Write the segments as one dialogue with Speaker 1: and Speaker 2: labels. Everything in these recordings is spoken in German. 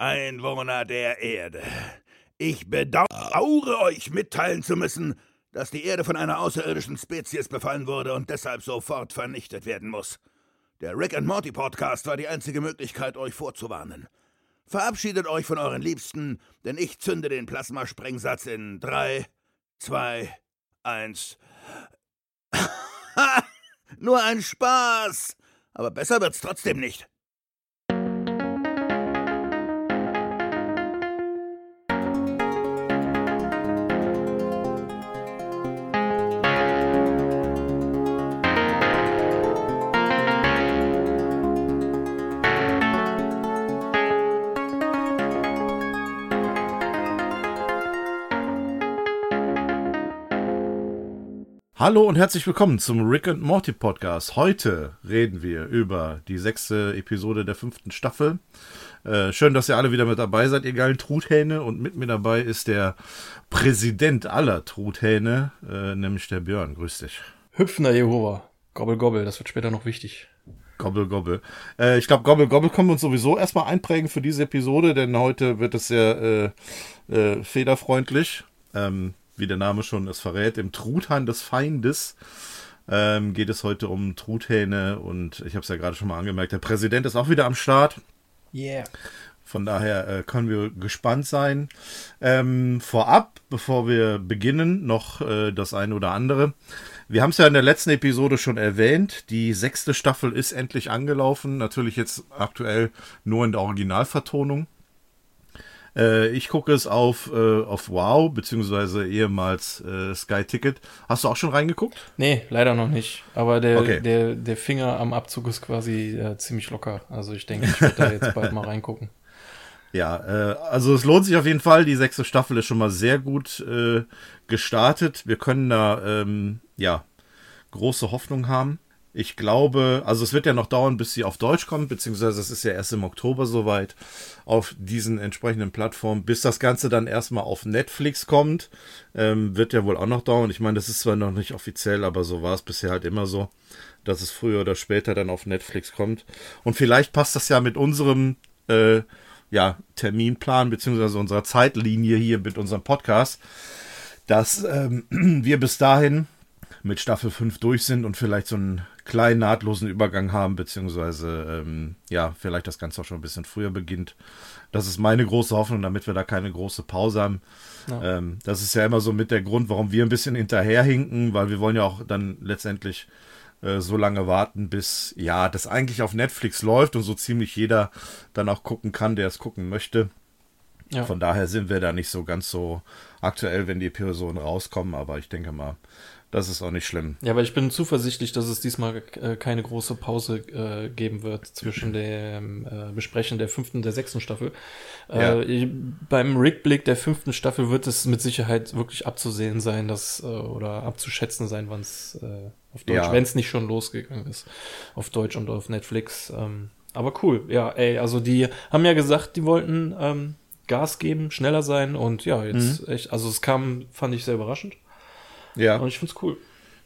Speaker 1: Einwohner der Erde. Ich bedauere euch mitteilen zu müssen, dass die Erde von einer außerirdischen Spezies befallen wurde und deshalb sofort vernichtet werden muss. Der Rick and Morty Podcast war die einzige Möglichkeit, euch vorzuwarnen. Verabschiedet euch von euren Liebsten, denn ich zünde den Plasmasprengsatz in drei, zwei, eins. Nur ein Spaß! Aber besser wird's trotzdem nicht.
Speaker 2: Hallo und herzlich willkommen zum Rick and Morty Podcast. Heute reden wir über die sechste Episode der fünften Staffel. Äh, schön, dass ihr alle wieder mit dabei seid, ihr geilen Truthähne. Und mit mir dabei ist der Präsident aller Truthähne, äh, nämlich der Björn. Grüß dich.
Speaker 3: Hüpfender Jehova. Gobbel, gobbel. Das wird später noch wichtig.
Speaker 2: Gobbel, gobbel. Äh, ich glaube, Gobbel, gobbel können wir uns sowieso erstmal einprägen für diese Episode, denn heute wird es sehr äh, äh, federfreundlich. Ähm, wie der Name schon es verrät, im Truthahn des Feindes ähm, geht es heute um Truthähne und ich habe es ja gerade schon mal angemerkt, der Präsident ist auch wieder am Start.
Speaker 3: Yeah.
Speaker 2: Von daher äh, können wir gespannt sein. Ähm, vorab, bevor wir beginnen, noch äh, das eine oder andere. Wir haben es ja in der letzten Episode schon erwähnt. Die sechste Staffel ist endlich angelaufen. Natürlich jetzt aktuell nur in der Originalvertonung. Äh, ich gucke es auf, äh, auf Wow, beziehungsweise ehemals äh, Sky Ticket. Hast du auch schon reingeguckt?
Speaker 3: Nee, leider noch nicht. Aber der, okay. der, der Finger am Abzug ist quasi äh, ziemlich locker. Also ich denke, ich werde da jetzt bald mal reingucken.
Speaker 2: Ja, äh, also es lohnt sich auf jeden Fall. Die sechste Staffel ist schon mal sehr gut äh, gestartet. Wir können da ähm, ja große Hoffnung haben. Ich glaube, also es wird ja noch dauern, bis sie auf Deutsch kommt, beziehungsweise es ist ja erst im Oktober soweit auf diesen entsprechenden Plattformen. Bis das Ganze dann erstmal auf Netflix kommt, ähm, wird ja wohl auch noch dauern. Ich meine, das ist zwar noch nicht offiziell, aber so war es bisher halt immer so, dass es früher oder später dann auf Netflix kommt. Und vielleicht passt das ja mit unserem äh, ja, Terminplan, beziehungsweise unserer Zeitlinie hier mit unserem Podcast, dass ähm, wir bis dahin mit Staffel 5 durch sind und vielleicht so einen kleinen nahtlosen Übergang haben, beziehungsweise ähm, ja, vielleicht das Ganze auch schon ein bisschen früher beginnt. Das ist meine große Hoffnung, damit wir da keine große Pause haben. Ja. Ähm, das ist ja immer so mit der Grund, warum wir ein bisschen hinterherhinken, weil wir wollen ja auch dann letztendlich äh, so lange warten, bis ja, das eigentlich auf Netflix läuft und so ziemlich jeder dann auch gucken kann, der es gucken möchte. Ja. Von daher sind wir da nicht so ganz so aktuell, wenn die Episoden rauskommen, aber ich denke mal, das ist auch nicht schlimm.
Speaker 3: Ja, aber ich bin zuversichtlich, dass es diesmal äh, keine große Pause äh, geben wird zwischen dem äh, Besprechen der fünften und der sechsten Staffel. Äh, ja. Ich, beim Rückblick der fünften Staffel wird es mit Sicherheit wirklich abzusehen sein, dass, äh, oder abzuschätzen sein, wann es äh, auf Deutsch, ja. wenn es nicht schon losgegangen ist, auf Deutsch und auf Netflix. Ähm, aber cool, ja, ey, also die haben ja gesagt, die wollten ähm, Gas geben, schneller sein und ja, jetzt mhm. echt, also es kam, fand ich sehr überraschend.
Speaker 2: Ja.
Speaker 3: Und ich find's cool.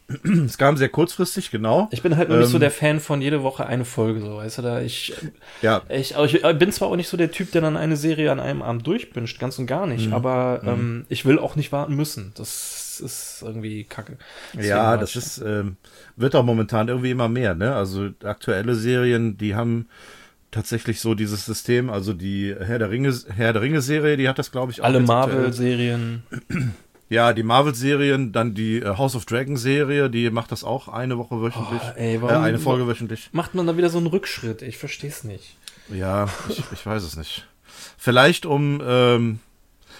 Speaker 2: Es kam sehr kurzfristig, genau.
Speaker 3: Ich bin halt nur ähm, nicht so ähm, der Fan von jede Woche eine Folge, so, weißt du, da ich,
Speaker 2: ja.
Speaker 3: ich, ich bin zwar auch nicht so der Typ, der dann eine Serie an einem Abend durchbinscht, ganz und gar nicht, mhm. aber mhm. Ähm, ich will auch nicht warten müssen. Das ist irgendwie kacke.
Speaker 2: Deswegen ja, das ist, ähm, wird auch momentan irgendwie immer mehr, ne? Also aktuelle Serien, die haben tatsächlich so dieses System, also die Herr der Ringe, Herr der Ringe Serie, die hat das, glaube ich,
Speaker 3: auch. Alle Marvel-Serien.
Speaker 2: Ja, die Marvel-Serien, dann die äh, House of Dragon-Serie, die macht das auch eine Woche wöchentlich. Oh, ey, warum, äh, eine Folge wöchentlich.
Speaker 3: Macht man da wieder so einen Rückschritt? Ich verstehe es nicht.
Speaker 2: Ja, ich, ich weiß es nicht. Vielleicht um, ähm,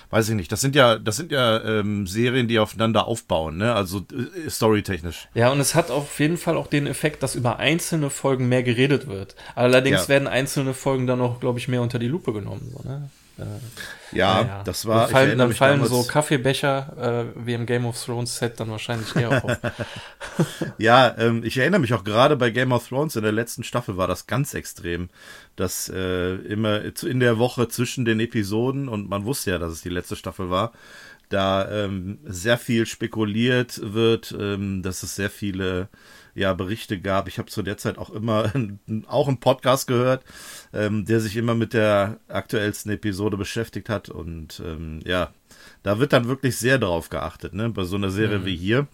Speaker 2: weiß ich nicht, das sind ja, das sind ja ähm, Serien, die aufeinander aufbauen, ne? Also äh, storytechnisch.
Speaker 3: Ja, und es hat auf jeden Fall auch den Effekt, dass über einzelne Folgen mehr geredet wird. Allerdings ja. werden einzelne Folgen dann auch, glaube ich, mehr unter die Lupe genommen. So, ne?
Speaker 2: Äh, ja, ja, das war.
Speaker 3: Dann fallen, dann fallen so Kaffeebecher äh, wie im Game of Thrones Set dann wahrscheinlich eher auf.
Speaker 2: ja, ähm, ich erinnere mich auch gerade bei Game of Thrones in der letzten Staffel war das ganz extrem, dass äh, immer in der Woche zwischen den Episoden und man wusste ja, dass es die letzte Staffel war, da ähm, sehr viel spekuliert wird, ähm, dass es sehr viele ja, Berichte gab. Ich habe zu der Zeit auch immer auch einen Podcast gehört, ähm, der sich immer mit der aktuellsten Episode beschäftigt hat. Und ähm, ja, da wird dann wirklich sehr drauf geachtet, ne? Bei so einer Serie mhm. wie hier,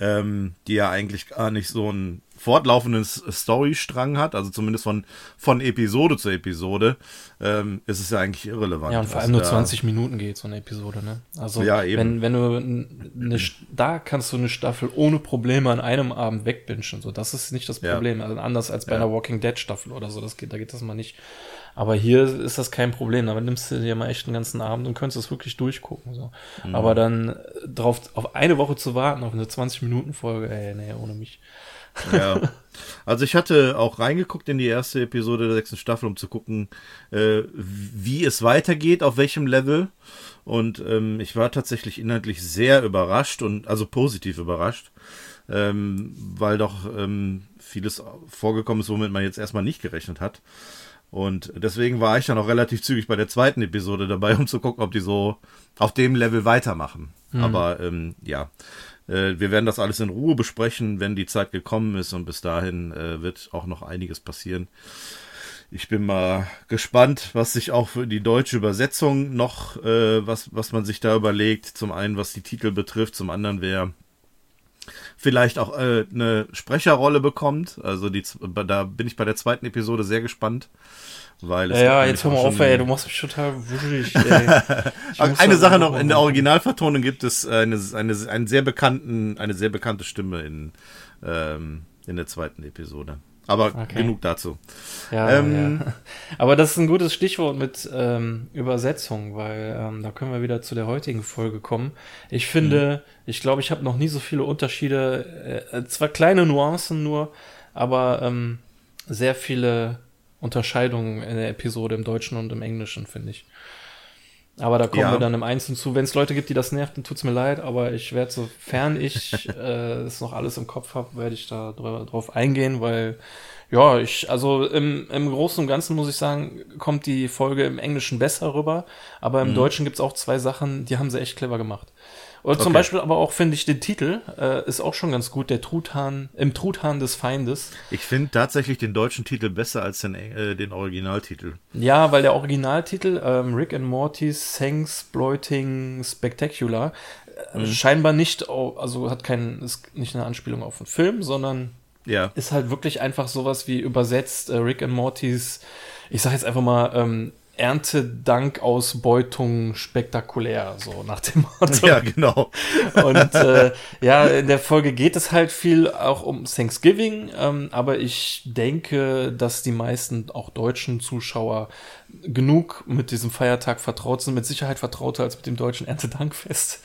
Speaker 2: ähm, die ja eigentlich gar nicht so ein fortlaufenden Storystrang hat, also zumindest von, von Episode zu Episode, ähm, ist es ja eigentlich irrelevant.
Speaker 3: Ja, und vor allem nur 20 Minuten geht so eine Episode, ne? Also ja, wenn, wenn du eine, da kannst du eine Staffel ohne Probleme an einem Abend wegbingen. So, das ist nicht das Problem. Ja. Also anders als bei ja. einer Walking Dead Staffel oder so, das geht, da geht das mal nicht. Aber hier ist das kein Problem. Aber nimmst du dir mal echt einen ganzen Abend und könntest es wirklich durchgucken. So. Mhm. Aber dann drauf, auf eine Woche zu warten, auf eine 20-Minuten-Folge, ey, nee, ohne mich.
Speaker 2: Ja. Also ich hatte auch reingeguckt in die erste Episode der sechsten Staffel, um zu gucken, äh, wie es weitergeht, auf welchem Level. Und ähm, ich war tatsächlich inhaltlich sehr überrascht und also positiv überrascht, ähm, weil doch ähm, vieles vorgekommen ist, womit man jetzt erstmal nicht gerechnet hat. Und deswegen war ich dann auch relativ zügig bei der zweiten Episode dabei, um zu gucken, ob die so auf dem Level weitermachen. Mhm. Aber ähm, ja, äh, wir werden das alles in Ruhe besprechen, wenn die Zeit gekommen ist und bis dahin äh, wird auch noch einiges passieren. Ich bin mal gespannt, was sich auch für die deutsche Übersetzung noch, äh, was, was man sich da überlegt. Zum einen, was die Titel betrifft, zum anderen, wer vielleicht auch äh, eine Sprecherrolle bekommt. Also die, da bin ich bei der zweiten Episode sehr gespannt. Weil
Speaker 3: es ja, jetzt hör mal auf, ey, du machst mich total wuschig,
Speaker 2: eine Sache noch, in der Originalvertonung gibt es eine, eine, einen sehr bekannten, eine sehr bekannte Stimme in, ähm, in der zweiten Episode. Aber okay. genug dazu.
Speaker 3: Ja, ähm, ja, Aber das ist ein gutes Stichwort mit ähm, Übersetzung, weil ähm, da können wir wieder zu der heutigen Folge kommen. Ich finde, mhm. ich glaube, ich habe noch nie so viele Unterschiede, äh, zwar kleine Nuancen nur, aber ähm, sehr viele Unterscheidungen in der Episode im Deutschen und im Englischen, finde ich. Aber da kommen ja. wir dann im Einzelnen zu. Wenn es Leute gibt, die das nervt, dann tut's mir leid, aber ich werde, sofern ich äh, das noch alles im Kopf habe, werde ich da drauf eingehen, weil ja, ich, also im, im Großen und Ganzen muss ich sagen, kommt die Folge im Englischen besser rüber, aber im mhm. Deutschen gibt's auch zwei Sachen, die haben sie echt clever gemacht. Oder zum okay. Beispiel aber auch, finde ich, den Titel äh, ist auch schon ganz gut, der Truthahn, im Truthahn des Feindes.
Speaker 2: Ich finde tatsächlich den deutschen Titel besser als den, äh, den Originaltitel.
Speaker 3: Ja, weil der Originaltitel ähm, Rick and Morty's Sangsploiting Spectacular äh, mhm. scheinbar nicht, also hat kein, ist nicht eine Anspielung auf einen Film, sondern ja. ist halt wirklich einfach sowas wie übersetzt äh, Rick and Morty's, ich sag jetzt einfach mal, ähm, Erntedankausbeutung spektakulär, so nach dem Motto.
Speaker 2: Ja, genau.
Speaker 3: Und äh, ja, in der Folge geht es halt viel auch um Thanksgiving, ähm, aber ich denke, dass die meisten auch deutschen Zuschauer genug mit diesem Feiertag vertraut sind, mit Sicherheit vertrauter als mit dem deutschen Erntedankfest.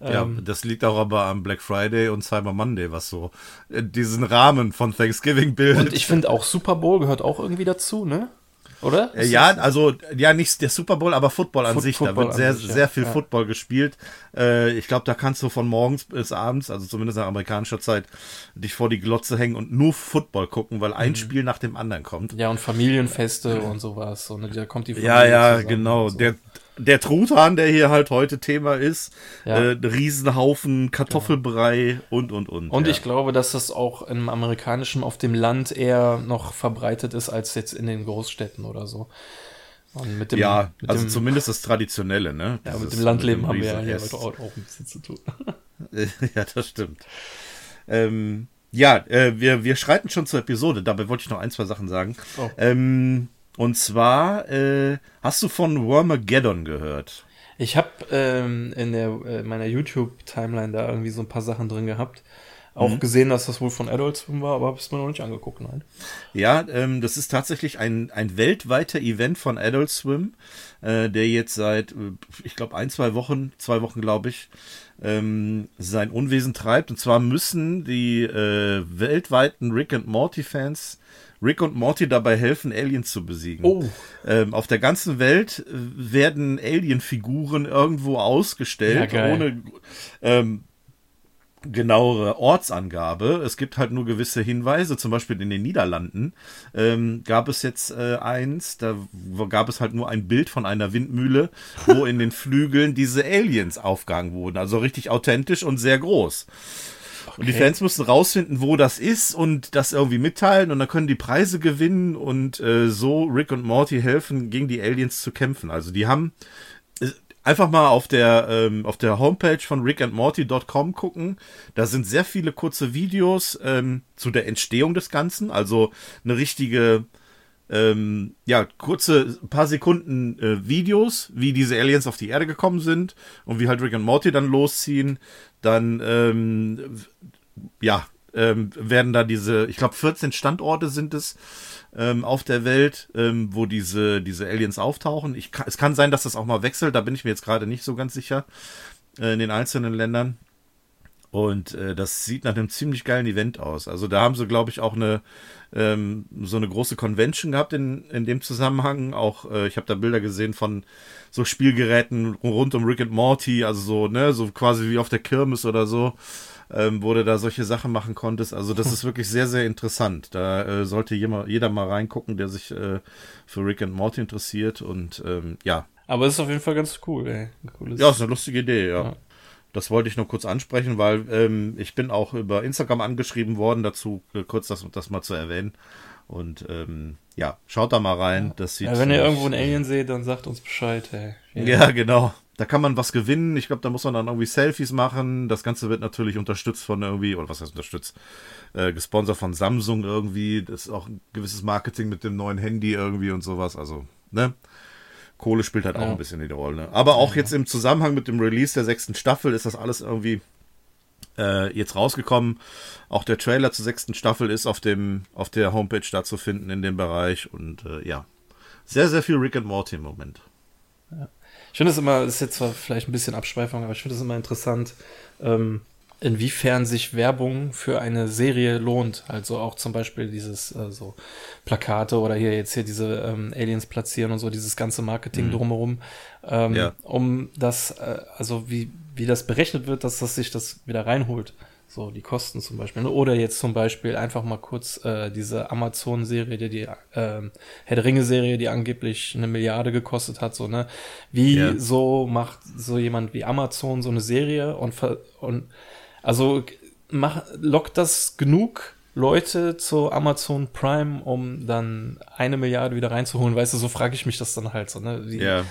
Speaker 2: Ja, ähm, das liegt auch aber am Black Friday und Cyber Monday, was so äh, diesen Rahmen von Thanksgiving bildet.
Speaker 3: Und ich finde auch Super Bowl gehört auch irgendwie dazu, ne? Oder?
Speaker 2: Ist ja, also ja nicht der Super Bowl, aber Football an Foot sich. Football da wird sehr, sich, sehr viel ja. Football gespielt. Äh, ich glaube, da kannst du von morgens bis abends, also zumindest nach amerikanischer Zeit, dich vor die Glotze hängen und nur Football gucken, weil ein mhm. Spiel nach dem anderen kommt.
Speaker 3: Ja, und Familienfeste und sowas. Und da kommt die
Speaker 2: Familie Ja, ja, genau. So. Der, der Truthahn, der hier halt heute Thema ist, ja. äh, Riesenhaufen, Kartoffelbrei ja. und, und, und.
Speaker 3: Und ja. ich glaube, dass das auch im amerikanischen auf dem Land eher noch verbreitet ist als jetzt in den Großstädten oder so.
Speaker 2: Dem, ja, also dem, zumindest das Traditionelle, ne?
Speaker 3: ja, mit dem Landleben mit dem haben wir ja hier heute auch ein bisschen zu tun.
Speaker 2: ja, das stimmt. Ähm, ja, äh, wir, wir schreiten schon zur Episode, dabei wollte ich noch ein, zwei Sachen sagen. Oh. Ähm, und zwar, äh, hast du von Wormageddon gehört?
Speaker 3: Ich habe ähm, in der, äh, meiner YouTube-Timeline da irgendwie so ein paar Sachen drin gehabt. Auch mhm. gesehen, dass das wohl von Adult Swim war, aber habe es mir noch nicht angeguckt, nein.
Speaker 2: Ja, ähm, das ist tatsächlich ein, ein weltweiter Event von Adult Swim, äh, der jetzt seit, äh, ich glaube, ein, zwei Wochen, zwei Wochen, glaube ich, ähm, sein Unwesen treibt. Und zwar müssen die äh, weltweiten Rick and Morty Fans Rick und Morty dabei helfen, Aliens zu besiegen. Oh. Ähm, auf der ganzen Welt äh, werden Alien-Figuren irgendwo ausgestellt, ja, ohne ähm, genauere Ortsangabe. Es gibt halt nur gewisse Hinweise, zum Beispiel in den Niederlanden ähm, gab es jetzt äh, eins, da gab es halt nur ein Bild von einer Windmühle, wo in den Flügeln diese Aliens aufgehangen wurden. Also richtig authentisch und sehr groß. Okay. Und die Fans mussten rausfinden, wo das ist und das irgendwie mitteilen und dann können die Preise gewinnen und äh, so Rick und Morty helfen, gegen die Aliens zu kämpfen. Also die haben einfach mal auf der, ähm, auf der Homepage von rickandmorty.com gucken. Da sind sehr viele kurze Videos ähm, zu der Entstehung des Ganzen. Also eine richtige, ähm, ja, kurze, paar Sekunden äh, Videos, wie diese Aliens auf die Erde gekommen sind und wie halt Rick und Morty dann losziehen. Dann, ähm, ja, ähm, werden da diese, ich glaube 14 Standorte sind es, ähm, auf der Welt, ähm, wo diese, diese Aliens auftauchen. Ich, es kann sein, dass das auch mal wechselt, da bin ich mir jetzt gerade nicht so ganz sicher äh, in den einzelnen Ländern. Und äh, das sieht nach einem ziemlich geilen Event aus. Also da haben sie, glaube ich, auch eine ähm, so eine große Convention gehabt in, in dem Zusammenhang. Auch äh, ich habe da Bilder gesehen von so Spielgeräten rund um Rick and Morty, also so ne, so quasi wie auf der Kirmes oder so ähm, wo du da solche Sachen machen konntest. Also das ist wirklich sehr, sehr interessant. Da äh, sollte jeder, jeder mal reingucken, der sich äh, für Rick and Morty interessiert und ähm, ja.
Speaker 3: Aber es ist auf jeden Fall ganz cool, ey.
Speaker 2: Cooles ja, ist eine lustige Idee, ja. ja. Das wollte ich nur kurz ansprechen, weil ähm, ich bin auch über Instagram angeschrieben worden, dazu äh, kurz das, das mal zu erwähnen. Und ähm, ja, schaut da mal rein. Das sieht
Speaker 3: ja, wenn ihr irgendwo einen Alien seht, dann sagt uns Bescheid, ey.
Speaker 2: Ja, ja genau da kann man was gewinnen. Ich glaube, da muss man dann irgendwie Selfies machen. Das Ganze wird natürlich unterstützt von irgendwie, oder was heißt unterstützt? Äh, gesponsert von Samsung irgendwie. Das ist auch ein gewisses Marketing mit dem neuen Handy irgendwie und sowas. Also, ne? Kohle spielt halt ja. auch ein bisschen die Rolle. Ne? Aber auch ja. jetzt im Zusammenhang mit dem Release der sechsten Staffel ist das alles irgendwie äh, jetzt rausgekommen. Auch der Trailer zur sechsten Staffel ist auf dem auf der Homepage da zu finden in dem Bereich und äh, ja, sehr sehr viel Rick and Morty im Moment.
Speaker 3: Ja. Ich finde es immer, das ist jetzt zwar vielleicht ein bisschen Abschweifung, aber ich finde es immer interessant, ähm, inwiefern sich Werbung für eine Serie lohnt. Also auch zum Beispiel dieses äh, so Plakate oder hier jetzt hier diese ähm, Aliens platzieren und so, dieses ganze Marketing mhm. drumherum, ähm, ja. um das, äh, also wie, wie das berechnet wird, dass das sich das wieder reinholt. So, die Kosten zum Beispiel. Ne? Oder jetzt zum Beispiel einfach mal kurz äh, diese Amazon-Serie, die, die äh, Herr der Ringe-Serie, die angeblich eine Milliarde gekostet hat, so, ne? Wie ja. so macht so jemand wie Amazon so eine Serie und, und also mach, lockt das genug Leute zu Amazon Prime, um dann eine Milliarde wieder reinzuholen? Weißt du, so frage ich mich das dann halt so, ne? Wie, ja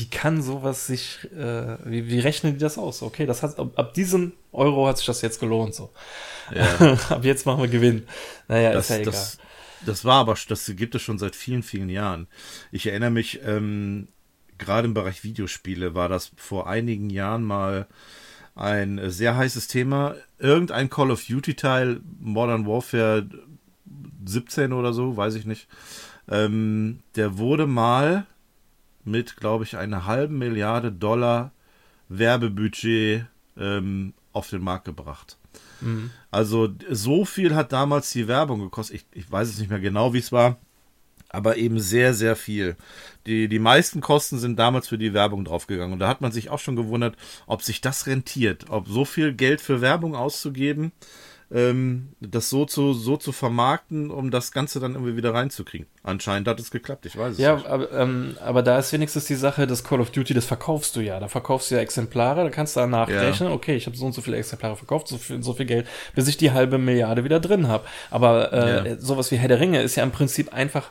Speaker 3: wie kann sowas sich, äh, wie, wie rechnen die das aus? Okay, das hat, ab, ab diesem Euro hat sich das jetzt gelohnt, so. Ja. ab jetzt machen wir Gewinn. Naja,
Speaker 2: das,
Speaker 3: ist ja
Speaker 2: egal. Das, das war aber, das gibt es schon seit vielen, vielen Jahren. Ich erinnere mich, ähm, gerade im Bereich Videospiele war das vor einigen Jahren mal ein sehr heißes Thema. Irgendein Call of Duty Teil, Modern Warfare 17 oder so, weiß ich nicht. Ähm, der wurde mal mit, glaube ich, einer halben Milliarde Dollar Werbebudget ähm, auf den Markt gebracht. Mhm. Also so viel hat damals die Werbung gekostet. Ich, ich weiß es nicht mehr genau, wie es war, aber eben sehr, sehr viel. Die, die meisten Kosten sind damals für die Werbung draufgegangen. Und da hat man sich auch schon gewundert, ob sich das rentiert, ob so viel Geld für Werbung auszugeben ähm, das so zu, so zu vermarkten, um das Ganze dann irgendwie wieder reinzukriegen. Anscheinend hat es geklappt, ich weiß es
Speaker 3: ja,
Speaker 2: nicht.
Speaker 3: Ja, aber, ähm, aber da ist wenigstens die Sache, das Call of Duty, das verkaufst du ja. Da verkaufst du ja Exemplare, da kannst du danach ja. rechnen, okay, ich habe so und so viele Exemplare verkauft, so viel, so viel Geld, bis ich die halbe Milliarde wieder drin habe. Aber äh, ja. sowas wie Herr der Ringe ist ja im Prinzip einfach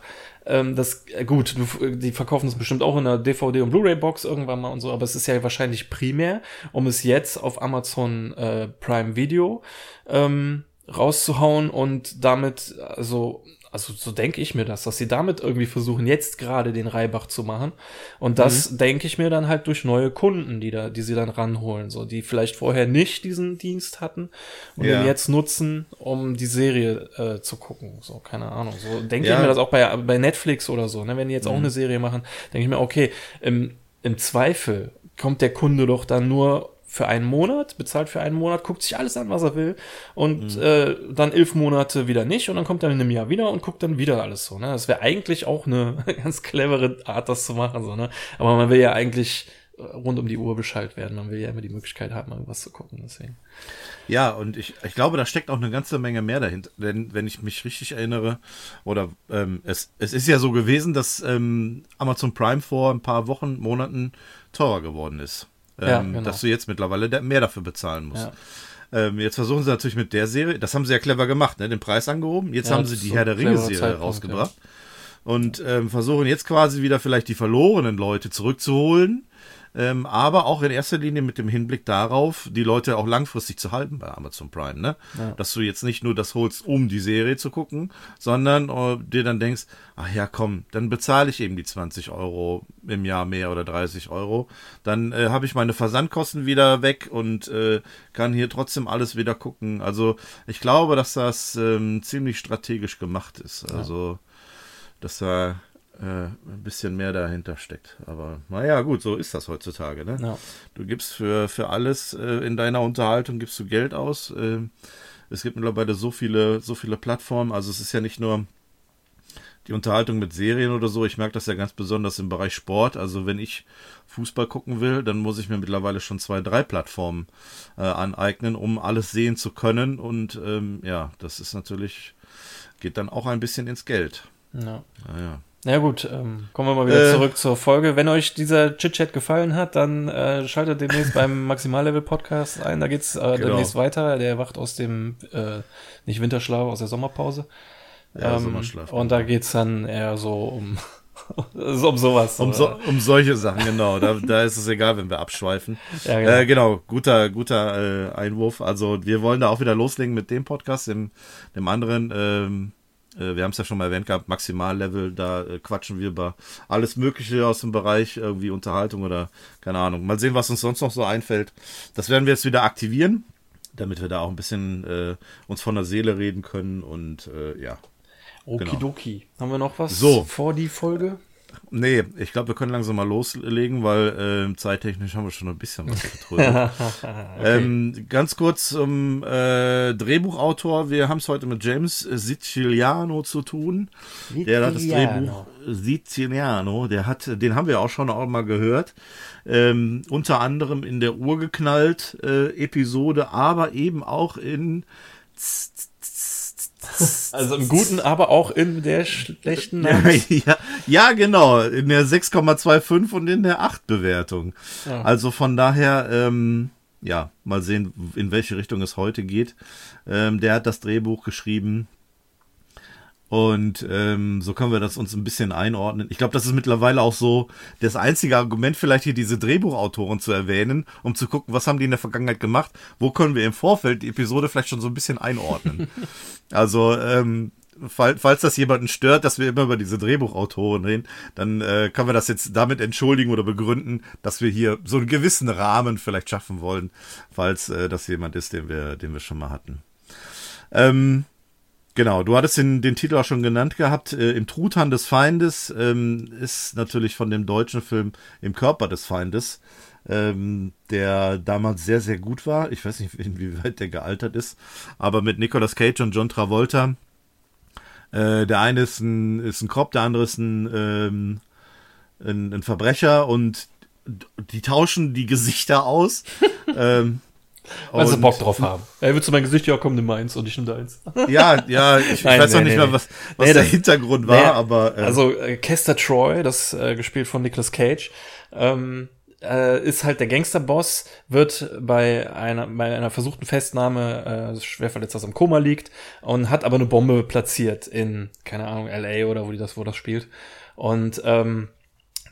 Speaker 3: ähm, das, äh, gut, du, die verkaufen es bestimmt auch in einer DVD- und Blu-ray-Box irgendwann mal und so, aber es ist ja wahrscheinlich primär, um es jetzt auf Amazon äh, Prime Video ähm, rauszuhauen und damit, also also so denke ich mir das, dass sie damit irgendwie versuchen, jetzt gerade den Reibach zu machen. Und das mhm. denke ich mir dann halt durch neue Kunden, die da, die sie dann ranholen, so, die vielleicht vorher nicht diesen Dienst hatten und ja. den jetzt nutzen, um die Serie äh, zu gucken. So, keine Ahnung. So denke ja. ich mir das auch bei, bei Netflix oder so, ne? Wenn die jetzt mhm. auch eine Serie machen, denke ich mir, okay, im, im Zweifel kommt der Kunde doch dann nur für einen Monat, bezahlt für einen Monat, guckt sich alles an, was er will und mhm. äh, dann elf Monate wieder nicht und dann kommt er in einem Jahr wieder und guckt dann wieder alles so. Ne? Das wäre eigentlich auch eine ganz clevere Art, das zu machen. So, ne? Aber man will ja eigentlich rund um die Uhr Bescheid werden. Man will ja immer die Möglichkeit haben, irgendwas zu gucken. Deswegen.
Speaker 2: Ja, und ich, ich glaube, da steckt auch eine ganze Menge mehr dahinter. Denn wenn ich mich richtig erinnere, oder ähm, es, es ist ja so gewesen, dass ähm, Amazon Prime vor ein paar Wochen, Monaten teurer geworden ist. Ähm, ja, genau. Dass du jetzt mittlerweile mehr dafür bezahlen musst. Ja. Ähm, jetzt versuchen sie natürlich mit der Serie, das haben sie ja clever gemacht, ne, den Preis angehoben. Jetzt ja, haben sie die so Herr der Ringe-Serie rausgebracht. Und ähm, versuchen jetzt quasi wieder vielleicht die verlorenen Leute zurückzuholen ähm, aber auch in erster Linie mit dem Hinblick darauf, die Leute auch langfristig zu halten bei Amazon Prime, ne? Ja. Dass du jetzt nicht nur das holst, um die Serie zu gucken, sondern uh, dir dann denkst, ach ja, komm, dann bezahle ich eben die 20 Euro im Jahr mehr oder 30 Euro. Dann äh, habe ich meine Versandkosten wieder weg und äh, kann hier trotzdem alles wieder gucken. Also ich glaube, dass das ähm, ziemlich strategisch gemacht ist. Also, dass da äh, ein bisschen mehr dahinter steckt. Aber naja, gut, so ist das heutzutage. Ne? Ja. Du gibst für, für alles äh, in deiner Unterhaltung gibst du Geld aus. Äh, es gibt mittlerweile so viele, so viele Plattformen. Also es ist ja nicht nur die Unterhaltung mit Serien oder so. Ich merke das ja ganz besonders im Bereich Sport. Also wenn ich Fußball gucken will, dann muss ich mir mittlerweile schon zwei, drei Plattformen äh, aneignen, um alles sehen zu können. Und ähm, ja, das ist natürlich, geht dann auch ein bisschen ins Geld.
Speaker 3: Ja. Naja. Na gut, ähm, kommen wir mal wieder äh, zurück zur Folge. Wenn euch dieser Chit-Chat gefallen hat, dann äh, schaltet demnächst beim Maximallevel-Podcast ein. Da geht's äh, genau. demnächst weiter. Der wacht aus dem, äh, nicht Winterschlaf, aus der Sommerpause. Ja, ähm, Sommerschlaf. Und da geht's dann eher so um, um sowas.
Speaker 2: Um, so, um solche Sachen, genau. da, da ist es egal, wenn wir abschweifen. Ja, genau. Äh, genau, guter, guter äh, Einwurf. Also wir wollen da auch wieder loslegen mit dem Podcast, dem, dem anderen. Ähm, äh, wir haben es ja schon mal erwähnt gehabt, Maximallevel, da äh, quatschen wir über alles Mögliche aus dem Bereich irgendwie Unterhaltung oder keine Ahnung. Mal sehen, was uns sonst noch so einfällt. Das werden wir jetzt wieder aktivieren, damit wir da auch ein bisschen äh, uns von der Seele reden können und äh, ja.
Speaker 3: Okidoki. Genau. Haben wir noch was
Speaker 2: so.
Speaker 3: vor die Folge?
Speaker 2: Nee, ich glaube, wir können langsam mal loslegen, weil äh, zeittechnisch haben wir schon ein bisschen was getrödelt. okay. ähm, ganz kurz zum äh, Drehbuchautor. Wir haben es heute mit James Siciliano zu tun. Siciliano. Der hat das Drehbuch Siciliano, der hat, den haben wir auch schon auch mal gehört. Ähm, unter anderem in der Urgeknallt äh, Episode, aber eben auch in
Speaker 3: also im Guten, aber auch in der schlechten
Speaker 2: Nacht. Ja, ja, genau. In der 6,25 und in der 8 Bewertung. Ja. Also von daher, ähm, ja, mal sehen, in welche Richtung es heute geht. Ähm, der hat das Drehbuch geschrieben. Und ähm, so können wir das uns ein bisschen einordnen. Ich glaube, das ist mittlerweile auch so das einzige Argument, vielleicht hier diese Drehbuchautoren zu erwähnen, um zu gucken, was haben die in der Vergangenheit gemacht, wo können wir im Vorfeld die Episode vielleicht schon so ein bisschen einordnen. also, ähm, falls das jemanden stört, dass wir immer über diese Drehbuchautoren reden, dann äh, können wir das jetzt damit entschuldigen oder begründen, dass wir hier so einen gewissen Rahmen vielleicht schaffen wollen, falls äh, das jemand ist, den wir, den wir schon mal hatten. Ähm, Genau, du hattest den, den Titel auch schon genannt gehabt. Äh, Im Truthahn des Feindes ähm, ist natürlich von dem deutschen Film Im Körper des Feindes, ähm, der damals sehr, sehr gut war. Ich weiß nicht, inwieweit der gealtert ist, aber mit Nicolas Cage und John Travolta. Äh, der eine ist ein, ist ein Cop, der andere ist ein, ähm, ein, ein Verbrecher und die tauschen die Gesichter aus. ähm,
Speaker 3: weil sie Bock drauf haben. Ey, willst du mein Gesicht? Ja, komm, nimm eins und ich nimm deins.
Speaker 2: Ja, ja, ich, Nein, weiß nee, noch nicht nee, mal, was, was nee, der das, Hintergrund war, aber.
Speaker 3: Äh. Also, äh, Kester Troy, das äh, gespielt von Nicolas Cage, ähm, äh, ist halt der Gangsterboss, wird bei einer, bei einer versuchten Festnahme äh, schwer verletzt, dass er im Koma liegt und hat aber eine Bombe platziert in, keine Ahnung, LA oder wo die das, wo das spielt. Und ähm,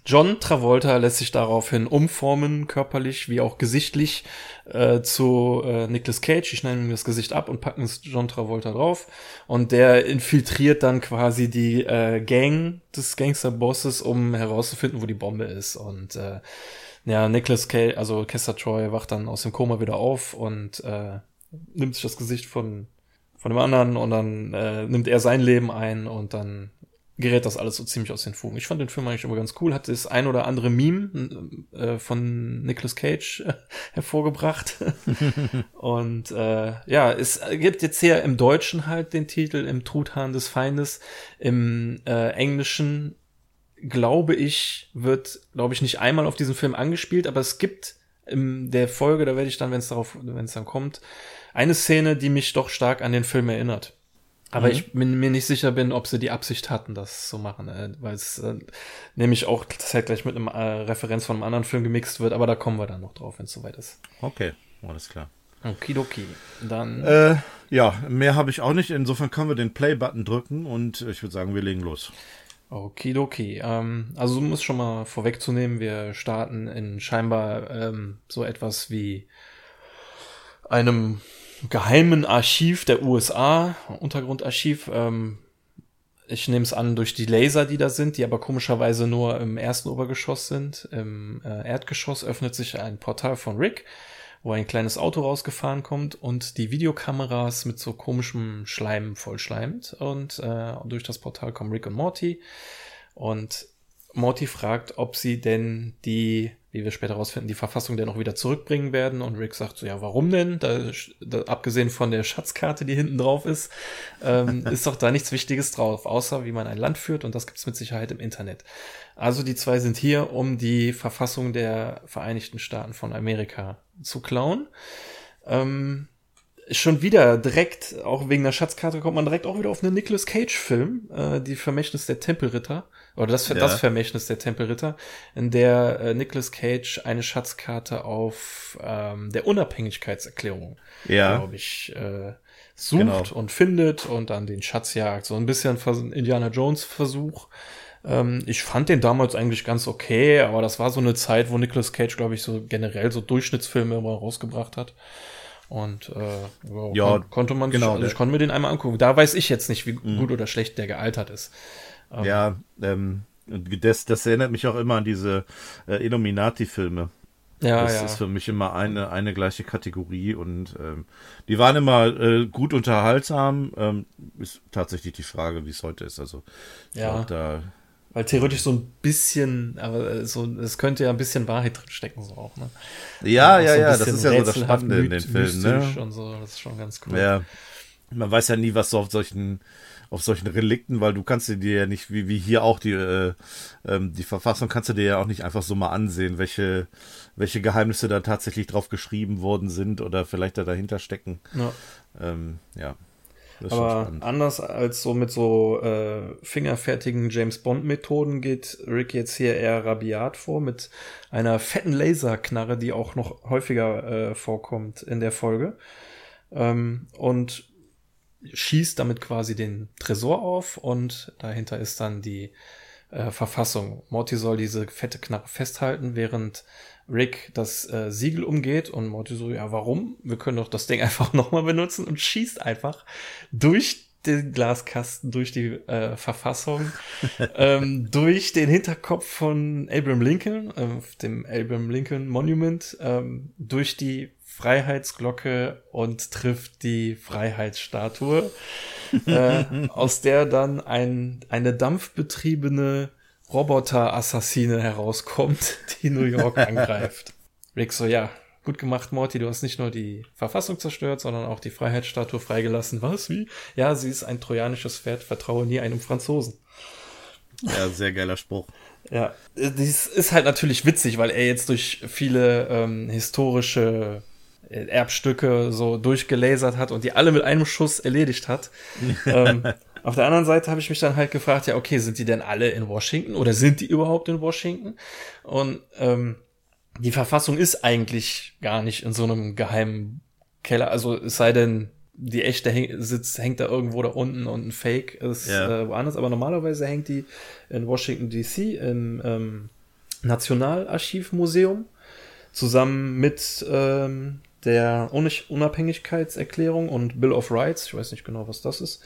Speaker 3: John Travolta lässt sich daraufhin umformen, körperlich wie auch gesichtlich, äh, zu äh, Nicolas Cage. Die schneiden ihm das Gesicht ab und packen es John Travolta drauf. Und der infiltriert dann quasi die äh, Gang des Gangsterbosses, um herauszufinden, wo die Bombe ist. Und äh, ja, Nicolas Cage, also Kester Troy, wacht dann aus dem Koma wieder auf und äh, nimmt sich das Gesicht von von dem anderen und dann äh, nimmt er sein Leben ein und dann gerät das alles so ziemlich aus den Fugen. Ich fand den Film eigentlich immer ganz cool, hat das ein oder andere Meme äh, von Nicolas Cage äh, hervorgebracht. und äh, ja, es gibt jetzt hier im Deutschen halt den Titel im Truthahn des Feindes, im äh, Englischen glaube ich, wird, glaube ich, nicht einmal auf diesen Film angespielt, aber es gibt in der Folge, da werde ich dann, wenn es darauf, wenn es dann kommt, eine Szene, die mich doch stark an den Film erinnert. Aber mhm. ich bin mir nicht sicher bin, ob sie die Absicht hatten, das zu machen, äh, weil es äh, nämlich auch zeitgleich mit einem äh, Referenz von einem anderen Film gemixt wird, aber da kommen wir dann noch drauf, wenn es soweit ist.
Speaker 2: Okay, alles klar.
Speaker 3: Okidoki. Dann.
Speaker 2: Äh, ja, mehr habe ich auch nicht. Insofern können wir den Play-Button drücken und ich würde sagen, wir legen los.
Speaker 3: Okidoki. Ähm, also um es schon mal vorwegzunehmen, wir starten in scheinbar ähm, so etwas wie einem geheimen Archiv der USA, Untergrundarchiv. Ähm, ich nehme es an durch die Laser, die da sind, die aber komischerweise nur im ersten Obergeschoss sind. Im äh, Erdgeschoss öffnet sich ein Portal von Rick, wo ein kleines Auto rausgefahren kommt und die Videokameras mit so komischem Schleim vollschleimt. Und äh, durch das Portal kommen Rick und Morty. Und Morty fragt, ob sie denn die wie wir später herausfinden, die Verfassung dann auch wieder zurückbringen werden. Und Rick sagt so, ja, warum denn? Da, da, abgesehen von der Schatzkarte, die hinten drauf ist, ähm, ist doch da nichts Wichtiges drauf, außer wie man ein Land führt. Und das gibt's mit Sicherheit im Internet. Also die zwei sind hier, um die Verfassung der Vereinigten Staaten von Amerika zu klauen. Ähm, schon wieder direkt, auch wegen der Schatzkarte, kommt man direkt auch wieder auf einen Nicolas Cage-Film, äh, die Vermächtnis der Tempelritter, oder das, ja. das Vermächtnis der Tempelritter, in der äh, Nicolas Cage eine Schatzkarte auf ähm, der Unabhängigkeitserklärung, ja. glaube ich, äh, sucht genau. und findet und dann den Schatz jagt. So ein bisschen Indiana Jones-Versuch. Ähm, ich fand den damals eigentlich ganz okay, aber das war so eine Zeit, wo Nicolas Cage, glaube ich, so generell so Durchschnittsfilme immer rausgebracht hat. Und äh, ja, kon konnte man genau, sich, also ich konnte mir den einmal angucken. Da weiß ich jetzt nicht, wie mhm. gut oder schlecht der gealtert ist.
Speaker 2: Ähm, ja, ähm, das, das erinnert mich auch immer an diese äh, Illuminati-Filme. Ja, das ja. ist für mich immer eine, eine gleiche Kategorie und ähm, die waren immer äh, gut unterhaltsam. Ähm, ist tatsächlich die Frage, wie es heute ist. Also
Speaker 3: ja. Glaub, da weil theoretisch so ein bisschen, aber äh, so, es könnte ja ein bisschen Wahrheit drin stecken, so auch, ne?
Speaker 2: Ja, ja, so ja, das ist ja so das Spannende in den Filmen, ne?
Speaker 3: Und so, das ist schon ganz cool.
Speaker 2: Ja. Man weiß ja nie, was so auf solchen, auf solchen Relikten, weil du kannst dir ja nicht, wie, wie hier auch die, äh, ähm, die Verfassung kannst du dir ja auch nicht einfach so mal ansehen, welche, welche Geheimnisse da tatsächlich drauf geschrieben worden sind oder vielleicht da dahinter stecken. Ja. Ähm, ja.
Speaker 3: Aber anders als so mit so äh, fingerfertigen James Bond Methoden geht Rick jetzt hier eher rabiat vor mit einer fetten Laserknarre, die auch noch häufiger äh, vorkommt in der Folge. Ähm, und schießt damit quasi den Tresor auf und dahinter ist dann die äh, Verfassung. Morty soll diese fette Knarre festhalten, während Rick das äh, Siegel umgeht und Morty so, ja, warum? Wir können doch das Ding einfach nochmal benutzen und schießt einfach durch den Glaskasten, durch die äh, Verfassung, ähm, durch den Hinterkopf von Abraham Lincoln, äh, dem Abraham Lincoln Monument, ähm, durch die Freiheitsglocke und trifft die Freiheitsstatue, äh, aus der dann ein, eine dampfbetriebene Roboter-Assassine herauskommt, die New York angreift. Rick so, ja, gut gemacht, Morty, du hast nicht nur die Verfassung zerstört, sondern auch die Freiheitsstatue freigelassen. Was, wie? Ja, sie ist ein trojanisches Pferd, vertraue nie einem Franzosen.
Speaker 2: Ja, sehr geiler Spruch.
Speaker 3: Ja, das ist halt natürlich witzig, weil er jetzt durch viele ähm, historische Erbstücke so durchgelasert hat und die alle mit einem Schuss erledigt hat. ähm, auf der anderen Seite habe ich mich dann halt gefragt, ja, okay, sind die denn alle in Washington oder sind die überhaupt in Washington? Und ähm, die Verfassung ist eigentlich gar nicht in so einem geheimen Keller, also es sei denn, die echte Häng Sitz hängt da irgendwo da unten und ein Fake ist ja. äh, woanders, aber normalerweise hängt die in Washington DC im ähm, Nationalarchivmuseum zusammen mit ähm, der Unabhängigkeitserklärung und Bill of Rights, ich weiß nicht genau, was das ist,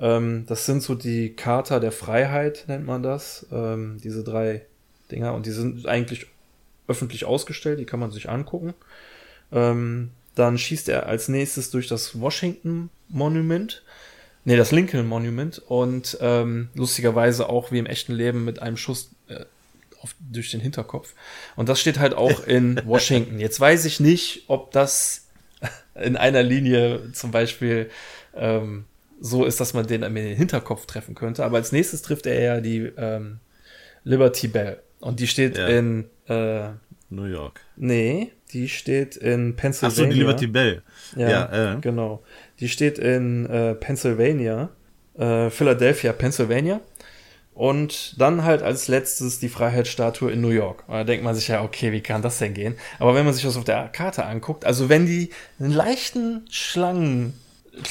Speaker 3: ähm, das sind so die Charta der Freiheit, nennt man das. Ähm, diese drei Dinger. Und die sind eigentlich öffentlich ausgestellt, die kann man sich angucken. Ähm, dann schießt er als nächstes durch das Washington Monument. Nee, das Lincoln Monument. Und ähm, lustigerweise auch wie im echten Leben mit einem Schuss äh, auf, durch den Hinterkopf. Und das steht halt auch in Washington. Jetzt weiß ich nicht, ob das in einer Linie zum Beispiel ähm, so ist, dass man den in den Hinterkopf treffen könnte. Aber als nächstes trifft er ja die ähm, Liberty Bell. Und die steht
Speaker 2: Ja.
Speaker 3: in, äh,
Speaker 2: New York.
Speaker 3: nee, die steht in Pennsylvania.
Speaker 2: so, die Liberty Bell.
Speaker 3: Ja,
Speaker 2: Ja, äh.
Speaker 3: genau. Die steht in äh, Pennsylvania, äh, Philadelphia, Pennsylvania. Und dann halt als letztes die Freiheitsstatue in New York. Und da denkt man sich ja, okay, wie kann das denn gehen? Aber wenn man sich das auf der Karte anguckt, also wenn die einen leichten Schlangen,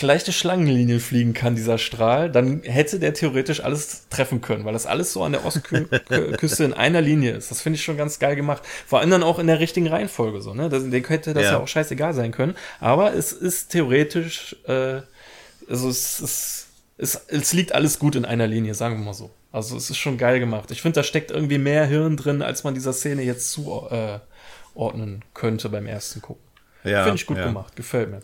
Speaker 3: leichte Schlangenlinie fliegen kann, dieser Strahl, dann hätte der theoretisch alles treffen können, weil das alles so an der Ostküste in einer Linie ist. Das finde ich schon ganz geil gemacht. Vor allem dann auch in der richtigen Reihenfolge so, ne? Das, dem könnte das ja.
Speaker 2: Ja.
Speaker 3: auch scheißegal sein können. Aber es ist theoretisch, äh, also es ist, es, es liegt alles gut in einer Linie, sagen wir mal so. Also es ist schon geil gemacht. Ich finde, da steckt irgendwie mehr Hirn drin, als man dieser Szene jetzt zuordnen äh, könnte beim ersten Gucken.
Speaker 2: Ja,
Speaker 3: Finde ich gut
Speaker 2: ja.
Speaker 3: gemacht, gefällt mir.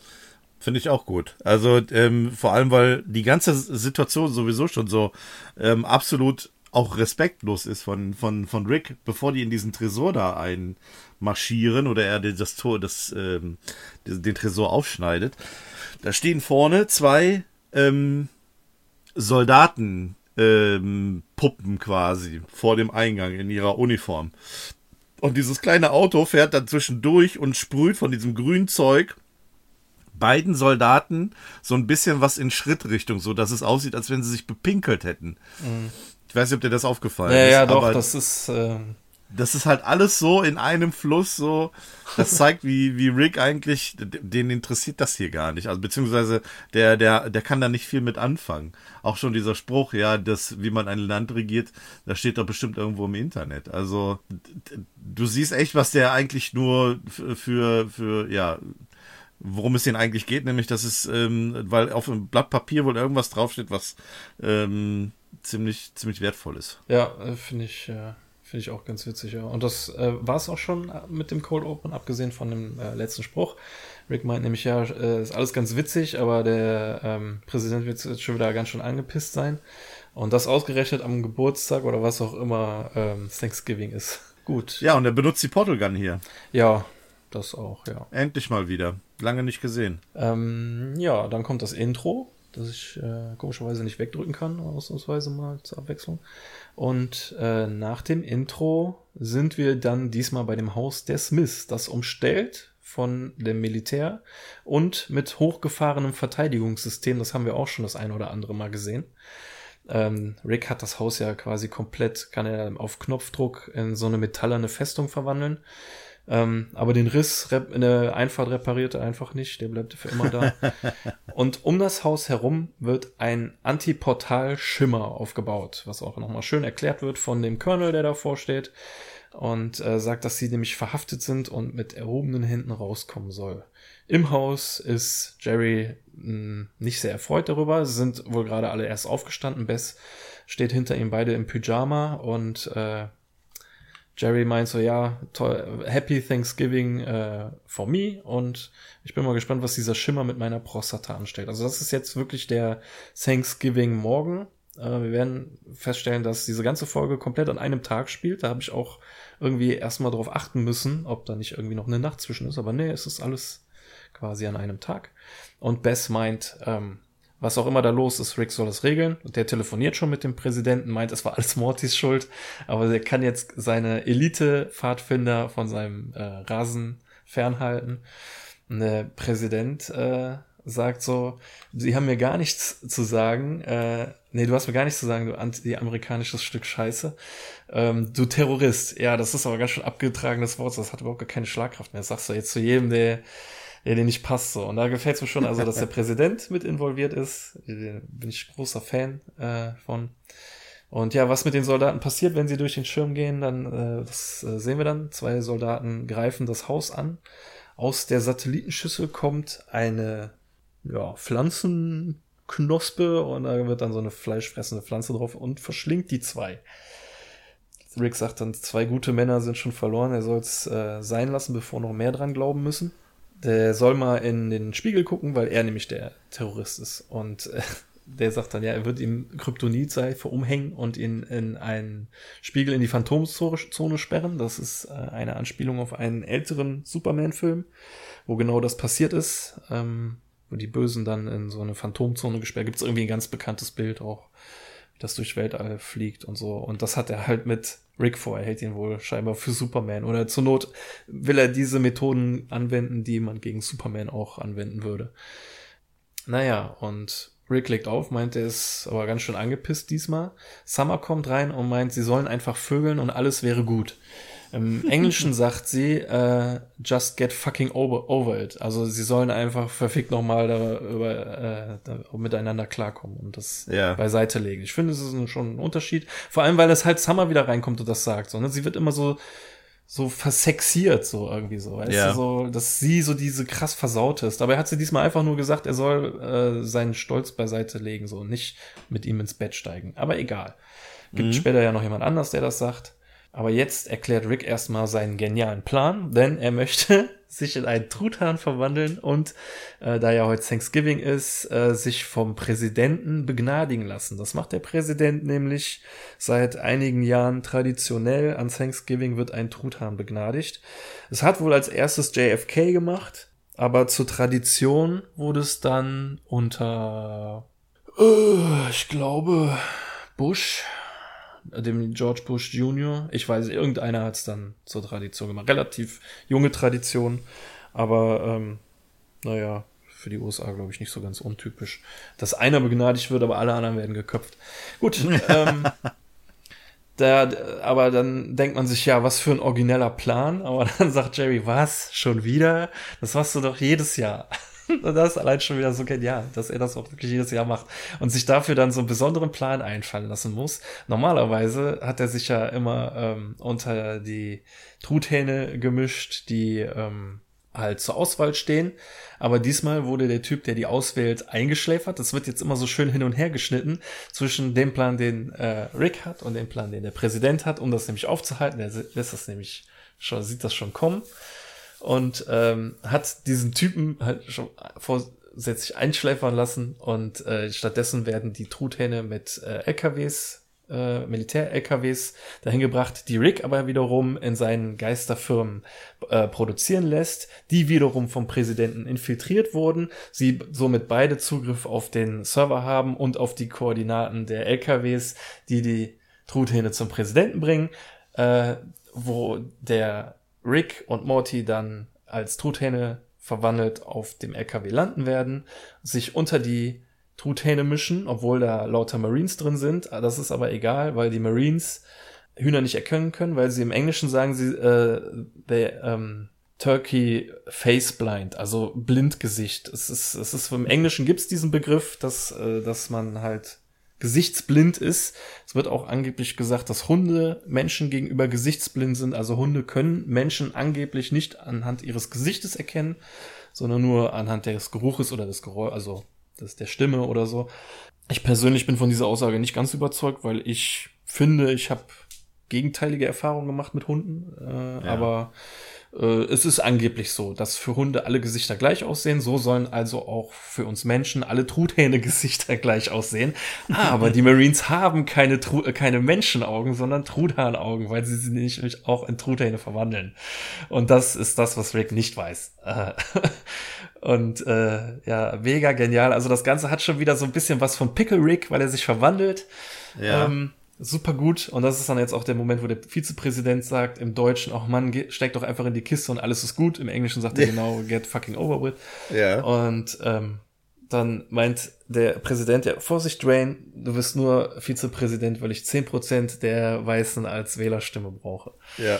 Speaker 2: Finde ich auch gut. Also ähm, vor allem, weil die ganze Situation sowieso schon so ähm, absolut auch respektlos ist von, von, von Rick, bevor die in diesen Tresor da einmarschieren oder er das Tor, das, ähm, den Tresor aufschneidet. Da stehen vorne zwei ähm, Soldaten ähm, Puppen quasi vor dem Eingang in ihrer Uniform. Und dieses kleine Auto fährt dann zwischendurch und sprüht von diesem grünen Zeug beiden Soldaten so ein bisschen was in Schrittrichtung, so dass es aussieht, als wenn sie sich bepinkelt hätten. Ich weiß nicht, ob dir das aufgefallen
Speaker 3: Ja,
Speaker 2: ist.
Speaker 3: ja, doch, das ist, äh,
Speaker 2: das ist halt alles so in einem Fluss so. Das zeigt, wie, wie Rick eigentlich, den interessiert das hier gar nicht. Also beziehungsweise der, der, der kann da nicht viel mit anfangen. Auch schon dieser Spruch, ja, das, wie man ein Land regiert, da steht doch bestimmt irgendwo im Internet. Also du siehst echt, was der eigentlich nur für, für ja, worum es denen eigentlich geht, nämlich dass es, ähm, weil auf einem Blatt Papier wohl irgendwas draufsteht, was ähm, ziemlich, ziemlich wertvoll ist.
Speaker 3: ja, äh, finde ich, äh, finde ich auch ganz witzig, ja. Und das äh, war es auch schon äh, mit dem Cold Open, abgesehen von dem äh, letzten Spruch. Rick meint nämlich, ja, äh, ist alles ganz witzig, aber der ähm, Präsident wird jetzt schon wieder ganz schön angepisst sein. Und das ausgerechnet am Geburtstag oder was auch immer ähm, Thanksgiving ist. Gut.
Speaker 2: Ja, und er benutzt die Portal Gun hier.
Speaker 3: Ja, das auch, ja.
Speaker 2: Endlich mal wieder. Lange nicht gesehen.
Speaker 3: Ähm, ja, dann kommt das Intro, das ich äh, komischerweise nicht wegdrücken kann, ausnahmsweise mal zur Abwechslung. Und äh, nach dem Intro sind wir dann diesmal bei dem Haus der Smiths, das umstellt von dem Militär und mit hochgefahrenem Verteidigungssystem, das haben wir auch schon das ein oder andere Mal gesehen. Ähm, Rick hat das Haus ja quasi komplett, kann er auf Knopfdruck in so eine metallerne Festung verwandeln. Ähm, aber den Riss in der Einfahrt repariert er einfach nicht, der bleibt für immer da. Und um das Haus herum wird ein Antiportal-Schimmer aufgebaut, was auch nochmal schön erklärt wird von dem Colonel, der davor steht und äh, sagt, dass sie nämlich verhaftet sind und mit erhobenen Händen rauskommen soll. Im Haus ist Jerry mh, nicht sehr erfreut darüber. Sie sind wohl gerade alle erst aufgestanden. Bess steht hinter ihm beide im Pyjama und äh, Jerry meint so, ja, toll, Happy Thanksgiving äh, for me und ich bin mal gespannt, was dieser Schimmer mit meiner Prostata anstellt. Also das ist jetzt wirklich der Thanksgiving morgen. Äh, wir werden feststellen, dass diese ganze Folge komplett an einem Tag spielt. Da habe ich auch irgendwie erstmal drauf achten müssen, ob da nicht irgendwie noch eine Nacht zwischen ist. Aber nee, es ist alles quasi an einem Tag. Und Bess meint, ähm, was auch immer da los ist, Rick soll das regeln. Und der telefoniert schon mit dem Präsidenten, meint, es war alles Mortys Schuld. Aber der kann jetzt seine Elite-Pfadfinder von seinem äh, Rasen fernhalten. Und der Präsident äh, sagt so, sie haben mir gar nichts zu sagen. Äh, nee, du hast mir gar nichts zu sagen, du anti-amerikanisches Stück Scheiße. Ähm, du Terrorist. Ja, das ist aber ganz schön abgetragenes Wort. Das hat überhaupt gar keine Schlagkraft mehr. Das sagst du jetzt zu jedem, der der dir nicht passt so. Und da gefällt es mir schon, also dass der Präsident mit involviert ist. Bin ich großer Fan äh, von. Und ja, was mit den Soldaten passiert, wenn sie durch den Schirm gehen, dann äh, das äh, sehen wir dann. Zwei Soldaten greifen das Haus an. Aus der Satellitenschüssel kommt eine ja, Pflanzenknospe und da wird dann so eine fleischfressende Pflanze drauf und verschlingt die zwei. Rick sagt dann, zwei gute Männer sind schon verloren, er soll es äh, sein lassen, bevor noch mehr dran glauben müssen. Der soll mal in den Spiegel gucken, weil er nämlich der Terrorist ist. Und äh, der sagt dann, ja, er wird ihm Kryptonitseife umhängen und ihn in einen Spiegel in die Phantomzone sperren. Das ist äh, eine Anspielung auf einen älteren Superman-Film, wo genau das passiert ist. Ähm, wo die Bösen dann in so eine Phantomzone gesperrt. Gibt es irgendwie ein ganz bekanntes Bild auch. das durch Weltall fliegt und so. Und das hat er halt mit Rick vor. Er hält ihn wohl scheinbar für Superman. Oder zur Not will er diese Methoden anwenden, die man gegen Superman auch anwenden würde. Naja, und Rick legt auf, meint, er ist aber ganz schön angepisst diesmal. Summer kommt rein und meint, sie sollen einfach vögeln und alles wäre gut. Im Englischen sagt sie, äh, just get fucking over, over it. Also sie sollen einfach verfickt nochmal darüber äh, da, miteinander klarkommen und das ja. beiseite legen. Ich finde, es ist schon ein Unterschied. Vor allem, weil es halt Summer wieder reinkommt und das sagt. So, ne? Sie wird immer so so versexiert, so irgendwie so. Weißt ja. du, so, dass sie so diese krass versaut ist. Dabei hat sie diesmal einfach nur gesagt, er soll äh, seinen Stolz beiseite legen, so nicht mit ihm ins Bett steigen. Aber egal. Gibt mhm. später ja noch jemand anders, der das sagt. Aber jetzt erklärt Rick erstmal seinen genialen Plan, denn er möchte sich in einen Truthahn verwandeln und, äh, da ja heute Thanksgiving ist, äh, sich vom Präsidenten begnadigen lassen. Das macht der Präsident nämlich seit einigen Jahren traditionell. An Thanksgiving wird ein Truthahn begnadigt. Es hat wohl als erstes JFK gemacht, aber zur Tradition wurde es dann unter, äh, ich glaube, Bush dem George Bush Jr. Ich weiß, irgendeiner hat es dann zur Tradition gemacht. Relativ junge Tradition, aber ähm, naja, für die USA, glaube ich, nicht so ganz untypisch. Dass einer begnadigt wird, aber alle anderen werden geköpft. Gut, ähm, da, aber dann denkt man sich, ja, was für ein origineller Plan. Aber dann sagt Jerry, was? Schon wieder? Das machst du doch jedes Jahr. Und das ist allein schon wieder so genial, dass er das auch wirklich jedes Jahr macht und sich dafür dann so einen besonderen Plan einfallen lassen muss. Normalerweise hat er sich ja immer ähm, unter die Truthähne gemischt, die ähm, halt zur Auswahl stehen. Aber diesmal wurde der Typ, der die auswählt, eingeschläfert. Das wird jetzt immer so schön hin und her geschnitten zwischen dem Plan, den äh, Rick hat und dem Plan, den der Präsident hat, um das nämlich aufzuhalten. Der lässt das nämlich schon, sieht das schon kommen und ähm, hat diesen Typen halt schon vorsätzlich einschläfern lassen und äh, stattdessen werden die Truthähne mit äh, LKWs, äh, Militär-LKWs dahin gebracht, die Rick aber wiederum in seinen Geisterfirmen äh, produzieren lässt, die wiederum vom Präsidenten infiltriert wurden, sie somit beide Zugriff auf den Server haben und auf die Koordinaten der LKWs, die die Truthähne zum Präsidenten bringen, äh, wo der Rick und Morty dann als Truthähne verwandelt auf dem LKW landen werden, sich unter die Truthähne mischen, obwohl da lauter Marines drin sind. Das ist aber egal, weil die Marines Hühner nicht erkennen können, weil sie im Englischen sagen sie äh, the, ähm, Turkey face blind, also Blindgesicht. Es ist, es ist im Englischen gibt's diesen Begriff, dass, äh, dass man halt gesichtsblind ist. Es wird auch angeblich gesagt, dass Hunde Menschen gegenüber gesichtsblind sind. Also Hunde können Menschen angeblich nicht anhand ihres Gesichtes erkennen, sondern nur anhand des Geruches oder des Geräuschs, also des, der Stimme oder so. Ich persönlich bin von dieser Aussage nicht ganz überzeugt, weil ich finde, ich habe gegenteilige Erfahrungen gemacht mit Hunden. Äh, ja. Aber es ist angeblich so, dass für Hunde alle Gesichter gleich aussehen. So sollen also auch für uns Menschen alle Truthähne-Gesichter gleich aussehen. Aber die Marines haben keine, Tru äh, keine Menschenaugen, sondern Truthahnaugen, weil sie sie nicht auch in Truthähne verwandeln. Und das ist das, was Rick nicht weiß. Und äh, ja, mega genial. Also das Ganze hat schon wieder so ein bisschen was von Pickle Rick, weil er sich verwandelt. Ja. Ähm, super gut. Und das ist dann jetzt auch der Moment, wo der Vizepräsident sagt im Deutschen, auch Mann, steck doch einfach in die Kiste und alles ist gut. Im Englischen sagt er genau, get fucking over with. Ja. Und ähm, dann meint der Präsident, ja, Vorsicht, Dwayne, du bist nur Vizepräsident, weil ich zehn Prozent der Weißen als Wählerstimme brauche. Ja.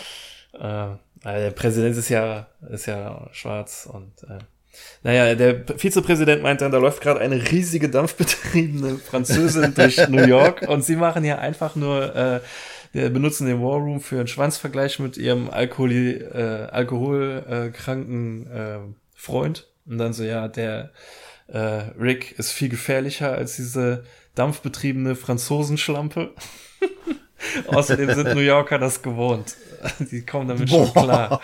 Speaker 3: Äh, der Präsident ist ja, ist ja schwarz und äh, naja, der Vizepräsident meint dann, da läuft gerade eine riesige dampfbetriebene Französin durch New York und sie machen hier einfach nur, äh, wir benutzen den War Room für einen Schwanzvergleich mit ihrem Alkohol, äh, alkoholkranken äh, Freund. Und dann so, ja, der äh, Rick ist viel gefährlicher als diese dampfbetriebene Franzosenschlampe. Außerdem sind New Yorker das gewohnt. Die kommen damit Boah. schon klar.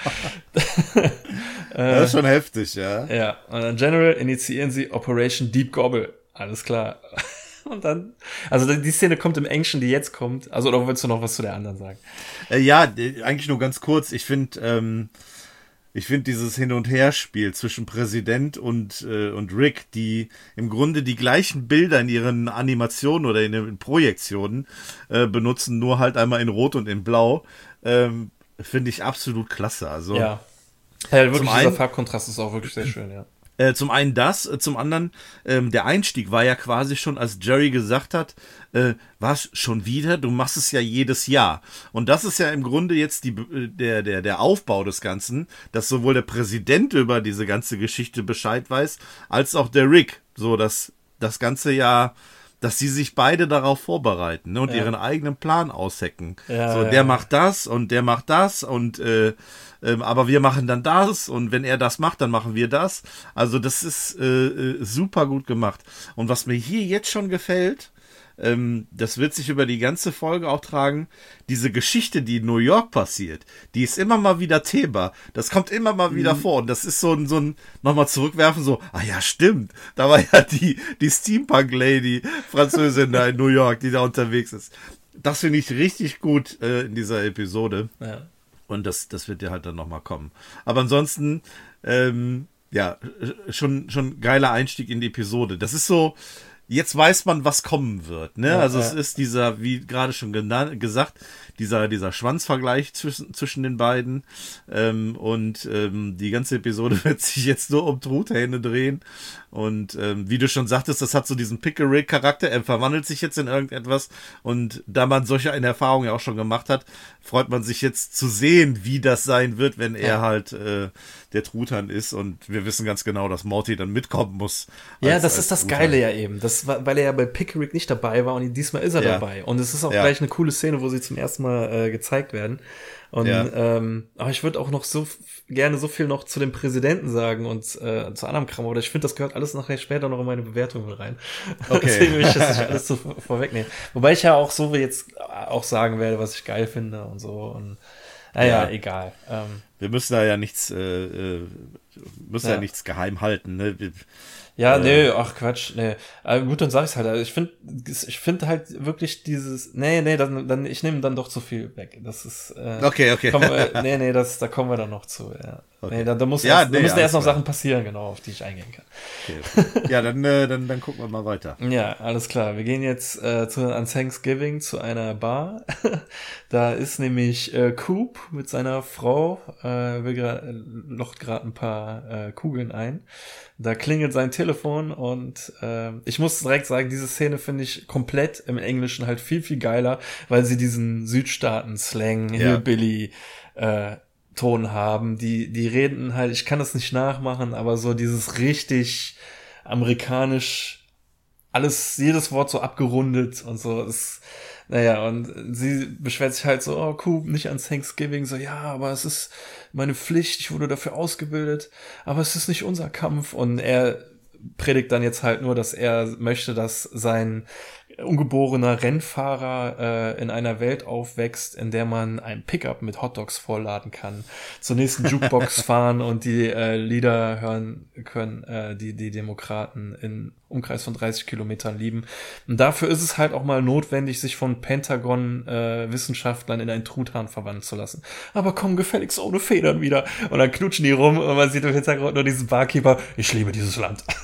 Speaker 2: das ist schon heftig, ja.
Speaker 3: Ja, und dann General initiieren sie Operation Deep Gobble. Alles klar. Und dann, also die Szene kommt im Englischen, die jetzt kommt. Also, oder willst du noch was zu der anderen sagen?
Speaker 2: Äh, ja, eigentlich nur ganz kurz. Ich finde, ähm, ich finde dieses Hin- und Herspiel zwischen Präsident und, äh, und Rick, die im Grunde die gleichen Bilder in ihren Animationen oder in den Projektionen äh, benutzen, nur halt einmal in Rot und in Blau, ähm, finde ich absolut klasse. Also,
Speaker 3: Ja. Ja, wirklich,
Speaker 2: Zum
Speaker 3: dieser
Speaker 2: einen-
Speaker 3: Farbkontrast ist auch wirklich sehr schön, ja.
Speaker 2: Äh, zum einen das, äh, zum anderen, ähm, der Einstieg war ja quasi schon, als Jerry gesagt hat, äh, was, schon wieder? Du machst es ja jedes Jahr. Und das ist ja im Grunde jetzt die, äh, der, der, der Aufbau des Ganzen, dass sowohl der Präsident über diese ganze Geschichte Bescheid weiß, als auch der Rick. So, dass das ganze Jahr, dass sie sich beide darauf vorbereiten ne, und
Speaker 3: Ja.
Speaker 2: ihren eigenen Plan aushecken.
Speaker 3: Ja,
Speaker 2: so,
Speaker 3: ja.
Speaker 2: der macht das und der macht das und äh, ähm, aber wir machen dann das und wenn er das macht, dann machen wir das. Also das ist äh, äh, super gut gemacht. Und was mir hier jetzt schon gefällt, ähm, das wird sich über die ganze Folge auch tragen, diese Geschichte, die in New York passiert, die ist immer mal wieder Thema. Das kommt immer mal wieder vor. Und das ist so ein, so ein nochmal zurückwerfen, so, ah ja, stimmt. Da war ja die, die Steampunk-Lady, Französin da in New York, die da unterwegs ist. Das finde ich richtig gut äh, in dieser Episode.
Speaker 3: ja.
Speaker 2: Und das, das wird ja halt dann nochmal kommen. Aber ansonsten, ähm, ja, schon, schon geiler Einstieg in die Episode. Das ist so, jetzt weiß man, was kommen wird. Ne?
Speaker 3: Ja,
Speaker 2: also
Speaker 3: ja.
Speaker 2: es ist dieser, wie gerade schon gesagt, dieser, dieser Schwanzvergleich zwischen, zwischen den beiden. Ähm, und ähm, die ganze Episode wird sich jetzt nur um Truthähne drehen. Und ähm, wie du schon sagtest, das hat so diesen Pickle-Rick-Charakter. Er verwandelt sich jetzt in irgendetwas. Und da man solche eine Erfahrung ja auch schon gemacht hat, freut man sich jetzt zu sehen, wie das sein wird, wenn er
Speaker 3: Ja.
Speaker 2: halt äh, der Truthahn ist. Und wir wissen ganz genau, dass Morty dann mitkommen muss.
Speaker 3: Ja,
Speaker 2: als-
Speaker 3: das
Speaker 2: als
Speaker 3: ist das
Speaker 2: Truthahn.
Speaker 3: Geile ja eben. Das weil er ja bei Pickerick nicht dabei war und diesmal ist er
Speaker 2: Ja.
Speaker 3: dabei. Und es ist auch
Speaker 2: Ja.
Speaker 3: gleich eine coole Szene, wo sie zum ersten Mal äh, gezeigt werden. Und
Speaker 2: Ja.
Speaker 3: ähm, aber ich würde auch noch so gerne so viel noch zu dem Präsidenten sagen und äh, zu anderem Kram. Oder ich finde, das gehört alles nachher später noch in meine Bewertung mit rein.
Speaker 2: Okay.
Speaker 3: Deswegen will ich das nicht alles so vor- vorwegnehmen. Wobei ich ja auch so wie jetzt auch sagen werde, was ich geil finde und so. Und naja,
Speaker 2: Ja.
Speaker 3: egal. Ähm,
Speaker 2: Wir müssen da ja nichts, äh, äh, müssen ja.
Speaker 3: Ja.
Speaker 2: nichts geheim halten. Ne? Wir-
Speaker 3: Ja,
Speaker 2: Äh.
Speaker 3: nee, ach Quatsch, nee. Aber gut, dann sag ich's halt. Also ich finde, ich finde halt wirklich dieses, nee, nee, dann, dann ich nehme dann doch zu viel weg. Das ist, äh,
Speaker 2: Okay, okay.
Speaker 3: Kommen wir, nee, nee, das, da kommen wir dann noch zu. Ja,
Speaker 2: Okay.
Speaker 3: nee, da, da, muss
Speaker 2: Ja,
Speaker 3: erst, da
Speaker 2: nee,
Speaker 3: müssen erst noch
Speaker 2: klar.
Speaker 3: Sachen passieren, genau, auf die ich eingehen kann.
Speaker 2: okay. ja, dann, äh, dann, dann gucken wir mal weiter.
Speaker 3: Ja, alles klar. Wir gehen jetzt äh, zu, an Thanksgiving zu einer Bar. da ist nämlich äh, Coop mit seiner Frau, äh, will gra- äh, locht gerade ein paar äh, Kugeln ein. Da klingelt sein Telefon und äh, ich muss direkt sagen, diese Szene finde ich komplett im Englischen halt viel, viel geiler, weil sie diesen Südstaaten-Slang,
Speaker 2: Ja.
Speaker 3: Hillbilly, äh, Ton haben. Die, die reden halt, ich kann das nicht nachmachen, aber so dieses richtig amerikanisch, alles, jedes Wort so abgerundet und so ist, naja, und sie beschwert sich halt so, oh, Coop, nicht ans Thanksgiving, so, ja, aber es ist meine Pflicht, ich wurde dafür ausgebildet, aber es ist nicht unser Kampf und er predigt dann jetzt halt nur, dass er möchte, dass sein ungeborener Rennfahrer äh, in einer Welt aufwächst, in der man ein Pickup mit Hotdogs vollladen kann, zur nächsten Jukebox fahren und die äh, Lieder hören können, äh, die die Demokraten in Umkreis von 30 Kilometern lieben. Und dafür ist es halt auch mal notwendig, sich von Pentagon-Wissenschaftlern in einen Truthahn verwandeln zu lassen. Aber komm gefälligst ohne Federn wieder. Und dann knutschen die rum und man sieht im Hintergrund nur diesen Barkeeper. Ich liebe dieses Land.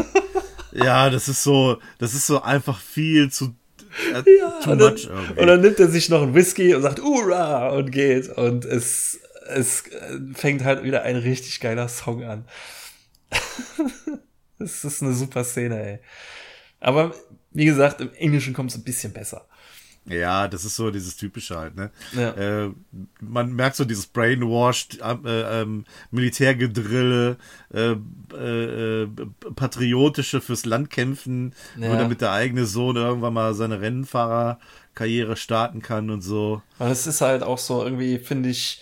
Speaker 2: Ja, das ist so, das ist so einfach viel zu äh, too
Speaker 3: und, dann,
Speaker 2: much irgendwie.
Speaker 3: und dann nimmt er sich noch einen Whisky und sagt Ura und geht und es, es fängt halt wieder ein richtig geiler Song an. das ist eine super Szene, ey. Aber wie gesagt, im Englischen kommt es ein bisschen besser.
Speaker 2: Ja, das ist so dieses typische halt, ne?
Speaker 3: Ja.
Speaker 2: Äh, man merkt so dieses Brainwashed, äh, ähm, Militärgedrille, äh, äh, äh, patriotische fürs Land kämpfen,
Speaker 3: Ja.
Speaker 2: nur damit der eigene Sohn irgendwann mal seine Rennfahrerkarriere starten kann und so.
Speaker 3: Weil es ist halt auch so irgendwie, finde ich,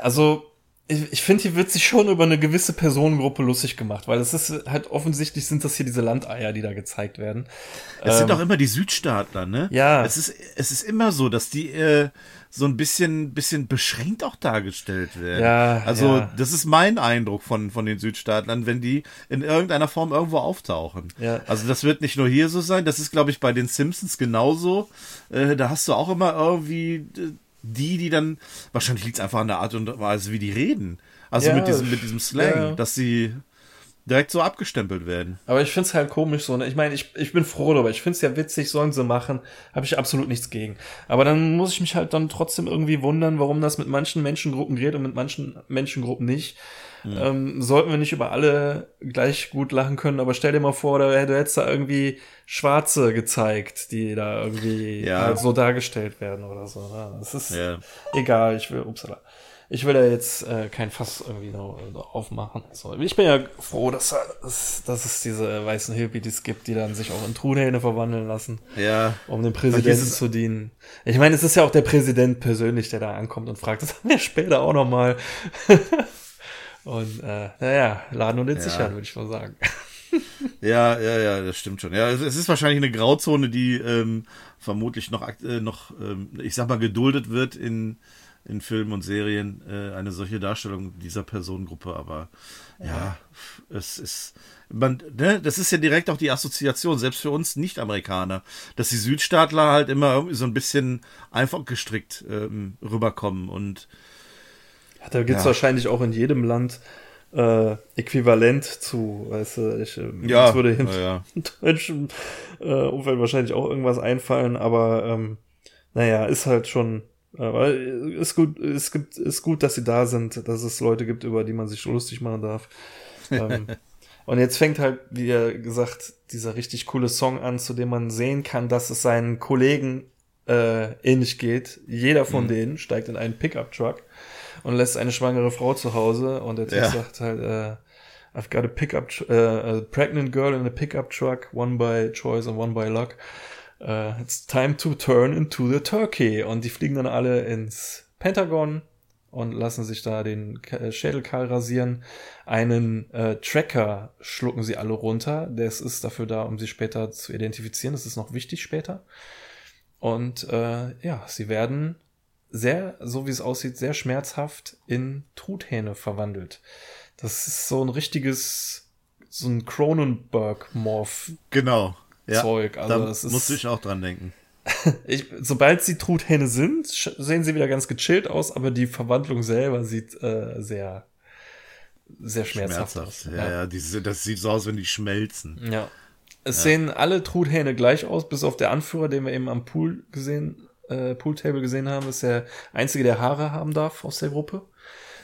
Speaker 3: also ich, ich finde, hier wird sich schon über eine gewisse Personengruppe lustig gemacht, weil es ist halt offensichtlich sind das hier diese Landeier, die da gezeigt werden.
Speaker 2: Es sind
Speaker 3: Ähm,
Speaker 2: auch immer die Südstaatler, ne?
Speaker 3: Ja.
Speaker 2: Es ist, es ist immer so, dass die äh, so ein bisschen, bisschen beschränkt auch dargestellt werden.
Speaker 3: Ja,
Speaker 2: Also,
Speaker 3: ja.
Speaker 2: das ist mein Eindruck von, von den Südstaatlern, wenn die in irgendeiner Form irgendwo auftauchen.
Speaker 3: Ja.
Speaker 2: Also, das wird nicht nur hier so sein, das ist, glaube ich, bei den Simpsons genauso. Äh, da hast du auch immer irgendwie äh, die, die dann, wahrscheinlich liegt es einfach an der Art und Weise, wie die reden. Also
Speaker 3: Ja,
Speaker 2: mit diesem, mit diesem Slang,
Speaker 3: ja.
Speaker 2: dass sie direkt so abgestempelt werden.
Speaker 3: Aber ich find's halt komisch so. Ne? Ich meine, ich, ich bin froh darüber. Ich find's ja witzig, sollen sie machen. Habe ich absolut nichts gegen. Aber dann muss ich mich halt dann trotzdem irgendwie wundern, warum das mit manchen Menschengruppen geht und mit manchen Menschengruppen nicht. Ähm, sollten wir nicht über alle gleich gut lachen können, aber stell dir mal vor, du, hättest da irgendwie Schwarze gezeigt, die da irgendwie
Speaker 2: Ja.
Speaker 3: halt so dargestellt werden oder so. Ne? Das ist
Speaker 2: Ja.
Speaker 3: egal, ich will, upsala. Ich will da jetzt äh, kein Fass irgendwie noch, noch aufmachen. So, ich bin ja froh, dass, dass, dass es diese weißen Hillbillies gibt, die dann sich auch in Truthähne verwandeln lassen,
Speaker 2: Ja.
Speaker 3: um dem Präsidenten zu dienen. Ich meine, es ist ja auch der Präsident persönlich, der da ankommt und fragt, das haben wir später auch noch mal. Und äh, naja, laden und in
Speaker 2: Ja.
Speaker 3: sichern, würde ich mal sagen.
Speaker 2: Ja, ja, ja, das stimmt schon. Ja, es, es ist wahrscheinlich eine Grauzone, die ähm, vermutlich noch, äh, noch ähm, ich sag mal, geduldet wird in, in Filmen und Serien, äh, eine solche Darstellung dieser Personengruppe. Aber ja, es ist, man, ne, das ist ja direkt auch die Assoziation, selbst für uns Nicht-Amerikaner, dass die Südstaatler halt immer irgendwie so ein bisschen einfach gestrickt ähm, rüberkommen und
Speaker 3: Ja, da gibt's
Speaker 2: Ja.
Speaker 3: wahrscheinlich auch in jedem Land äh, äquivalent zu, weißt du, ich, äh,
Speaker 2: Ja,
Speaker 3: würde im
Speaker 2: ja, ja.
Speaker 3: deutschen äh, Umfeld wahrscheinlich auch irgendwas einfallen, aber ähm, naja, ist halt schon, äh, weil ist gut, es gibt, ist gut, dass sie da sind, dass es Leute gibt, über die man sich lustig machen darf. Ähm, und jetzt fängt halt, wie er gesagt, dieser richtig coole Song an, zu dem man sehen kann, dass es seinen Kollegen äh, ähnlich geht. Jeder von denen steigt in einen Pickup-Truck und lässt eine schwangere Frau zu Hause und der Text
Speaker 2: Ja.
Speaker 3: sagt halt, äh, I've got a pickup, äh, a pregnant girl in a pickup truck, one by choice and one by luck. Uh, it's time to turn into the turkey. Und die fliegen dann alle ins Pentagon und lassen sich da den äh, Schädel kahl rasieren. Einen äh, Tracker schlucken sie alle runter. Das ist dafür da, um sie später zu identifizieren. Das ist noch wichtig später. Und äh, ja, sie werden sehr, so wie es aussieht, sehr schmerzhaft in Truthähne verwandelt. Das ist so ein richtiges, so ein Cronenberg-Morph.
Speaker 2: genau. Ja,
Speaker 3: Zeug, also
Speaker 2: da
Speaker 3: das ist-
Speaker 2: musste ich auch dran denken.
Speaker 3: Ich, sobald sie Truthähne sind, sehen sie wieder ganz gechillt aus, aber die Verwandlung selber sieht äh, sehr, sehr schmerzhaft,
Speaker 2: Schmerzhaft.
Speaker 3: aus.
Speaker 2: Ja, ja, diese, das sieht so aus, wenn die schmelzen.
Speaker 3: Ja. Es sehen alle Truthähne gleich aus, bis auf der Anführer, den wir eben am Pool gesehen, äh, Pooltable gesehen haben, ist der einzige, der Haare haben darf aus der Gruppe.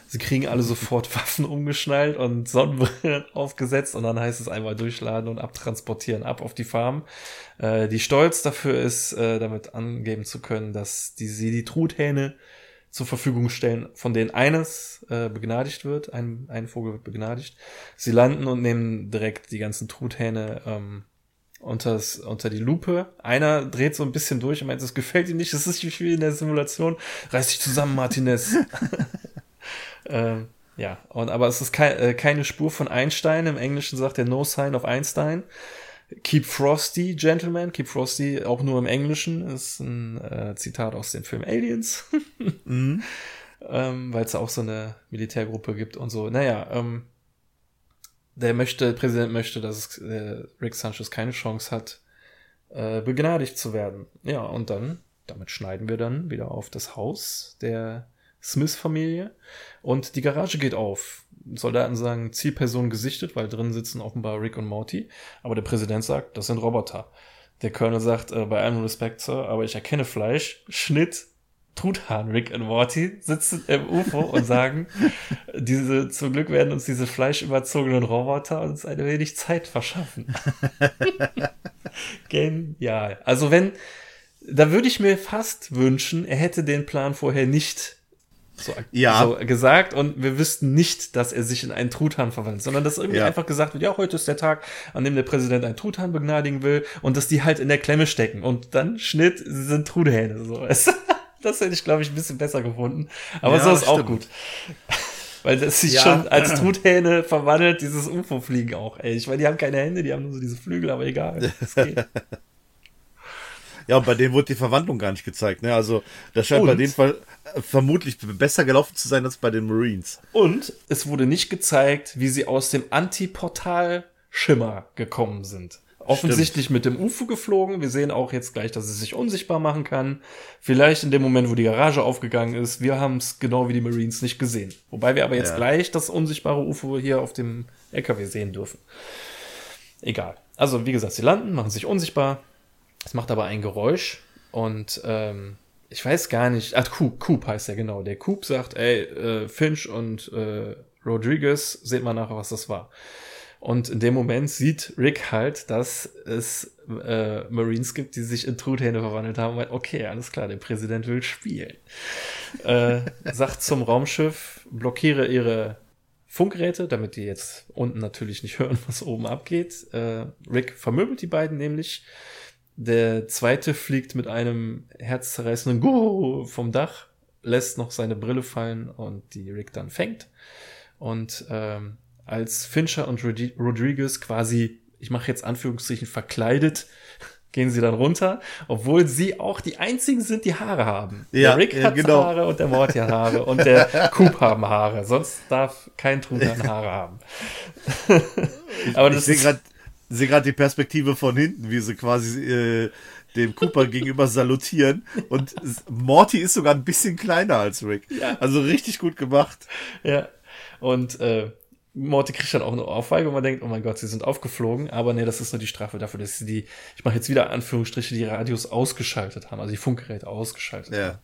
Speaker 3: Sie kriegen alle sofort Waffen umgeschnallt und Sonnenbrillen aufgesetzt und dann heißt es einmal durchladen und abtransportieren, ab auf die Farm. Äh, die Stolz dafür ist, äh, damit angeben zu können, dass die, sie die Truthähne zur Verfügung stellen, von denen eines äh, begnadigt wird, ein, ein Vogel wird begnadigt. Sie landen und nehmen direkt die ganzen Truthähne ähm, unters, unter die Lupe. Einer dreht so ein bisschen durch und meint, es gefällt ihm nicht, das ist nicht wie in der Simulation. Reiß dich zusammen, Martinez. ähm, ja, und aber es ist kei äh, keine Spur von Einstein. Im Englischen sagt er No Sign of Einstein. Keep Frosty, Gentlemen. Keep Frosty, auch nur im Englischen, ist ein äh, Zitat aus dem Film Aliens. ähm, Weil es da auch so eine Militärgruppe gibt und so. Naja, ähm, der möchte, der Präsident möchte, dass äh, Rick Sanchez keine Chance hat, äh, begnadigt zu werden. Ja, und dann, damit schneiden wir dann wieder auf das Haus der Smith-Familie und die Garage geht auf. Soldaten sagen, Zielperson gesichtet, weil drin sitzen offenbar Rick und Morty, aber der Präsident sagt, das sind Roboter. Der Colonel sagt, äh, bei allem Respekt, Sir, aber ich erkenne Fleisch, Schnitt, Truthahn, Rick und Morty sitzen im UFO und sagen, diese, zum Glück werden uns diese fleischüberzogenen Roboter uns eine wenig Zeit verschaffen. Genial. Also wenn, da würde ich mir fast wünschen, er hätte den Plan vorher nicht so,
Speaker 2: Ja.
Speaker 3: so gesagt und wir wüssten nicht, dass er sich in einen Truthahn verwandelt, sondern dass irgendwie
Speaker 2: Ja.
Speaker 3: einfach gesagt wird, ja, heute ist der Tag, an dem der Präsident einen Truthahn begnadigen will und dass die halt in der Klemme stecken und dann Schnitt, sie sind Truthähne, so. weißt? Das hätte ich, glaube ich, ein bisschen besser gefunden. Aber
Speaker 2: Ja,
Speaker 3: so ist auch
Speaker 2: stimmt.
Speaker 3: gut. Weil das sich
Speaker 2: Ja.
Speaker 3: schon als Truthähne verwandelt, dieses UFO-Fliegen auch, ey. Ich meine, die haben keine Hände, die haben nur so diese Flügel, aber egal. Das geht.
Speaker 2: Ja, und bei denen wurde die Verwandlung gar nicht gezeigt. Ne? Also das scheint
Speaker 3: Und?
Speaker 2: bei denen ver vermutlich besser gelaufen zu sein als bei den Marines.
Speaker 3: Und es wurde nicht gezeigt, wie sie aus dem Antiportal-Schimmer gekommen sind. Offensichtlich Stimmt. mit dem UFO geflogen. Wir sehen auch jetzt gleich, dass es sich unsichtbar machen kann. Vielleicht in dem Moment, wo die Garage aufgegangen ist. Wir haben es genau wie die Marines nicht gesehen. Wobei wir aber jetzt ja. gleich das unsichtbare UFO hier auf dem LKW sehen dürfen. Egal. Also, wie gesagt, sie landen, machen sich unsichtbar. Es macht aber ein Geräusch und ähm, ich weiß gar nicht. Ach, Coop, Coop heißt er genau. Der Coop sagt, ey, äh, Finch und äh, Rodriguez, seht mal nachher, was das war. Und in dem Moment sieht Rick halt, dass es äh, Marines gibt, die sich in Truthähne verwandelt haben. Meint, okay, alles klar, der Präsident will spielen. äh, sagt zum Raumschiff, blockiere ihre Funkgeräte, damit die jetzt unten natürlich nicht hören, was oben abgeht. Äh, Rick vermöbelt die beiden nämlich. Der zweite fliegt mit einem herzzerreißenden Guru vom Dach, lässt noch seine Brille fallen und die Rick dann fängt. Und ähm, als Fincher und Rodriguez quasi, ich mache jetzt Anführungszeichen, verkleidet, gehen sie dann runter, obwohl sie auch die einzigen sind, die Haare haben. Ja, der Rick hat genau. Haare und der Morty hat Haare und der Coop haben Haare. Sonst darf kein Truthahn Haare haben.
Speaker 2: Aber das ich sehe gerade die Perspektive von hinten, wie sie quasi äh, dem Cooper gegenüber salutieren. Und Morty ist sogar ein bisschen kleiner als Rick. Ja. Also richtig gut gemacht.
Speaker 3: Ja. Und äh, Morty kriegt dann auch eine Aufweige und man denkt, oh mein Gott, sie sind aufgeflogen, aber nee, das ist nur die Strafe dafür, dass sie die, ich mache jetzt wieder Anführungsstriche, die Radios ausgeschaltet haben, also die Funkgeräte ausgeschaltet ja. haben.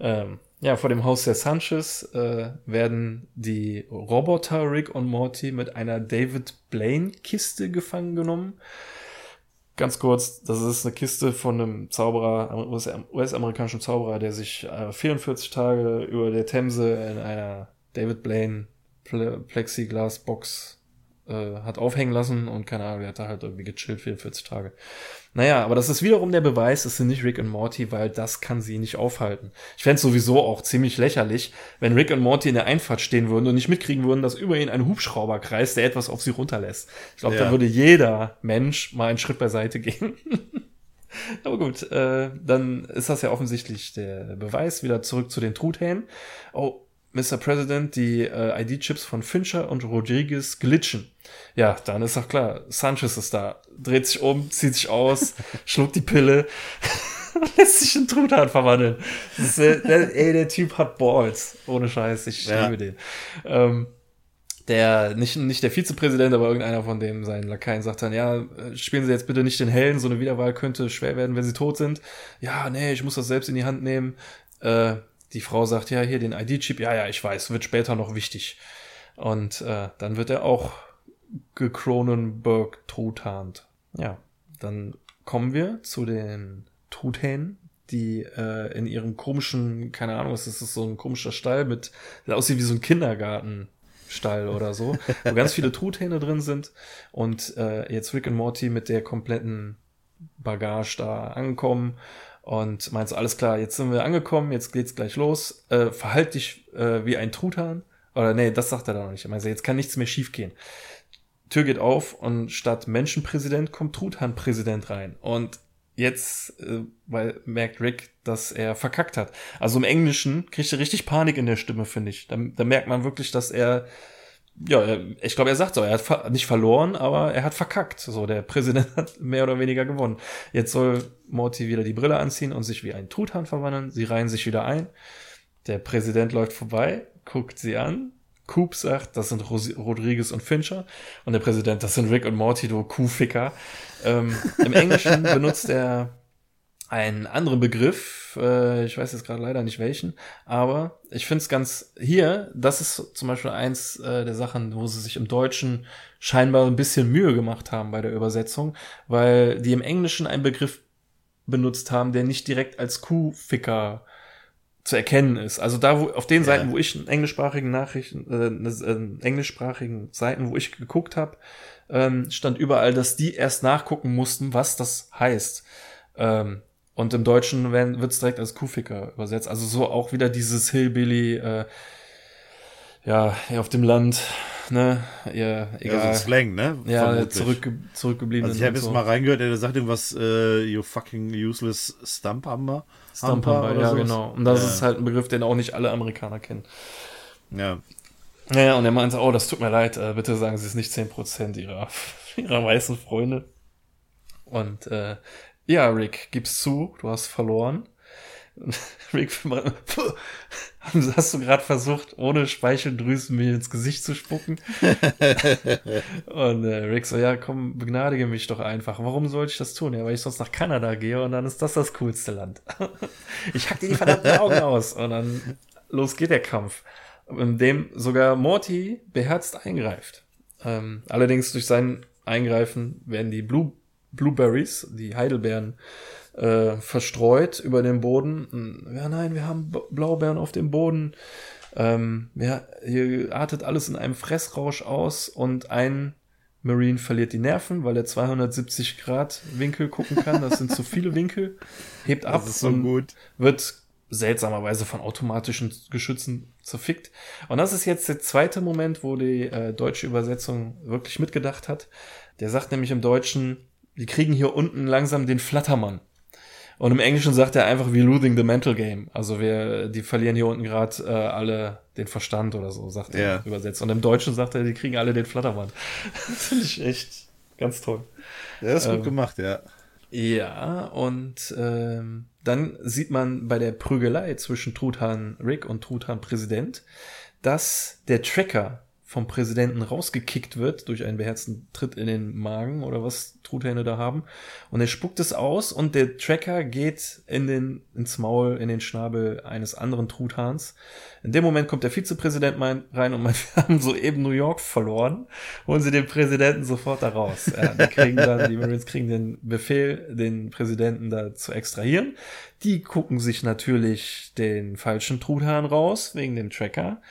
Speaker 3: Ähm, ja, vor dem Haus der Sanchez äh, werden die Roboter Rick und Morty mit einer David Blaine Kiste gefangen genommen. Ganz kurz, das ist eine Kiste von einem Zauberer, US-amerikanischen Zauberer, der sich äh, 44 Tage über der Themse in einer David Blaine Plexiglas-Box äh, hat aufhängen lassen und keine Ahnung, der hat da halt irgendwie gechillt 44 Tage. Naja, aber das ist wiederum der Beweis, es sind nicht Rick und Morty, weil das kann sie nicht aufhalten. Ich fände sowieso auch ziemlich lächerlich, wenn Rick und Morty in der Einfahrt stehen würden und nicht mitkriegen würden, dass über ihnen ein Hubschrauber kreist, der etwas auf sie runterlässt. Ich glaube, ja. da würde jeder Mensch mal einen Schritt beiseite gehen. Aber gut, äh, dann ist das ja offensichtlich der Beweis. Wieder zurück zu den Truthähnen. Oh, Mr. President die äh, ID-Chips von Fincher und Rodriguez glitchen. Ja, dann ist doch klar, Sanchez ist da, dreht sich um, zieht sich aus, schluckt die Pille, lässt sich in Truthahn verwandeln. Ist, äh, der, ey, der Typ hat Balls, ohne Scheiß, ich ja. liebe den. Ähm, der, nicht, nicht der Vizepräsident, aber irgendeiner von dem seinen Lakaien sagt dann, ja, äh, spielen Sie jetzt bitte nicht den Helden, so eine Wiederwahl könnte schwer werden, wenn Sie tot sind. Ja, nee, ich muss das selbst in die Hand nehmen. Äh, die Frau sagt, ja, hier den ID-Chip, ja, ja, ich weiß, wird später noch wichtig. Und äh, dann wird er auch gekronenberg truthahnt. Ja, dann kommen wir zu den Truthähnen, die äh, in ihrem komischen, keine Ahnung, was ist so ein komischer Stall mit, der aussieht wie so ein Kindergartenstall oder so, wo ganz viele Truthähne drin sind und äh, jetzt Rick und Morty mit der kompletten Bagage da ankommen und meinst, alles klar, jetzt sind wir angekommen, jetzt geht's gleich los. Äh, verhalt dich äh, wie ein Truthahn. Oder nee, das sagt er da noch nicht. Er meint, jetzt kann nichts mehr schiefgehen. Tür geht auf und statt Menschenpräsident kommt Truthahnpräsident rein. Und jetzt äh, weil merkt Rick, dass er verkackt hat. Also im Englischen kriegt er richtig Panik in der Stimme, finde ich. Da, da merkt man wirklich, dass er ja, ich glaube, er sagt so, er hat nicht verloren, aber er hat verkackt. So, der Präsident hat mehr oder weniger gewonnen. Jetzt soll Morty wieder die Brille anziehen und sich wie ein Truthahn verwandeln. Sie reihen sich wieder ein. Der Präsident läuft vorbei, guckt sie an. Coop sagt, das sind Ros Rodriguez und Fincher. Und der Präsident, das sind Rick und Morty, du Kuhficker. Ähm, Im Englischen benutzt er einen anderen Begriff, äh, ich weiß jetzt gerade leider nicht welchen, aber ich finde es ganz hier, das ist zum Beispiel eins äh, der Sachen, wo sie sich im Deutschen scheinbar ein bisschen Mühe gemacht haben bei der Übersetzung, weil die im Englischen einen Begriff benutzt haben, der nicht direkt als Kuhficker zu erkennen ist. Also da, wo auf den Seiten, ja. wo ich englischsprachigen Nachrichten, äh, äh, englischsprachigen Seiten, wo ich geguckt habe, ähm, stand überall, dass die erst nachgucken mussten, was das heißt. Ähm, und im Deutschen wird es direkt als Kuhficker übersetzt. Also so auch wieder dieses Hillbilly, äh, ja, auf dem Land, ne, ja, egal. Ja,
Speaker 2: so Slang, ne?
Speaker 3: Ja, zurück, zurückgeblieben.
Speaker 2: Also ich habe jetzt so. mal reingehört, der sagt irgendwas, äh, you fucking useless Stumphammer.
Speaker 3: Stumphammer, ja, sowas. genau. Und das ja. ist halt ein Begriff, den auch nicht alle Amerikaner kennen.
Speaker 2: Ja.
Speaker 3: Ja, und er meinte, oh, das tut mir leid, äh, bitte sagen Sie es nicht 10% ihrer, ihrer weißen Freunde. Und äh, ja, Rick, gib's zu, du hast verloren. Rick, hast du gerade versucht, ohne Speicheldrüsen mir ins Gesicht zu spucken? und äh, Rick so, ja, komm, begnadige mich doch einfach. Warum sollte ich das tun? Ja, weil ich sonst nach Kanada gehe und dann ist das das coolste Land. ich hack dir die verdammten Augen aus und dann los geht der Kampf, in dem sogar Morty beherzt eingreift. Ähm, allerdings durch sein Eingreifen werden die Blue Blueberries, die Heidelbeeren, äh, verstreut über den Boden. Ja, nein, wir haben Blaubeeren auf dem Boden. Ähm, ja, hier artet alles in einem Fressrausch aus und ein Marine verliert die Nerven, weil er 270 Grad Winkel gucken kann. Das sind zu viele Winkel. Hebt ab
Speaker 2: das ist so und gut.
Speaker 3: wird seltsamerweise von automatischen Geschützen zerfickt. Und das ist jetzt der zweite Moment, wo die äh, deutsche Übersetzung wirklich mitgedacht hat. Der sagt nämlich im Deutschen, die kriegen hier unten langsam den Flattermann. Und im Englischen sagt er einfach, we losing the mental game. Also wir, die verlieren hier unten gerade äh, alle den Verstand oder so, sagt er übersetzt. Und im Deutschen sagt er, die kriegen alle den Flattermann. das finde ich echt ganz toll.
Speaker 2: Ja, das ist ähm, gut gemacht, ja.
Speaker 3: Ja, und ähm, dann sieht man bei der Prügelei zwischen Truthahn Rick und Truthahn Präsident, dass der Tracker vom Präsidenten rausgekickt wird durch einen beherzten Tritt in den Magen oder was Truthähne da haben. Und er spuckt es aus und der Tracker geht in den, ins Maul, in den Schnabel eines anderen Truthahns. In dem Moment kommt der Vizepräsident rein und meint, wir haben soeben New York verloren. Holen sie den Präsidenten sofort da raus. Ja, die kriegen dann, die Marines kriegen den Befehl, den Präsidenten da zu extrahieren. Die gucken sich natürlich den falschen Truthahn raus, wegen dem Tracker.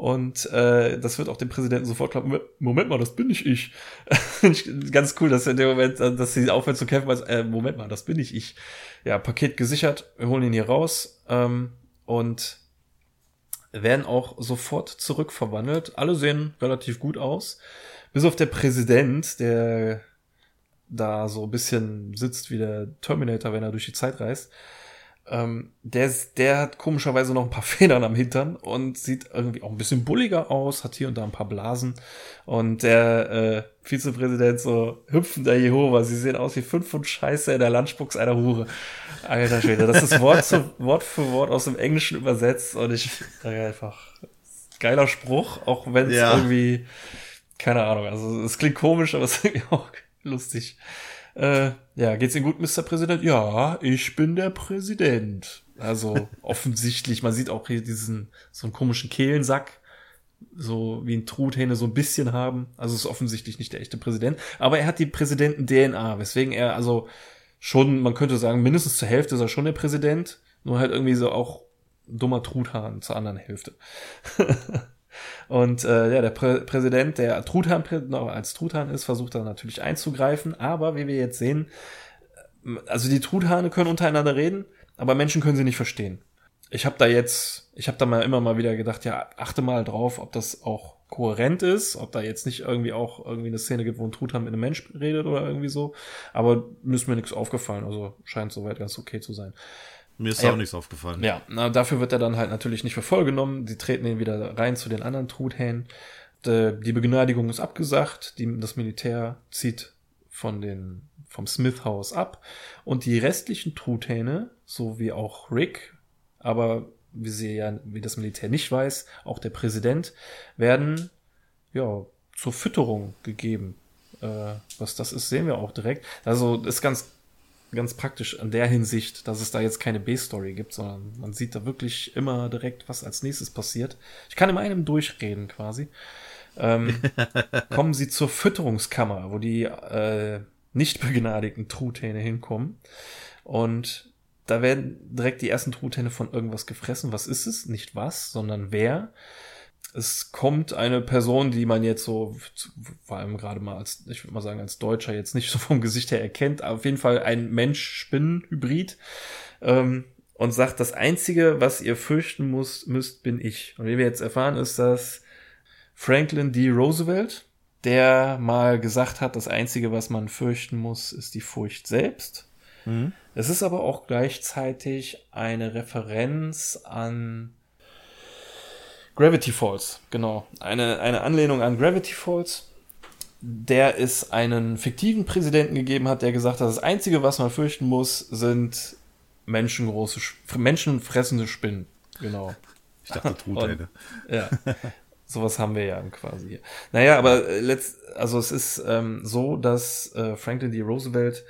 Speaker 3: Und äh, das wird auch dem Präsidenten sofort klappen. Moment mal, das bin nicht ich. Ganz cool, dass er in dem Moment, dass sie aufhört zu kämpfen, weil äh, Moment mal, das bin nicht ich. Ja, Paket gesichert, wir holen ihn hier raus ähm, und werden auch sofort zurückverwandelt. Alle sehen relativ gut aus. Bis auf der Präsident, der da so ein bisschen sitzt wie der Terminator, wenn er durch die Zeit reist. Ähm, der, der hat komischerweise noch ein paar Federn am Hintern und sieht irgendwie auch ein bisschen bulliger aus, hat hier und da ein paar Blasen. Und der äh, Vizepräsident so hüpfender Jehova, sie sehen aus wie fünf Pfund Scheiße in der Lunchbox einer Hure. Alter Schwede, das ist Wort, zu, Wort für Wort aus dem Englischen übersetzt und ich sage einfach, geiler Spruch, auch wenn es ja. irgendwie, keine Ahnung, also es klingt komisch, aber es ist irgendwie auch lustig. Äh, ja, geht's Ihnen gut, Mr. Präsident? Ja, ich bin der Präsident. Also offensichtlich, man sieht auch hier diesen, so einen komischen Kehlensack, so wie ein Truthähne so ein bisschen haben. Also ist offensichtlich nicht der echte Präsident. Aber er hat die Präsidenten-DNA, weswegen er also schon, man könnte sagen, mindestens zur Hälfte ist er schon der Präsident, nur halt irgendwie so auch dummer Truthahn zur anderen Hälfte. Und äh, ja, der Prä Präsident, der Truthahn als Truthahn ist, versucht dann natürlich einzugreifen. Aber wie wir jetzt sehen, also die Truthahne können untereinander reden, aber Menschen können sie nicht verstehen. Ich habe da jetzt, ich habe da mal immer mal wieder gedacht, ja, achte mal drauf, ob das auch kohärent ist, ob da jetzt nicht irgendwie auch irgendwie eine Szene gibt, wo ein Truthahn mit einem Mensch redet oder irgendwie so. Aber ist mir nichts aufgefallen, also scheint soweit ganz okay zu sein.
Speaker 2: Mir ist ja, auch nichts aufgefallen.
Speaker 3: Ja, na, dafür wird er dann halt natürlich nicht für voll genommen. Die treten ihn wieder rein zu den anderen Truthähnen. Die Begnadigung ist abgesagt. Die, das Militär zieht von den, vom Smith House ab. Und die restlichen Truthähne, so wie auch Rick, aber wie sie ja, wie das Militär nicht weiß, auch der Präsident, werden, ja, zur Fütterung gegeben. Äh, was das ist, sehen wir auch direkt. Also, ist ganz ganz praktisch in der Hinsicht, dass es da jetzt keine B-Story gibt, sondern man sieht da wirklich immer direkt, was als nächstes passiert. Ich kann in einem durchreden quasi. Ähm, kommen sie zur Fütterungskammer, wo die äh, nicht begnadigten Truthähne hinkommen. Und da werden direkt die ersten Truthähne von irgendwas gefressen. Was ist es? Nicht was, sondern wer es kommt eine Person, die man jetzt so, vor allem gerade mal als, ich würde mal sagen, als Deutscher jetzt nicht so vom Gesicht her erkennt, auf jeden Fall ein Mensch-Spinnen-Hybrid, ähm, und sagt, das Einzige, was ihr fürchten muss, müsst, bin ich. Und wie wir jetzt erfahren, ist das Franklin D. Roosevelt, der mal gesagt hat, das Einzige, was man fürchten muss, ist die Furcht selbst. Mhm. Es ist aber auch gleichzeitig eine Referenz an Gravity Falls, genau. Eine, eine Anlehnung an Gravity Falls. der es einen fiktiven Präsidenten gegeben hat, der gesagt hat, das Einzige, was man fürchten muss, sind menschengroße, menschenfressende Spinnen. Genau.
Speaker 2: Ich dachte Truthähne.
Speaker 3: ja. Sowas haben wir ja quasi hier. Naja, aber äh, letzt, also es ist ähm, so, dass äh, Franklin D. Roosevelt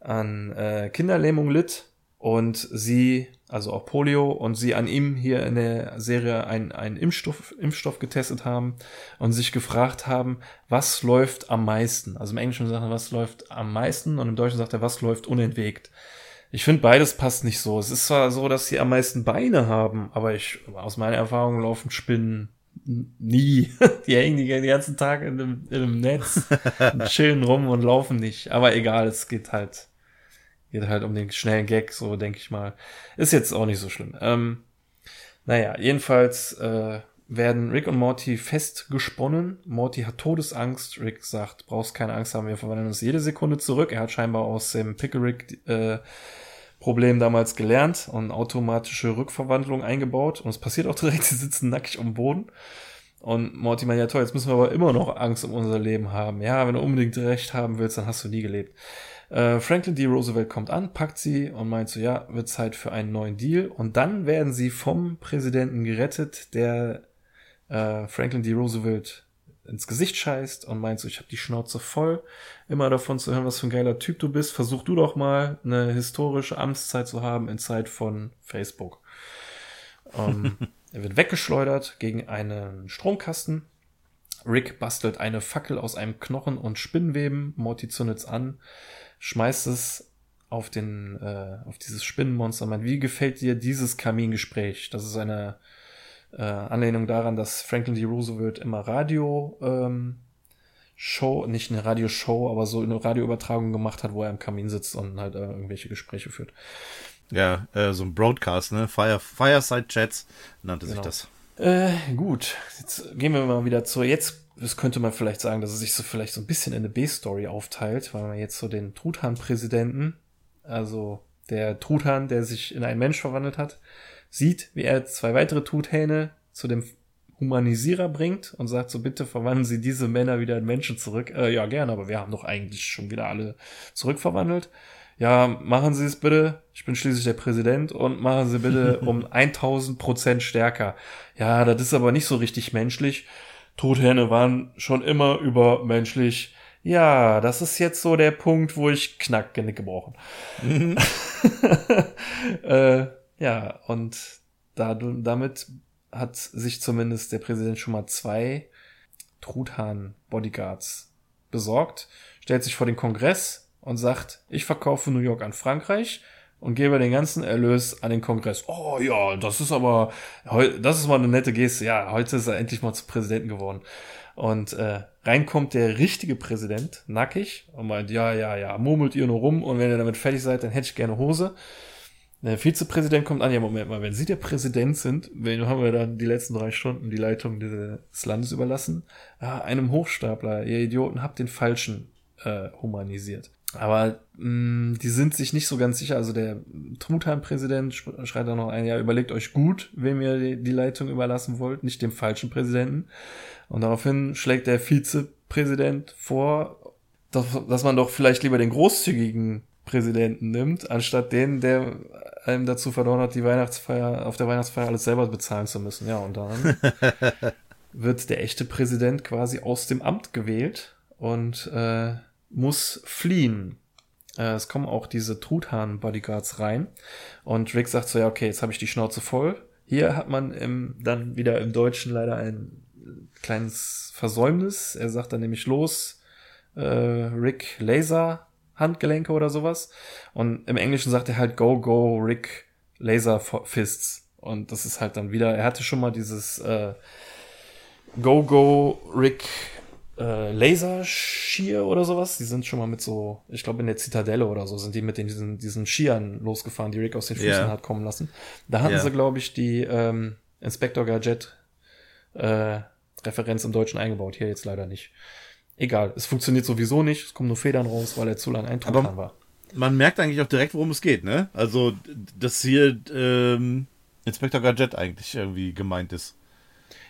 Speaker 3: an äh, Kinderlähmung litt und sie, also auch Polio, und sie an ihm hier in der Serie einen, einen Impfstoff, Impfstoff getestet haben und sich gefragt haben, was läuft am meisten? Also im Englischen sagt er, was läuft am meisten und im Deutschen sagt er, was läuft unentwegt. Ich finde, beides passt nicht so. Es ist zwar so, dass sie am meisten Beine haben, aber ich, aus meiner Erfahrung laufen Spinnen nie. Die hängen die, den ganzen Tag in einem, in einem Netz und chillen rum und laufen nicht. Aber egal, es geht halt, geht halt um den schnellen Gag, so denke ich mal. Ist jetzt auch nicht so schlimm. Ähm, naja, jedenfalls äh, werden Rick und Morty festgesponnen. Morty hat Todesangst. Rick sagt, brauchst keine Angst haben, wir verwandeln uns jede Sekunde zurück. Er hat scheinbar aus dem Pickle Rick äh, Problem damals gelernt und automatische Rückverwandlung eingebaut. Und es passiert auch direkt, sie sitzen nackig am Boden. Und Morty meint, ja toll, jetzt müssen wir aber immer noch Angst um unser Leben haben. Ja, wenn du unbedingt recht haben willst, dann hast du nie gelebt. Äh, Franklin D. Roosevelt kommt an, packt sie und meint so, ja, wird Zeit für einen neuen Deal. Und dann werden sie vom Präsidenten gerettet, der äh, Franklin D. Roosevelt ins Gesicht scheißt und meint so, ich habe die Schnauze voll, immer davon zu hören, was für ein geiler Typ du bist. Versuch du doch mal eine historische Amtszeit zu haben in Zeit von Facebook. Ähm, er wird weggeschleudert gegen einen Stromkasten. Rick bastelt eine Fackel aus einem Knochen und Spinnweben. Morty zündet's an, schmeißt es auf den, äh, auf dieses Spinnenmonster. Meint, wie gefällt dir dieses Kamingespräch? Das ist eine äh, Anlehnung daran, dass Franklin D. Roosevelt immer Radio ähm, Show, nicht eine Radioshow, aber so eine Radioübertragung gemacht hat, wo er im Kamin sitzt und halt äh, irgendwelche Gespräche führt.
Speaker 2: Ja, äh, so ein Broadcast, ne? Fire, Fireside Chats nannte genau. sich das.
Speaker 3: Äh, gut, jetzt gehen wir mal wieder zu. Jetzt das könnte man vielleicht sagen, dass es sich so vielleicht so ein bisschen in eine B-Story aufteilt, weil man jetzt so den Truthahn-Präsidenten, also der Truthahn, der sich in einen Mensch verwandelt hat, sieht, wie er zwei weitere Truthähne zu dem Humanisierer bringt und sagt so, bitte verwandeln Sie diese Männer wieder in Menschen zurück. Äh, ja, gerne, aber wir haben doch eigentlich schon wieder alle zurückverwandelt. Ja, machen Sie es bitte. Ich bin schließlich der Präsident und machen Sie bitte um 1000 Prozent stärker. Ja, das ist aber nicht so richtig menschlich. Truthähne waren schon immer übermenschlich. Ja, das ist jetzt so der Punkt, wo ich knack Genick gebrochen. Mhm. äh, ja, und da, damit hat sich zumindest der Präsident schon mal zwei Truthahn-Bodyguards besorgt, stellt sich vor den Kongress und sagt, ich verkaufe New York an Frankreich und gebe den ganzen Erlös an den Kongress. Oh ja, das ist aber, das ist mal eine nette Geste. Ja, heute ist er endlich mal zum Präsidenten geworden. Und äh, rein kommt der richtige Präsident, nackig, und meint, ja, ja, ja, murmelt ihr nur rum und wenn ihr damit fertig seid, dann hätte ich gerne Hose. Der Vizepräsident kommt an, ja, Moment mal, wenn Sie der Präsident sind, wen haben wir dann die letzten drei Stunden die Leitung des Landes überlassen? Ah, einem Hochstapler, ihr Idioten, habt den Falschen äh, humanisiert. Aber mh, mm, die sind sich nicht so ganz sicher. Also der Truthahn-Präsident schreit da noch ein, ja, überlegt euch gut, wem ihr die, die Leitung überlassen wollt, nicht dem falschen Präsidenten. Und daraufhin schlägt der Vizepräsident vor, dass, dass man doch vielleicht lieber den großzügigen Präsidenten nimmt, anstatt den, der einem dazu verdonnert, die Weihnachtsfeier, auf der Weihnachtsfeier alles selber bezahlen zu müssen. Ja, und dann wird der echte Präsident quasi aus dem Amt gewählt und äh, muss fliehen. Äh, es kommen auch diese Truthahn-Bodyguards rein und Rick sagt so, ja, okay, jetzt habe ich die Schnauze voll. Hier hat man im, dann wieder im Deutschen leider ein kleines Versäumnis. Er sagt dann nämlich los, äh, Rick Laser Handgelenke oder sowas. Und im Englischen sagt er halt Go, Go, Rick, Laser Fists. Und das ist halt dann wieder, er hatte schon mal dieses äh, Go, Go, Rick, äh, Laser Skier oder sowas. Die sind schon mal mit so, ich glaube in der Zitadelle oder so, sind die mit den, diesen, diesen Skiern losgefahren, die Rick aus den Füßen yeah. hat kommen lassen. Da hatten yeah. sie, glaube ich, die ähm, Inspector Gadget äh, Referenz im Deutschen eingebaut. Hier jetzt leider nicht. Egal, es funktioniert sowieso nicht, es kommen nur Federn raus, weil er zu lang Eindruck war.
Speaker 2: Man merkt eigentlich auch direkt, worum es geht, ne? Also, dass hier ähm, Inspector Gadget eigentlich irgendwie gemeint ist.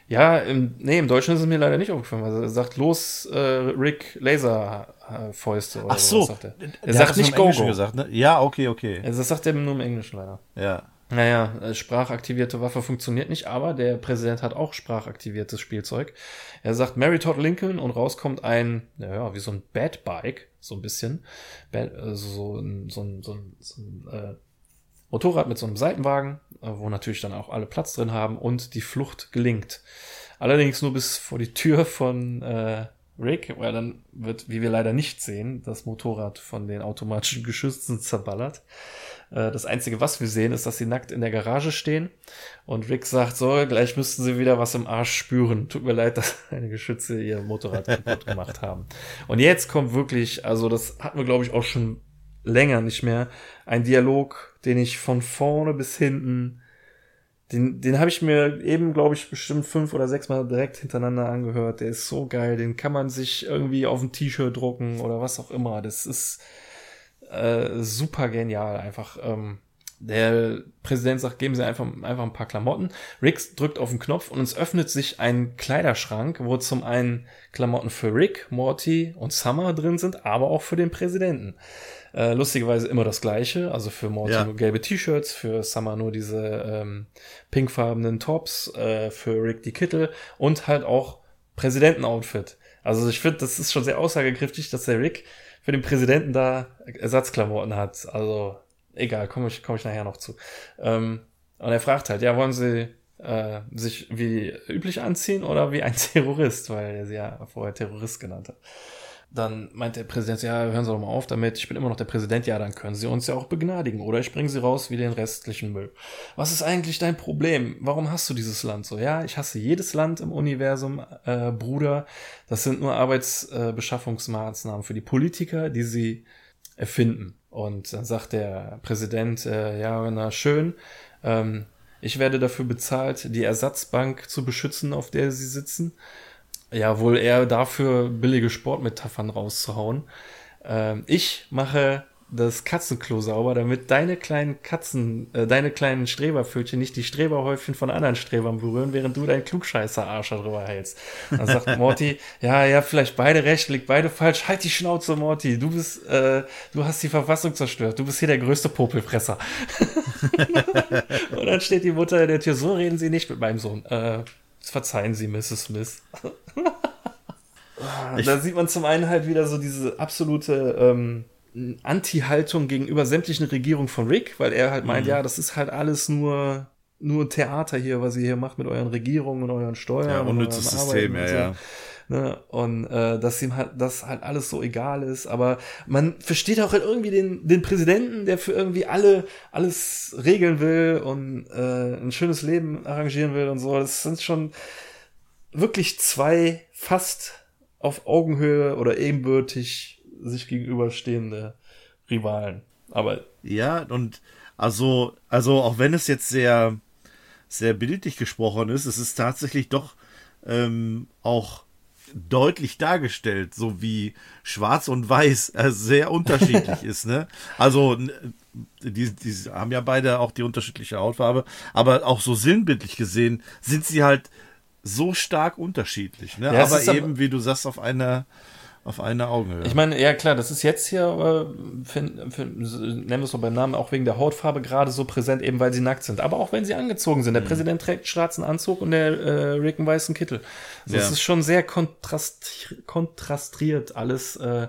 Speaker 3: Ja, im, nee, im Deutschen ist es mir leider nicht aufgefallen. Also er sagt, los, äh, Rick, Laserfäuste.
Speaker 2: Ach so.
Speaker 3: sagt er. Er sagt nicht
Speaker 2: Go
Speaker 3: Go-Go.
Speaker 2: gesagt, ne? Ja, okay, okay.
Speaker 3: Also das sagt er nur im Englischen leider.
Speaker 2: Ja.
Speaker 3: Naja, äh, sprachaktivierte Waffe funktioniert nicht, aber der Präsident hat auch sprachaktiviertes Spielzeug. Er sagt Mary Todd Lincoln und rauskommt ein, naja, wie so ein Bad Bike, so ein bisschen. Bad, äh, so ein, so ein, so ein, so ein äh, Motorrad mit so einem Seitenwagen, äh, wo natürlich dann auch alle Platz drin haben und die Flucht gelingt. Allerdings nur bis vor die Tür von äh, Rick, weil dann wird, wie wir leider nicht sehen, das Motorrad von den automatischen Geschützen zerballert. Äh, das Einzige, was wir sehen, ist, dass sie nackt in der Garage stehen. Und Rick sagt so, gleich müssten sie wieder was im Arsch spüren. Tut mir leid, dass deine Geschütze ihr Motorrad kaputt gemacht haben. Und jetzt kommt wirklich, also das hatten wir, glaube ich, auch schon länger nicht mehr, ein Dialog, den ich von vorne bis hinten den, den habe ich mir eben, glaube ich, bestimmt fünf oder sechs Mal direkt hintereinander angehört. Der ist so geil, den kann man sich irgendwie auf ein T-Shirt drucken oder was auch immer. Das ist äh, super genial einfach. Ähm, der Präsident sagt, geben Sie einfach, einfach ein paar Klamotten. Rick drückt auf den Knopf und es öffnet sich ein Kleiderschrank, wo zum einen Klamotten für Rick, Morty und Summer drin sind, aber auch für den Präsidenten. Äh, lustigerweise immer das gleiche, also für Morty
Speaker 2: Ja.
Speaker 3: nur gelbe T-Shirts, für Summer nur diese ähm, pinkfarbenen Tops, äh, für Rick die Kittel und halt auch Präsidenten-Outfit. Also ich finde, das ist schon sehr aussagekräftig, dass der Rick für den Präsidenten da Ersatzklamotten hat. Also egal, komme ich, komm ich nachher noch zu. Ähm, und er fragt halt, ja, wollen Sie äh, sich wie üblich anziehen oder wie ein Terrorist, weil er sie ja vorher Terrorist genannt hat. Dann meint der Präsident, ja, hören Sie doch mal auf damit, ich bin immer noch der Präsident, ja, dann können Sie uns ja auch begnadigen oder ich bringe Sie raus wie den restlichen Müll. Was ist eigentlich dein Problem? Warum hast du dieses Land so? Ja, ich hasse jedes Land im Universum, äh, Bruder. Das sind nur Arbeitsbeschaffungsmaßnahmen für die Politiker, die sie erfinden. Und dann sagt der Präsident, äh, ja, na schön, ähm, ich werde dafür bezahlt, die Ersatzbank zu beschützen, auf der sie sitzen. Ja, wohl eher dafür, billige Sportmetaphern rauszuhauen. Ähm, ich mache das Katzenklo sauber, damit deine kleinen Katzen, äh, deine kleinen Streberpfötchen nicht die Streberhäufchen von anderen Strebern berühren, während du deinen Klugscheißer-Arsch darüber hältst. Dann sagt Morty, ja, ja, vielleicht beide recht, liegt beide falsch. Halt die Schnauze, Morty. Du bist, äh, du hast die Verfassung zerstört. Du bist hier der größte Popelfresser. Und dann steht die Mutter in der Tür, so reden sie nicht mit meinem Sohn. Äh, verzeihen Sie, Mrs. Smith. da sieht man zum einen halt wieder so diese absolute ähm, Anti-Haltung gegenüber sämtlichen Regierungen von Rick, weil er halt meint,
Speaker 2: Mhm.
Speaker 3: ja, das ist halt alles nur nur Theater hier, was ihr hier macht mit euren Regierungen und euren Steuern.
Speaker 2: Ja,
Speaker 3: und
Speaker 2: unnützes System, ja,
Speaker 3: und so. Ne? Und äh, dass ihm halt das halt alles so egal ist. Aber man versteht auch halt irgendwie den, den Präsidenten, der für irgendwie alle alles regeln will und äh, ein schönes Leben arrangieren will und so. Das sind schon wirklich zwei fast auf Augenhöhe oder ebenbürtig sich gegenüberstehende Rivalen. Aber
Speaker 2: Ja, und also, also auch wenn es jetzt sehr, sehr bildlich gesprochen ist, es ist tatsächlich doch ähm, auch deutlich dargestellt, so wie Schwarz und Weiß äh, sehr unterschiedlich ist, ne? Also die, die haben ja beide auch die unterschiedliche Hautfarbe, aber auch so sinnbildlich gesehen sind sie halt so stark unterschiedlich, ne?
Speaker 3: Ja,
Speaker 2: aber
Speaker 3: ist aber-
Speaker 2: eben, wie du sagst, auf einer auf einer Augenhöhe.
Speaker 3: Ich meine, ja klar, das ist jetzt hier, äh, find, find, nennen wir es mal beim Namen, auch wegen der Hautfarbe gerade so präsent, eben weil sie nackt sind. Aber auch wenn sie angezogen sind. Der
Speaker 2: Mhm.
Speaker 3: Präsident trägt einen schwarzen Anzug und der äh, Rick einen weißen Kittel. Also
Speaker 2: Ja.
Speaker 3: Das ist schon sehr kontrast, kontrastiert alles. Äh,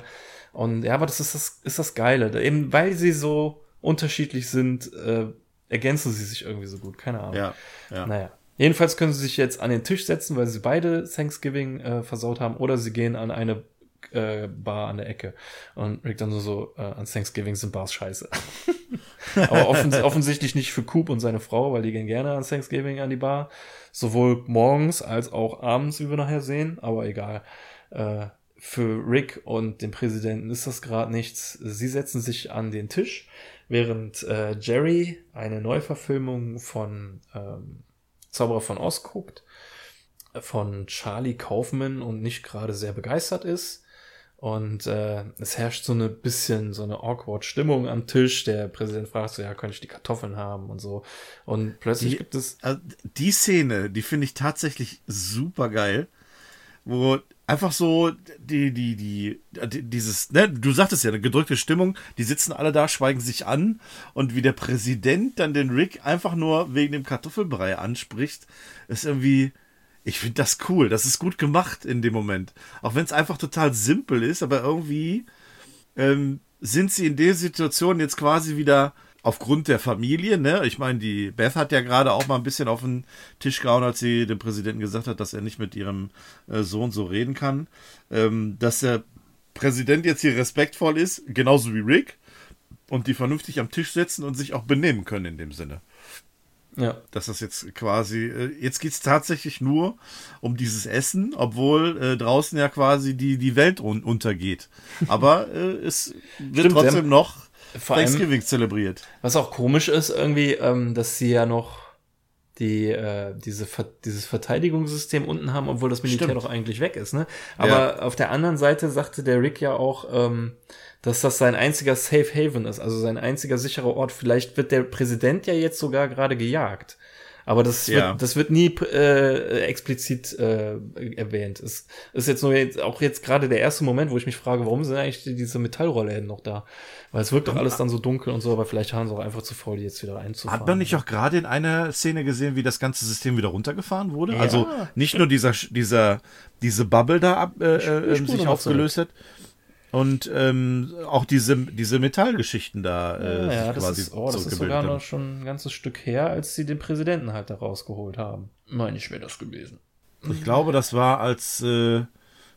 Speaker 3: und ja, aber das ist das, ist das Geile. Eben weil sie so unterschiedlich sind, äh, ergänzen sie sich irgendwie so gut. Keine Ahnung.
Speaker 2: ja, ja.
Speaker 3: Naja. Jedenfalls können sie sich jetzt an den Tisch setzen, weil sie beide Thanksgiving äh, versaut haben, oder sie gehen an eine äh, Bar an der Ecke. Und Rick dann so, so äh, an Thanksgiving sind Bars scheiße. Aber offens offensichtlich nicht für Coop und seine Frau, weil die gehen gerne an Thanksgiving an die Bar. Sowohl morgens als auch abends, wie wir nachher sehen, aber egal. Äh, für Rick und den Präsidenten ist das gerade nichts. Sie setzen sich an den Tisch, während äh, Jerry eine Neuverfilmung von ähm, Zauberer von Oz guckt, von Charlie Kaufman und nicht gerade sehr begeistert ist. Und äh, es herrscht so eine bisschen so eine awkward Stimmung am Tisch. Der Präsident fragt so, ja, könnte ich die Kartoffeln haben und so. Und plötzlich
Speaker 2: die,
Speaker 3: gibt es.
Speaker 2: Also die Szene, die finde ich tatsächlich super geil, wo einfach so die, die, die, die, dieses, ne, du sagtest ja, eine gedrückte Stimmung, die sitzen alle da, schweigen sich an und wie der Präsident dann den Rick einfach nur wegen dem Kartoffelbrei anspricht, ist irgendwie, ich finde das cool. Das ist gut gemacht in dem Moment. Auch wenn es einfach total simpel ist, aber irgendwie ähm, sind sie in der Situation jetzt quasi wieder aufgrund der Familie, ne? Ich meine, die Beth hat ja gerade auch mal ein bisschen auf den Tisch gehauen, als sie dem Präsidenten gesagt hat, dass er nicht mit ihrem äh, Sohn so reden kann. Ähm, dass der Präsident jetzt hier respektvoll ist, genauso wie Rick, und die vernünftig am Tisch sitzen und sich auch benehmen können in dem Sinne. Ja. Dass das jetzt quasi, äh, jetzt geht es tatsächlich nur um dieses Essen, obwohl äh, draußen ja quasi die, die Welt un untergeht. Aber äh, es wird Stimmt, trotzdem noch Thanksgiving allem, zelebriert.
Speaker 3: Was auch komisch ist, irgendwie, ähm, dass sie ja noch die äh, diese dieses Verteidigungssystem unten haben, obwohl das Militär Stimmt. doch eigentlich weg ist, ne? Aber ja. auf der anderen Seite sagte der Rick ja auch, ähm, dass das sein einziger Safe Haven ist, also sein einziger sicherer Ort. Vielleicht wird der Präsident ja jetzt sogar gerade gejagt. Aber das ja. wird, das wird nie äh, explizit äh, erwähnt. Es ist jetzt nur jetzt, auch jetzt gerade der erste Moment, wo ich mich frage, warum sind eigentlich diese Metallrollläden noch da? Weil es wirkt doch alles dann so dunkel und so, aber vielleicht haben sie auch einfach zu voll, die jetzt wieder einzufahren.
Speaker 2: Hat man nicht auch gerade in einer Szene gesehen, wie das ganze System wieder runtergefahren wurde? Ja. Also nicht nur dieser, dieser, diese Bubble da ab, äh, äh, sich aufgelöst hat, und ähm, auch diese, diese Metallgeschichten da
Speaker 3: äh, ja, ja, das ist, oh, das ist sogar noch schon ein ganzes Stück her, als sie den Präsidenten halt da rausgeholt haben. Meine ich, wäre das gewesen.
Speaker 2: Ich glaube, das war, als äh,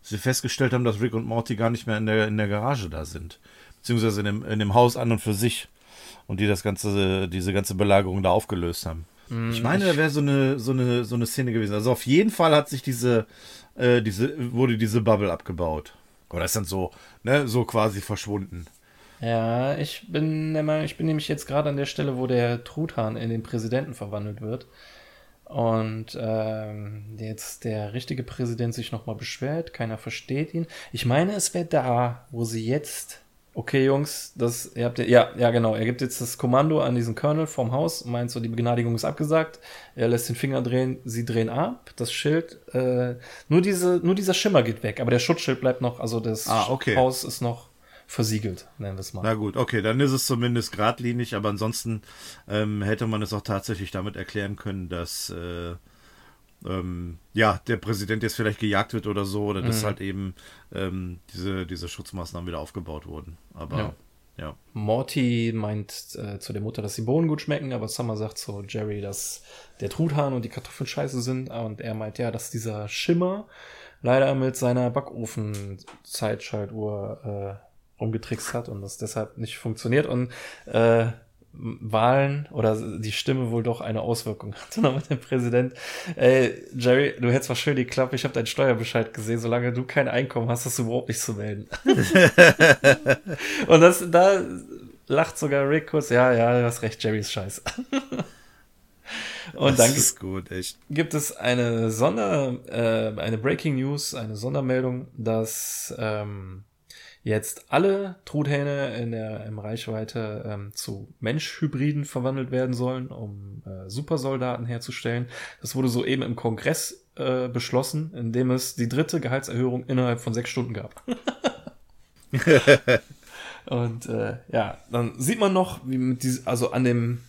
Speaker 2: sie festgestellt haben, dass Rick und Morty gar nicht mehr in der, in der Garage da sind. Beziehungsweise in dem, in dem Haus an und für sich. Und die das ganze, diese ganze Belagerung da aufgelöst haben. Mm, ich meine, da wäre so eine, so, eine, so eine Szene gewesen. Also auf jeden Fall hat sich diese, äh, diese, wurde diese Bubble abgebaut. Oder ist dann so, ne, so quasi verschwunden.
Speaker 3: Ja, ich bin Meinung, ich bin nämlich jetzt gerade an der Stelle, wo der Truthahn in den Präsidenten verwandelt wird. Und ähm, jetzt der richtige Präsident sich nochmal beschwert, keiner versteht ihn. Ich meine, es wäre da, wo sie jetzt okay, Jungs, das, ihr habt ja, ja, genau, er gibt jetzt das Kommando an diesen Colonel vom Haus, meint so, die Begnadigung ist abgesagt, er lässt den Finger drehen, sie drehen ab, das Schild, äh, nur diese, nur dieser Schimmer geht weg, aber der Schutzschild bleibt noch, also das
Speaker 2: ah, okay.
Speaker 3: Haus ist noch versiegelt, nennen wir es mal.
Speaker 2: Na gut, okay, dann ist es zumindest geradlinig, aber ansonsten ähm, hätte man es auch tatsächlich damit erklären können, dass äh, ähm, ja, der Präsident jetzt vielleicht gejagt wird oder so, oder mhm. dass halt eben ähm, diese, diese Schutzmaßnahmen wieder aufgebaut wurden. Aber ja. ja.
Speaker 3: Morty meint äh, zu der Mutter, dass die Bohnen gut schmecken, aber Summer sagt zu Jerry, dass der Truthahn und die Kartoffeln scheiße sind. Und er meint ja, dass dieser Schimmer leider mit seiner Backofen-Zeitschaltuhr äh, rumgetrickst hat und das deshalb nicht funktioniert. Und äh, Wahlen oder die Stimme wohl doch eine Auswirkung hatte noch mit dem Präsident. Ey, Jerry, du hättest schön die Klappe, ich habe deinen Steuerbescheid gesehen, solange du kein Einkommen hast, hast du überhaupt nicht zu melden. Und das, da lacht sogar Rick kurz, ja, ja, du hast recht, Jerry ist scheiße. Und
Speaker 2: das
Speaker 3: dann
Speaker 2: ist gut, echt.
Speaker 3: gibt es eine Sonder, äh, eine Breaking News, eine Sondermeldung, dass ähm, jetzt alle Truthähne in der im Reichweite ähm, zu Menschhybriden verwandelt werden sollen, um äh, Supersoldaten herzustellen. Das wurde soeben im Kongress äh, beschlossen, indem es die dritte Gehaltserhöhung innerhalb von sechs Stunden gab. Und äh, ja, dann sieht man noch, wie mit diesem, also an dem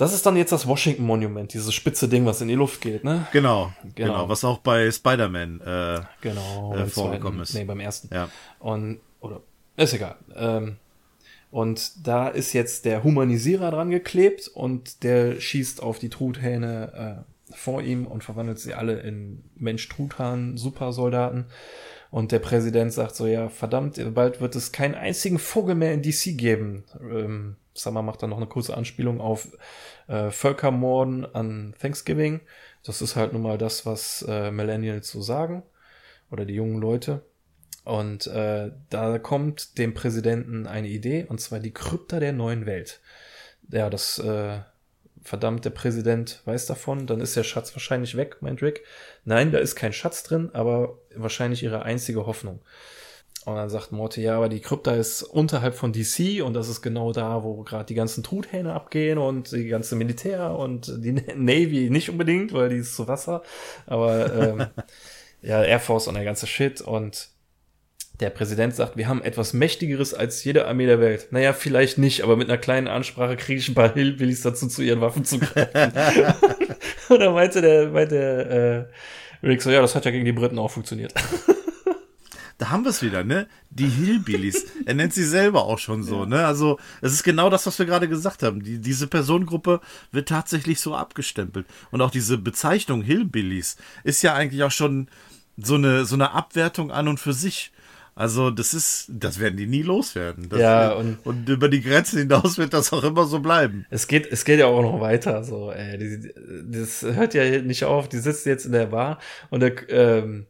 Speaker 3: das ist dann jetzt das Washington Monument, dieses spitze Ding, was in die Luft geht, ne?
Speaker 2: Genau, genau, genau was auch bei Spider-Man äh,
Speaker 3: genau,
Speaker 2: äh, vorgekommen ist.
Speaker 3: Nee, beim ersten. Ja. Und, oder, ist egal. Ähm, und da ist jetzt der Humanisierer dran geklebt und der schießt auf die Truthähne äh, vor ihm und verwandelt sie alle in Mensch-Truthahn-Supersoldaten. Und der Präsident sagt so, ja, verdammt, bald wird es keinen einzigen Vogel mehr in DC geben. Ähm, Summer macht dann noch eine kurze Anspielung auf äh, Völkermorden an Thanksgiving. Das ist halt nun mal das, was äh, Millennials so sagen oder die jungen Leute. Und äh, da kommt dem Präsidenten eine Idee, und zwar die Krypta der neuen Welt. Ja, das äh, verdammt, der Präsident weiß davon, dann ist der Schatz wahrscheinlich weg, meint Rick. Nein, da ist kein Schatz drin, aber wahrscheinlich ihre einzige Hoffnung. Und dann sagt Morty, ja, aber die Krypta ist unterhalb von DC und das ist genau da, wo gerade die ganzen Truthähne abgehen und die ganze Militär und die Navy nicht unbedingt, weil die ist zu Wasser. Aber ähm, ja, Air Force und der ganze Shit und der Präsident sagt, wir haben etwas Mächtigeres als jede Armee der Welt. Naja, vielleicht nicht, aber mit einer kleinen Ansprache kriege ich ein paar Hillbillies dazu, zu ihren Waffen zu greifen. und dann meinte der, meinte äh, Rick so, ja, das hat ja gegen die Briten auch funktioniert.
Speaker 2: Da haben wir es wieder, ne? Die Hillbillies. er nennt sie selber auch schon so, ja. ne? Also, es ist genau das, was wir gerade gesagt haben. Die, diese Personengruppe wird tatsächlich so abgestempelt. Und auch diese Bezeichnung Hillbillies ist ja eigentlich auch schon so eine, so eine Abwertung an und für sich. Also, das ist, das werden die nie loswerden. Das
Speaker 3: ja, und,
Speaker 2: und über die Grenzen hinaus wird das auch immer so bleiben.
Speaker 3: Es geht, es geht ja auch noch weiter, so, ey. Die, das hört ja nicht auf. Die sitzt jetzt in der Bar und der, ähm,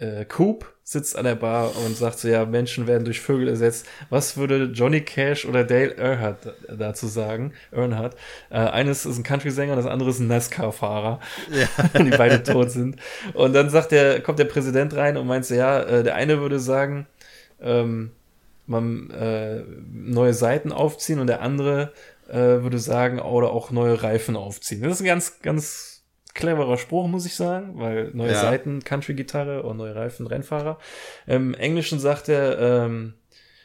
Speaker 3: äh, Coop sitzt an der Bar und sagt so, ja, Menschen werden durch Vögel ersetzt. Was würde Johnny Cash oder Dale Earnhardt dazu sagen? Earnhardt. Äh, eines ist ein Country-Sänger, das andere ist ein NASCAR-Fahrer, ja. die beide tot sind. Und dann sagt der, kommt der Präsident rein und meint so, ja, äh, der eine würde sagen, ähm, man äh, neue Seiten aufziehen und der andere äh, würde sagen, oder auch neue Reifen aufziehen. Das ist ein ganz, ganz cleverer Spruch, muss ich sagen, weil neue ja. Seiten, Country-Gitarre und neue Reifen, Rennfahrer. Im Englischen sagt er, ähm,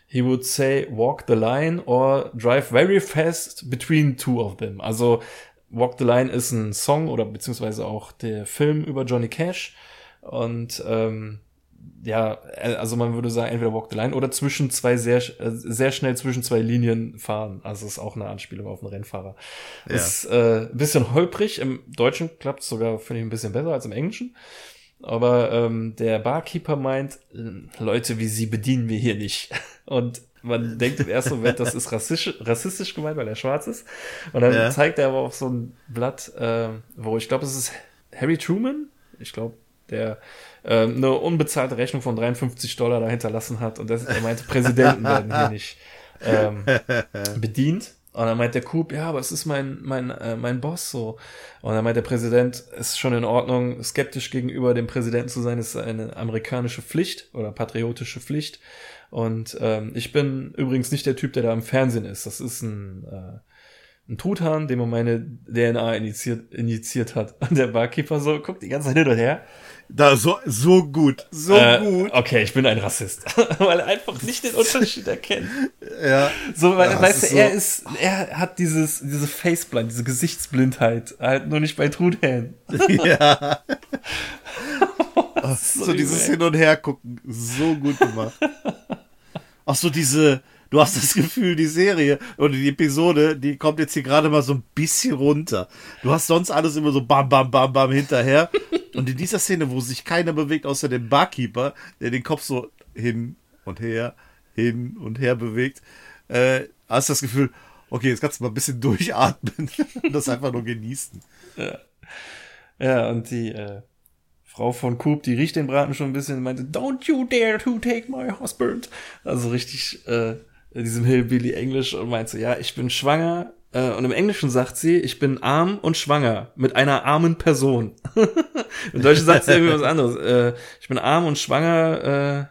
Speaker 3: he would say walk the line or drive very fast between two of them. Also Walk the Line ist ein Song oder beziehungsweise auch der Film über Johnny Cash und ähm, ja, äh, also man würde sagen, entweder Walk the Line oder zwischen zwei sehr, äh, sehr schnell zwischen zwei Linien fahren. Also ist auch eine Anspielung auf einen Rennfahrer. Ja. Ist äh, ein bisschen holprig. Im Deutschen klappt es sogar, finde ich, ein bisschen besser als im Englischen. Aber ähm, der Barkeeper meint, Leute wie sie bedienen wir hier nicht. Und man denkt im ersten Moment, das ist rassistisch, rassistisch gemeint, weil er schwarz ist. Und dann ja. zeigt er aber auch so ein Blatt, äh, wo ich glaube, es ist Harry Truman. Ich glaube, der äh, eine unbezahlte Rechnung von 53 Dollar da hinterlassen hat und das, er meinte, Präsidenten werden hier nicht ähm, bedient. Und dann meint der Coop, ja, aber es ist mein, mein, äh, mein Boss so. Und dann meint der Präsident, es ist schon in Ordnung, skeptisch gegenüber dem Präsidenten zu sein, ist eine amerikanische Pflicht oder patriotische Pflicht. Und ähm, ich bin übrigens nicht der Typ, der da im Fernsehen ist. Das ist ein, äh, ein Truthahn, dem man meine DNA injiziert, injiziert hat. Und der Barkeeper so guckt die ganze Zeit hin und her.
Speaker 2: Da, so, so gut, so äh, gut.
Speaker 3: Okay, ich bin ein Rassist. weil er einfach nicht den Unterschied erkennt.
Speaker 2: ja.
Speaker 3: So, weil, ja, weißt du, so. er ist, er hat dieses, diese Faceblind, diese Gesichtsblindheit, halt nur nicht bei Truthahn. ja.
Speaker 2: so, so dieses Hin- und Her gucken, so gut gemacht. Auch so diese, du hast das Gefühl, die Serie oder die Episode, die kommt jetzt hier gerade mal so ein bisschen runter. Du hast sonst alles immer so bam, bam, bam, bam hinterher. Und in dieser Szene, wo sich keiner bewegt, außer dem Barkeeper, der den Kopf so hin und her, hin und her bewegt, äh, hast du das Gefühl, okay, jetzt kannst du mal ein bisschen durchatmen und das einfach nur genießen.
Speaker 3: Ja, ja und die äh, Frau von Coop, die riecht den Braten schon ein bisschen und meinte, don't you dare to take my husband. Also richtig äh, in diesem Hillbilly Englisch und meinte, ja, ich bin schwanger, und im Englischen sagt sie, ich bin arm und schwanger mit einer armen Person. Im Deutschen sagt sie irgendwie was anderes. Äh, ich bin arm und schwanger,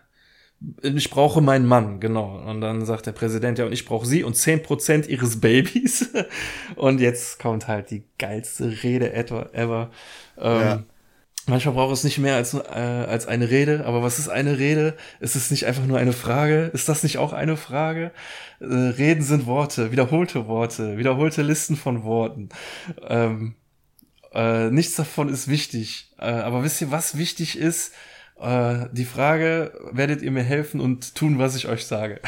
Speaker 3: äh, ich brauche meinen Mann, genau. Und dann sagt der Präsident, ja, und ich brauche sie und zehn Prozent ihres Babys. und jetzt kommt halt die geilste Rede ever. ever. Ähm, ja. Manchmal braucht es nicht mehr als, äh, als eine Rede, aber was ist eine Rede? Ist es nicht einfach nur eine Frage? Ist das nicht auch eine Frage? Äh, Reden sind Worte, wiederholte Worte, wiederholte Listen von Worten. Ähm, äh, nichts davon ist wichtig. Äh, aber wisst ihr, was wichtig ist? Äh, die Frage, werdet ihr mir helfen und tun, was ich euch sage?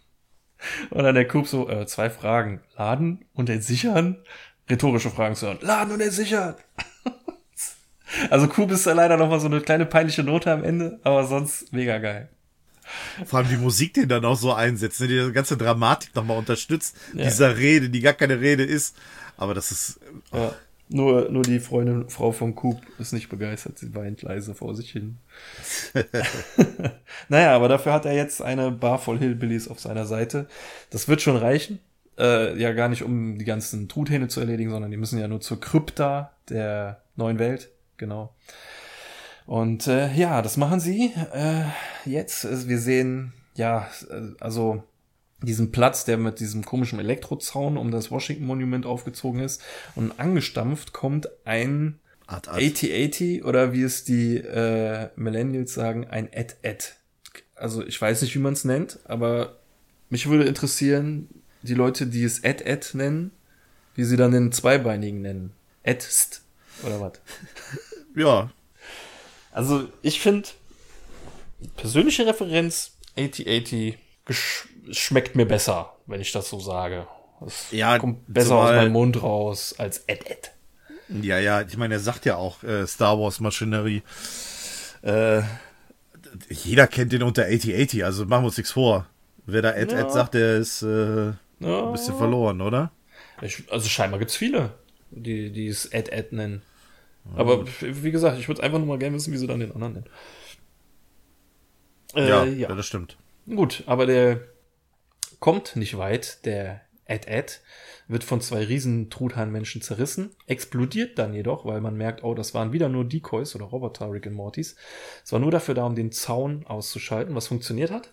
Speaker 3: und dann der Coop so, äh, zwei Fragen. Laden und entsichern? Rhetorische Fragen zu hören. Laden und entsichern! Also Coop ist da leider noch mal so eine kleine peinliche Note am Ende, aber sonst mega geil.
Speaker 2: Vor allem die Musik, die dann auch so einsetzt, ne, die die ganze Dramatik nochmal unterstützt, ja. dieser Rede, die gar keine Rede ist. Aber das ist.
Speaker 3: Oh. Ja. Nur, nur die Freundin, Frau von Coop ist nicht begeistert. Sie weint leise vor sich hin. naja, aber dafür hat er jetzt eine Bar voll Hillbillies auf seiner Seite. Das wird schon reichen. Äh, ja, gar nicht um die ganzen Truthähne zu erledigen, sondern die müssen ja nur zur Krypta der neuen Welt genau. Und äh, ja, das machen sie äh, jetzt. Also wir sehen, ja, also diesen Platz, der mit diesem komischen Elektrozaun um das Washington Monument aufgezogen ist. Und angestampft kommt ein Art, Art. 8080 oder wie es die äh, Millennials sagen, ein Ad-Ad. Also ich weiß nicht, wie man es nennt, aber mich würde interessieren, die Leute, die es Ad-Ad nennen, wie sie dann den Zweibeinigen nennen. Adst oder was?
Speaker 2: ja.
Speaker 3: Also ich finde, persönliche Referenz, 8080 schmeckt mir besser, wenn ich das so sage. Es
Speaker 2: ja,
Speaker 3: kommt besser aus meinem Mund raus als Ed Ed.
Speaker 2: Ja, ja, ich meine, er sagt ja auch äh, Star Wars Maschinerie. Äh, jeder kennt den unter 8080, also machen wir uns nichts vor. Wer da Ed ja. Ed sagt, der ist äh, ja. ein bisschen verloren, oder?
Speaker 3: Ich, also scheinbar gibt es viele, die, die es Ed Ed nennen. Aber wie gesagt, ich würde einfach nur mal gerne wissen, wie sie dann den anderen nennen.
Speaker 2: Äh, ja, ja, das stimmt.
Speaker 3: Gut, aber der kommt nicht weit, der Ed Ed, wird von zwei riesen Truthahnmenschen zerrissen, explodiert dann jedoch, weil man merkt, oh, das waren wieder nur Decoys oder Roboter Rick und Mortys. Es war nur dafür da, um den Zaun auszuschalten, was funktioniert hat.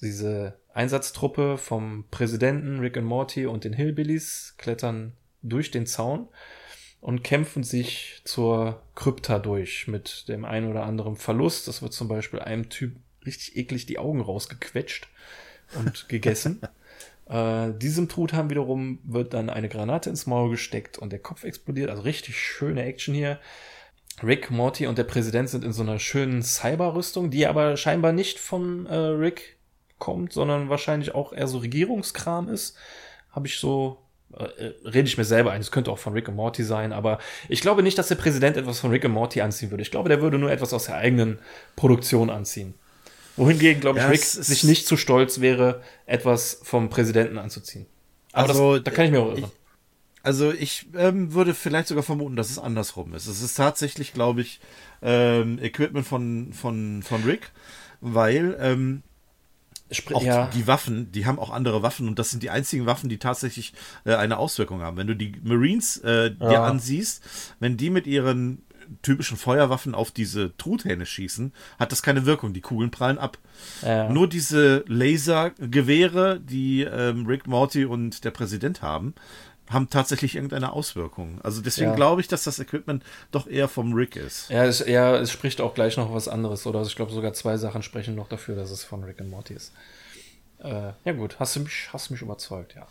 Speaker 3: Diese Einsatztruppe vom Präsidenten Rick und Morty und den Hillbillies klettern durch den Zaun und kämpfen sich zur Krypta durch mit dem einen oder anderen Verlust. Das wird zum Beispiel einem Typ richtig eklig die Augen rausgequetscht und gegessen. äh, diesem Truthahn wiederum wird dann eine Granate ins Maul gesteckt und der Kopf explodiert. Also richtig schöne Action hier. Rick, Morty und der Präsident sind in so einer schönen Cyberrüstung, die aber scheinbar nicht von äh, Rick kommt, sondern wahrscheinlich auch eher so Regierungskram ist. Habe ich so rede ich mir selber ein. Es könnte auch von Rick und Morty sein, aber ich glaube nicht, dass der Präsident etwas von Rick und Morty anziehen würde. Ich glaube, der würde nur etwas aus der eigenen Produktion anziehen. Wohingegen, glaube ich, ja, Rick sich nicht zu stolz wäre, etwas vom Präsidenten anzuziehen. Aber also, das, da kann ich mir auch irren.
Speaker 2: Also ich ähm, würde vielleicht sogar vermuten, dass es andersrum ist. Es ist tatsächlich, glaube ich, ähm, Equipment von, von, von Rick, weil ähm, Spr auch ja. die Waffen, die haben auch andere Waffen und das sind die einzigen Waffen, die tatsächlich äh, eine Auswirkung haben. Wenn du die Marines äh, dir ja. ansiehst, wenn die mit ihren typischen Feuerwaffen auf diese Truthähne schießen, hat das keine Wirkung. Die Kugeln prallen ab. Ja. Nur diese Lasergewehre, die ähm, Rick Morty und der Präsident haben, haben tatsächlich irgendeine Auswirkung. Also deswegen ja. glaube ich, dass das Equipment doch eher vom Rick ist.
Speaker 3: Ja, es, ja, es spricht auch gleich noch was anderes. Oder ich glaube sogar zwei Sachen sprechen noch dafür, dass es von Rick und Morty ist. Äh, ja gut, hast du mich, hast mich überzeugt, ja.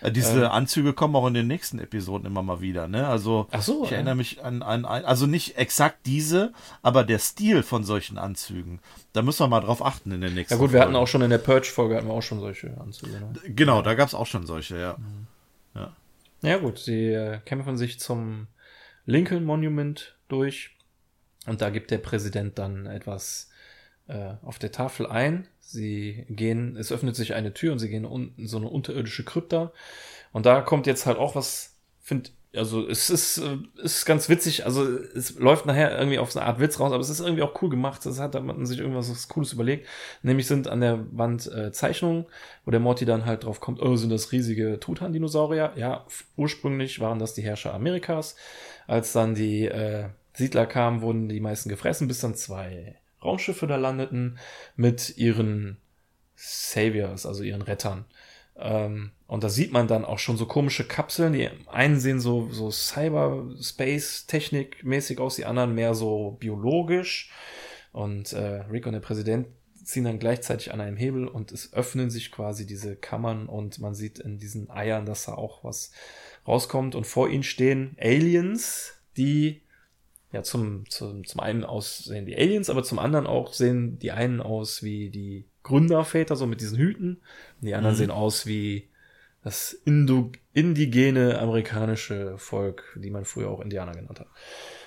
Speaker 2: Äh, diese ähm, Anzüge kommen auch in den nächsten Episoden immer mal wieder, ne? Also
Speaker 3: Ach so,
Speaker 2: ich ja. erinnere mich an, an, also nicht exakt diese, aber der Stil von solchen Anzügen. Da müssen wir mal drauf achten in den nächsten.
Speaker 3: Ja gut, wir hatten auch schon in der Purge-Folge hatten wir auch schon solche Anzüge. Ne?
Speaker 2: Genau, da gab es auch schon solche, ja. Mhm.
Speaker 3: Ja. Gut, sie äh, kämpfen sich zum Lincoln Monument durch und da gibt der Präsident dann etwas äh, auf der Tafel ein. Sie gehen, es öffnet sich eine Tür und sie gehen unten so eine unterirdische Krypta. Und da kommt jetzt halt auch was, finde also es ist, äh, ist ganz witzig, also es läuft nachher irgendwie auf so eine Art Witz raus, aber es ist irgendwie auch cool gemacht. Das hat man sich irgendwas Cooles überlegt. Nämlich sind an der Wand äh, Zeichnungen, wo der Morty dann halt drauf kommt, oh, sind das riesige Tutan-Dinosaurier? Ja, ursprünglich waren das die Herrscher Amerikas. Als dann die äh, Siedler kamen, wurden die meisten gefressen, bis dann zwei Raumschiffe da landeten mit ihren Saviors, also ihren Rettern. Ähm, und da sieht man dann auch schon so komische Kapseln. Die einen sehen so, so Cyberspace-Technik mäßig aus, die anderen mehr so biologisch. Und äh, Rick und der Präsident ziehen dann gleichzeitig an einem Hebel und es öffnen sich quasi diese Kammern und man sieht in diesen Eiern, dass da auch was rauskommt. Und vor ihnen stehen Aliens, die ja, zum, zum, zum einen aus sehen die Aliens, aber zum anderen auch sehen die einen aus wie die Gründerväter, so mit diesen Hüten. Die anderen mhm. sehen aus wie das Indo indigene amerikanische Volk, die man früher auch Indianer genannt hat.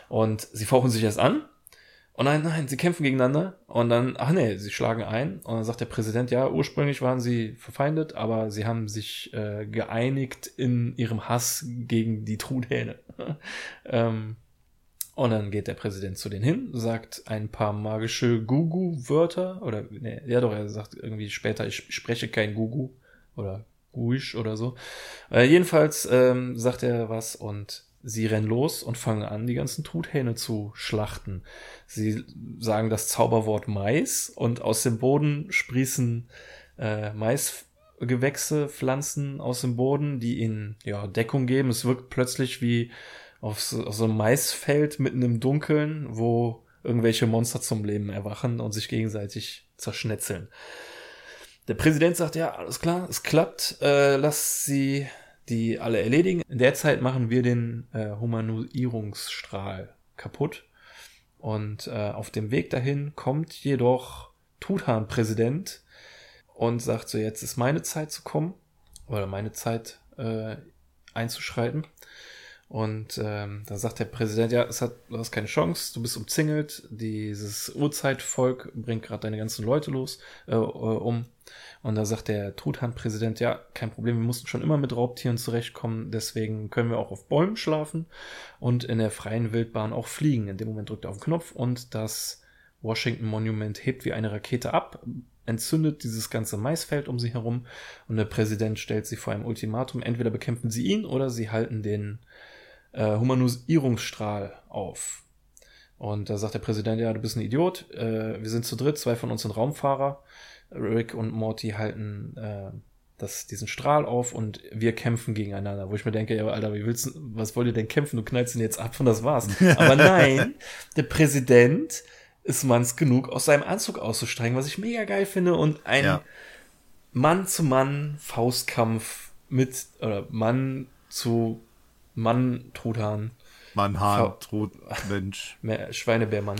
Speaker 3: Und sie fauchen sich erst an. Und nein, nein, sie kämpfen gegeneinander. Und dann, ach nee, sie schlagen ein. Und dann sagt der Präsident, ja, ursprünglich waren sie verfeindet, aber sie haben sich äh, geeinigt in ihrem Hass gegen die Truthähne. ähm, und dann geht der Präsident zu denen hin, sagt ein paar magische Gugu-Wörter, oder, nee, ja doch, er sagt irgendwie später, ich spreche kein Gugu, oder Guish oder so. Äh, jedenfalls ähm, sagt er was und sie rennen los und fangen an, die ganzen Truthähne zu schlachten. Sie sagen das Zauberwort Mais und aus dem Boden sprießen äh, Maisgewächse, Pflanzen aus dem Boden, die ihnen ja, Deckung geben. Es wirkt plötzlich wie auf so, auf so einem Maisfeld mitten im Dunkeln, wo irgendwelche Monster zum Leben erwachen und sich gegenseitig zerschnetzeln. Der Präsident sagt, ja, alles klar, es klappt, äh, lass sie die alle erledigen. In der Zeit machen wir den äh, Humanisierungsstrahl kaputt. Und äh, auf dem Weg dahin kommt jedoch Tutan-Präsident und sagt so, jetzt ist meine Zeit zu kommen oder meine Zeit äh, einzuschreiten. Und ähm, da sagt der Präsident, ja, es hat, du hast keine Chance, du bist umzingelt, dieses Urzeitvolk bringt gerade deine ganzen Leute los, äh, äh um. Und da sagt der Truthahn-Präsident, ja, kein Problem, wir mussten schon immer mit Raubtieren zurechtkommen, deswegen können wir auch auf Bäumen schlafen und in der freien Wildbahn auch fliegen. In dem Moment drückt er auf den Knopf und das Washington Monument hebt wie eine Rakete ab, entzündet dieses ganze Maisfeld um sie herum und der Präsident stellt sie vor einem Ultimatum. Entweder bekämpfen sie ihn oder sie halten den äh, Humanisierungsstrahl auf. Und da sagt der Präsident, ja, du bist ein Idiot, äh, wir sind zu dritt, zwei von uns sind Raumfahrer Rick und Morty halten äh, das, diesen Strahl auf und wir kämpfen gegeneinander. Wo ich mir denke, ja, Alter, wie willst du, was wollt ihr denn kämpfen? Du knallst ihn jetzt ab und das war's. Aber nein, der Präsident ist manns genug, aus seinem Anzug auszusteigen, was ich mega geil finde und ein ja. Mann zu Mann Faustkampf mit, oder Mann zu Mann Truthahn.
Speaker 2: Mann, Hahn, Trut, Mensch.
Speaker 3: Schweinebärmann.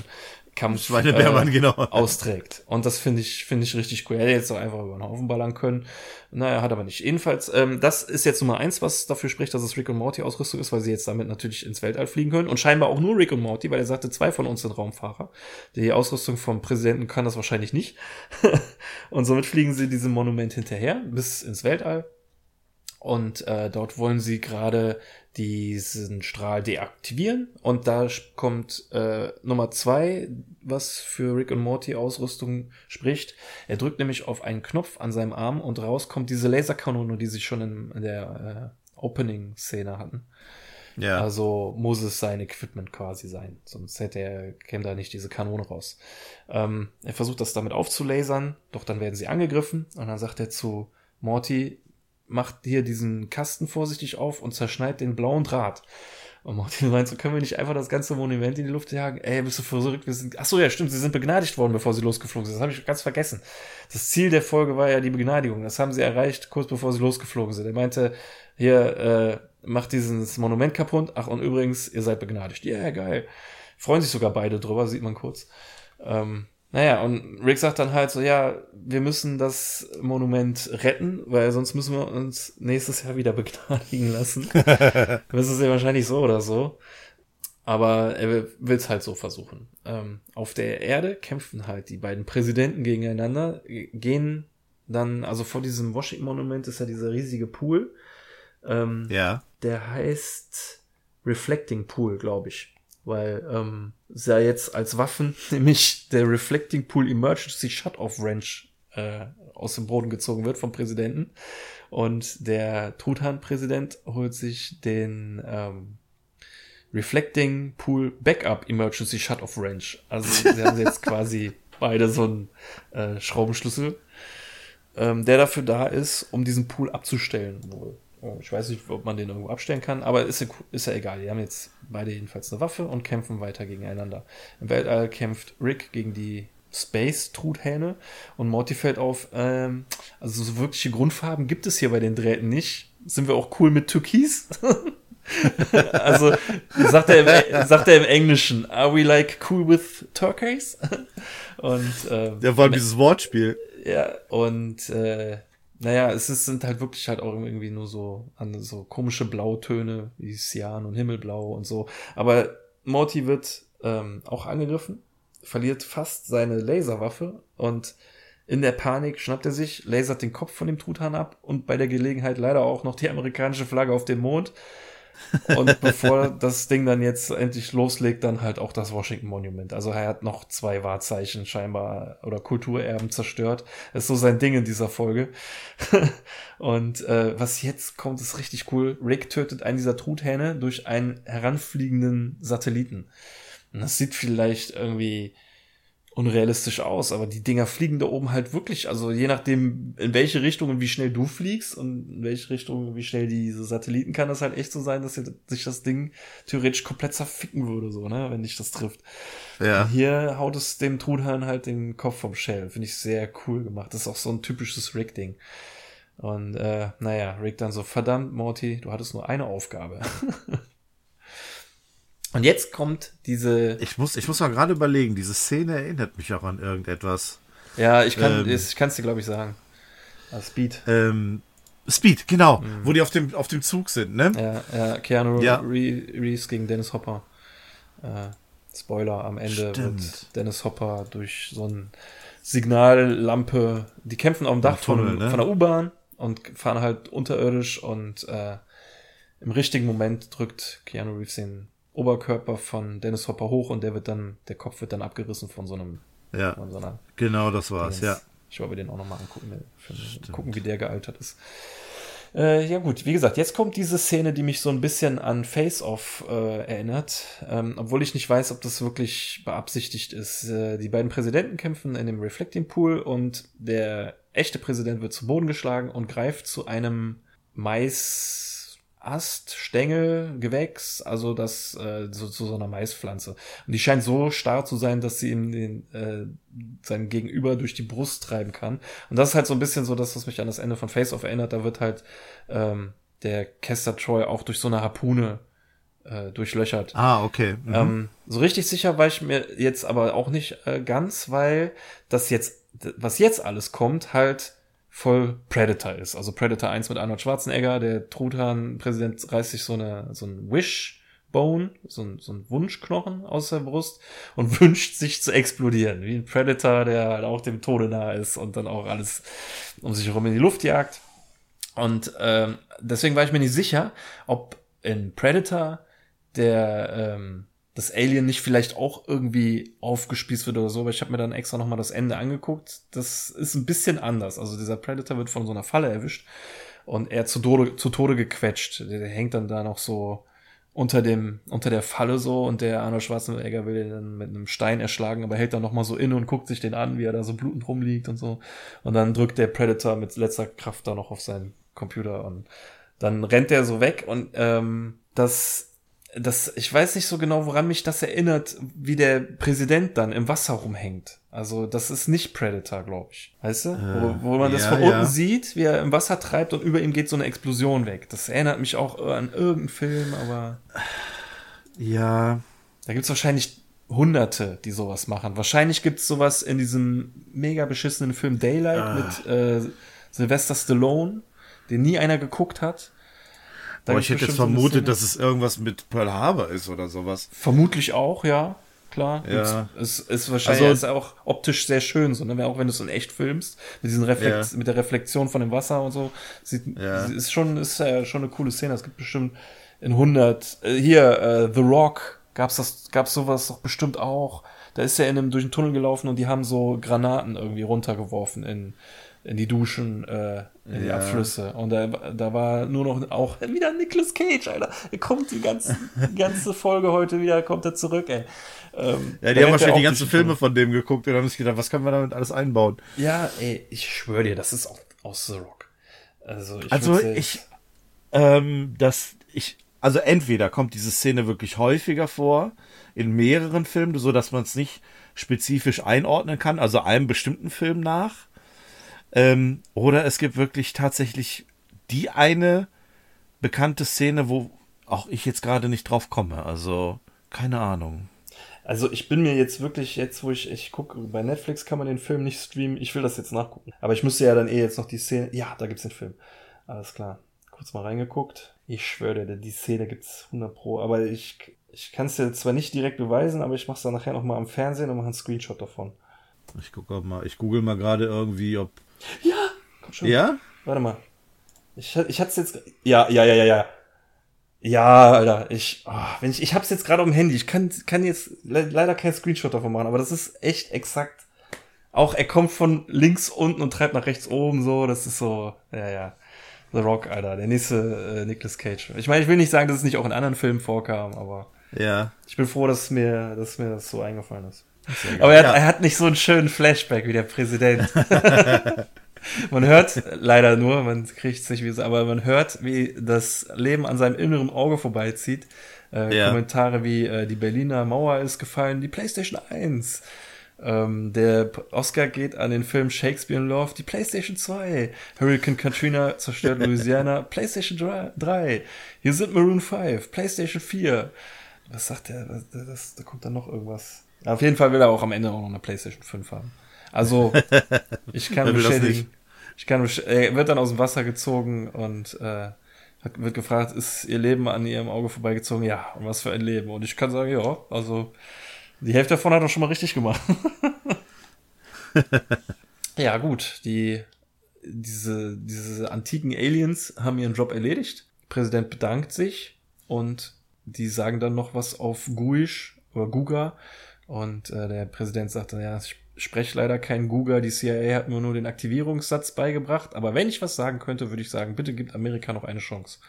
Speaker 3: Kampf
Speaker 2: äh, genau.
Speaker 3: austrägt. Und das finde ich, finde ich richtig cool. Er hätte jetzt auch einfach über den Haufen ballern können. Naja, hat aber nicht. Jedenfalls, ähm, das ist jetzt Nummer eins, was dafür spricht, dass es Rick und Morty Ausrüstung ist, weil sie jetzt damit natürlich ins Weltall fliegen können. Und scheinbar auch nur Rick und Morty, weil er sagte, zwei von uns sind Raumfahrer. Die Ausrüstung vom Präsidenten kann das wahrscheinlich nicht. und somit fliegen sie diesem Monument hinterher bis ins Weltall. Und äh, dort wollen sie gerade diesen Strahl deaktivieren und da kommt äh, Nummer zwei, was für Rick und Morty Ausrüstung spricht. Er drückt nämlich auf einen Knopf an seinem Arm und raus kommt diese Laserkanone, die sie schon in, in der äh, Opening-Szene hatten. Ja. Also muss es sein Equipment quasi sein, sonst hätte er, käme da nicht diese Kanone raus. Ähm, er versucht das damit aufzulasern, doch dann werden sie angegriffen und dann sagt er zu Morty, macht hier diesen Kasten vorsichtig auf und zerschneidet den blauen Draht. Und Martin meint so, können wir nicht einfach das ganze Monument in die Luft jagen? Ey, bist du verrückt? Wir sind, ach so, ja, stimmt, sie sind begnadigt worden, bevor sie losgeflogen sind. Das habe ich ganz vergessen. Das Ziel der Folge war ja die Begnadigung. Das haben sie erreicht, kurz bevor sie losgeflogen sind. Er meinte, hier, äh, macht dieses Monument kaputt. Ach, und übrigens, ihr seid begnadigt. Ja, yeah, geil. Freuen sich sogar beide drüber, sieht man kurz. Ähm, naja, und Rick sagt dann halt so, ja, wir müssen das Monument retten, weil sonst müssen wir uns nächstes Jahr wieder begnadigen lassen. das ist ja wahrscheinlich so oder so. Aber er will es halt so versuchen. Ähm, auf der Erde kämpfen halt die beiden Präsidenten gegeneinander, gehen dann, also vor diesem Washington-Monument ist ja dieser riesige Pool. Ähm, ja. Der heißt Reflecting Pool, glaube ich weil ähm, ja jetzt als Waffen nämlich der Reflecting Pool Emergency Shut-Off Wrench äh, aus dem Boden gezogen wird vom Präsidenten und der Truthahn-Präsident holt sich den ähm, Reflecting Pool Backup Emergency Shut-Off Wrench. Also sie haben jetzt quasi beide so einen äh, Schraubenschlüssel, ähm, der dafür da ist, um diesen Pool abzustellen. Oh, ich weiß nicht, ob man den irgendwo abstellen kann, aber ist ja, ist ja egal. Die haben jetzt beide jedenfalls eine Waffe und kämpfen weiter gegeneinander. Im Weltall kämpft Rick gegen die Space-Truthähne und Morty fällt auf, ähm, also so wirkliche Grundfarben gibt es hier bei den Drähten nicht. Sind wir auch cool mit Türkis? also sagt er, im, sagt er im Englischen, are we like cool with turquoise? und ähm,
Speaker 2: ja, vor allem dieses Wortspiel.
Speaker 3: Ja, und äh, naja, es ist, sind halt wirklich halt auch irgendwie nur so, an so komische Blautöne wie Cyan und Himmelblau und so. Aber Morty wird ähm, auch angegriffen, verliert fast seine Laserwaffe und in der Panik schnappt er sich, lasert den Kopf von dem Truthahn ab und bei der Gelegenheit leider auch noch die amerikanische Flagge auf den Mond. Und bevor das Ding dann jetzt endlich loslegt, dann halt auch das Washington Monument. Also er hat noch zwei Wahrzeichen scheinbar oder Kulturerben zerstört. Das ist so sein Ding in dieser Folge. und äh, was jetzt kommt, ist richtig cool. Rick tötet einen dieser Truthähne durch einen heranfliegenden Satelliten. Und das sieht vielleicht irgendwie unrealistisch aus, aber die Dinger fliegen da oben halt wirklich, also je nachdem, in welche Richtung und wie schnell du fliegst und in welche Richtung, wie schnell diese Satelliten, kann das halt echt so sein, dass sich das Ding theoretisch komplett zerficken würde, so, ne, wenn dich das trifft. Ja. Und hier haut es dem Truthahn halt den Kopf vom Shell. Finde ich sehr cool gemacht. Das ist auch so ein typisches Rick-Ding. Und äh, naja, Rick dann so, verdammt, Morty, du hattest nur eine Aufgabe. Und jetzt kommt diese.
Speaker 2: Ich muss, ich muss mal gerade überlegen, diese Szene erinnert mich auch an irgendetwas.
Speaker 3: Ja, ich kann es ähm, dir, glaube ich, sagen. Ah, Speed.
Speaker 2: Ähm, Speed, genau. Mhm. Wo die auf dem, auf dem Zug sind, ne?
Speaker 3: Ja, ja Keanu ja. Reeves gegen Dennis Hopper. Äh, Spoiler, am Ende Stimmt. wird Dennis Hopper durch so eine Signallampe, die kämpfen auf dem Dach Tunnel, von, ne? von der U-Bahn und fahren halt unterirdisch und äh, im richtigen Moment drückt Keanu Reeves den Oberkörper von Dennis Hopper hoch und der wird dann, der Kopf wird dann abgerissen von so einem.
Speaker 2: Ja. So einer, genau, das war's, ja.
Speaker 3: Ich wollte den auch nochmal angucken, gucken, wie der gealtert ist. Äh, ja gut, wie gesagt, jetzt kommt diese Szene, die mich so ein bisschen an Face-Off äh, erinnert, ähm, obwohl ich nicht weiß, ob das wirklich beabsichtigt ist. Äh, die beiden Präsidenten kämpfen in dem Reflecting Pool und der echte Präsident wird zu Boden geschlagen und greift zu einem Mais Ast, Stängel, Gewächs, also das äh, so, zu so einer Maispflanze. Und die scheint so starr zu sein, dass sie ihm den äh, sein Gegenüber durch die Brust treiben kann. Und das ist halt so ein bisschen so das, was mich an das Ende von Face Off erinnert. Da wird halt ähm, der Kester Troy auch durch so eine Harpune äh, durchlöchert.
Speaker 2: Ah, okay.
Speaker 3: Mhm. Ähm, so richtig sicher war ich mir jetzt aber auch nicht äh, ganz, weil das jetzt, was jetzt alles kommt, halt voll Predator ist. Also Predator 1 mit Arnold Schwarzenegger, der Truthahn-Präsident reißt sich so eine, so ein Wish-Bone, so ein, so ein Wunschknochen aus der Brust und wünscht sich zu explodieren. Wie ein Predator, der halt auch dem Tode nahe ist und dann auch alles um sich herum in die Luft jagt. Und ähm, deswegen war ich mir nicht sicher, ob in Predator der ähm, das Alien nicht vielleicht auch irgendwie aufgespießt wird oder so, aber ich habe mir dann extra nochmal das Ende angeguckt. Das ist ein bisschen anders. Also dieser Predator wird von so einer Falle erwischt und er zu Tode, zu Tode gequetscht. Der, der hängt dann da noch so unter dem, unter der Falle so und der Arnold Schwarzenegger will den dann mit einem Stein erschlagen, aber hält dann nochmal so inne und guckt sich den an, wie er da so blutend rumliegt und so. Und dann drückt der Predator mit letzter Kraft da noch auf seinen Computer und dann rennt er so weg und ähm, das das, ich weiß nicht so genau, woran mich das erinnert, wie der Präsident dann im Wasser rumhängt. Also, das ist nicht Predator, glaube ich. Weißt du? Äh, wo, wo, man das von ja. unten sieht, wie er im Wasser treibt und über ihm geht so eine Explosion weg. Das erinnert mich auch an irgendeinen Film, aber.
Speaker 2: Ja.
Speaker 3: Da gibt's wahrscheinlich Hunderte, die sowas machen. Wahrscheinlich gibt's sowas in diesem mega beschissenen Film Daylight ah. mit äh, Sylvester Stallone, den nie einer geguckt hat.
Speaker 2: Aber ich hätte jetzt vermutet, dass es irgendwas mit Pearl Harbor ist oder sowas.
Speaker 3: Vermutlich auch, ja. Klar.
Speaker 2: Ja.
Speaker 3: Es ist wahrscheinlich also, ist auch optisch sehr schön, so, ne? auch wenn du es in echt filmst, mit diesen Reflekt ja. mit der Reflexion von dem Wasser und so. Sieht, ja. ist schon, ist ja schon eine coole Szene. Es gibt bestimmt in 100, äh, hier, äh, The Rock, gab's das, gab's sowas doch bestimmt auch. Da ist er in einem, durch den Tunnel gelaufen und die haben so Granaten irgendwie runtergeworfen in, in die Duschen, äh, in die Abflüsse. Und da, da war nur noch auch wieder Nicolas Cage, Alter. Er kommt die ganze, ganze Folge heute wieder, kommt er zurück, ey.
Speaker 2: Ähm, ja, die haben wahrscheinlich die ganzen Filme von dem geguckt und haben sich gedacht, was können wir damit alles einbauen?
Speaker 3: Ja, ey, ich schwöre dir, das ist auch aus The Rock.
Speaker 2: Also ich, also ich ähm, das, ich, also entweder kommt diese Szene wirklich häufiger vor, in mehreren Filmen, so dass man es nicht spezifisch einordnen kann, also einem bestimmten Film nach ähm, oder es gibt wirklich tatsächlich die eine bekannte Szene, wo auch ich jetzt gerade nicht drauf komme. Also, keine Ahnung.
Speaker 3: Also ich bin mir jetzt wirklich, jetzt wo ich, ich gucke, bei Netflix kann man den Film nicht streamen, ich will das jetzt nachgucken. Aber ich müsste ja dann eh jetzt noch die Szene, ja, da gibt's den Film. Alles klar. Kurz mal reingeguckt. Ich schwöre dir, die Szene gibt's 100 pro. Aber ich, ich kann es dir zwar nicht direkt beweisen, aber ich mach's dann nachher noch mal am Fernsehen und mache einen Screenshot davon.
Speaker 2: Ich gucke mal, ich google mal gerade irgendwie, ob
Speaker 3: ja,
Speaker 2: komm schon. Ja?
Speaker 3: Warte mal. Ich, ich hatte es jetzt. Ja, ja, ja, ja, ja. Ja, Alter, ich, oh, wenn ich, ich hab's jetzt gerade am Handy. Ich kann, kann jetzt le leider kein Screenshot davon machen, aber das ist echt exakt. Auch er kommt von links unten und treibt nach rechts oben so. Das ist so, ja, ja. The Rock, Alter, der nächste äh, Nicolas Cage. Ich meine, ich will nicht sagen, dass es nicht auch in anderen Filmen vorkam, aber
Speaker 2: ja.
Speaker 3: Ich bin froh, dass mir, dass mir das so eingefallen ist. Aber er hat, ja. er hat nicht so einen schönen Flashback wie der Präsident. man hört leider nur, man kriegt es nicht wie es, aber man hört, wie das Leben an seinem inneren Auge vorbeizieht. Äh, ja. Kommentare wie äh, die Berliner Mauer ist gefallen, die PlayStation 1. Ähm, der Oscar geht an den Film Shakespeare in Love, die PlayStation 2. Hurricane Katrina zerstört Louisiana, PlayStation 3. Hier sind Maroon 5, PlayStation 4. Was sagt der? Das, das, da kommt dann noch irgendwas. Auf jeden Fall will er auch am Ende auch noch eine PlayStation 5 haben. Also, ich kann bestätigen. Ich kann, er wird dann aus dem Wasser gezogen und äh, wird gefragt, ist ihr Leben an ihrem Auge vorbeigezogen? Ja, und was für ein Leben. Und ich kann sagen, ja, also die Hälfte davon hat er schon mal richtig gemacht. ja, gut, die, diese, diese antiken Aliens haben ihren Job erledigt. Der Präsident bedankt sich und die sagen dann noch was auf Guish oder Guga. Und äh, der Präsident sagt dann, ja, ich spreche leider kein Guga, die CIA hat mir nur den Aktivierungssatz beigebracht. Aber wenn ich was sagen könnte, würde ich sagen, bitte gibt Amerika noch eine Chance.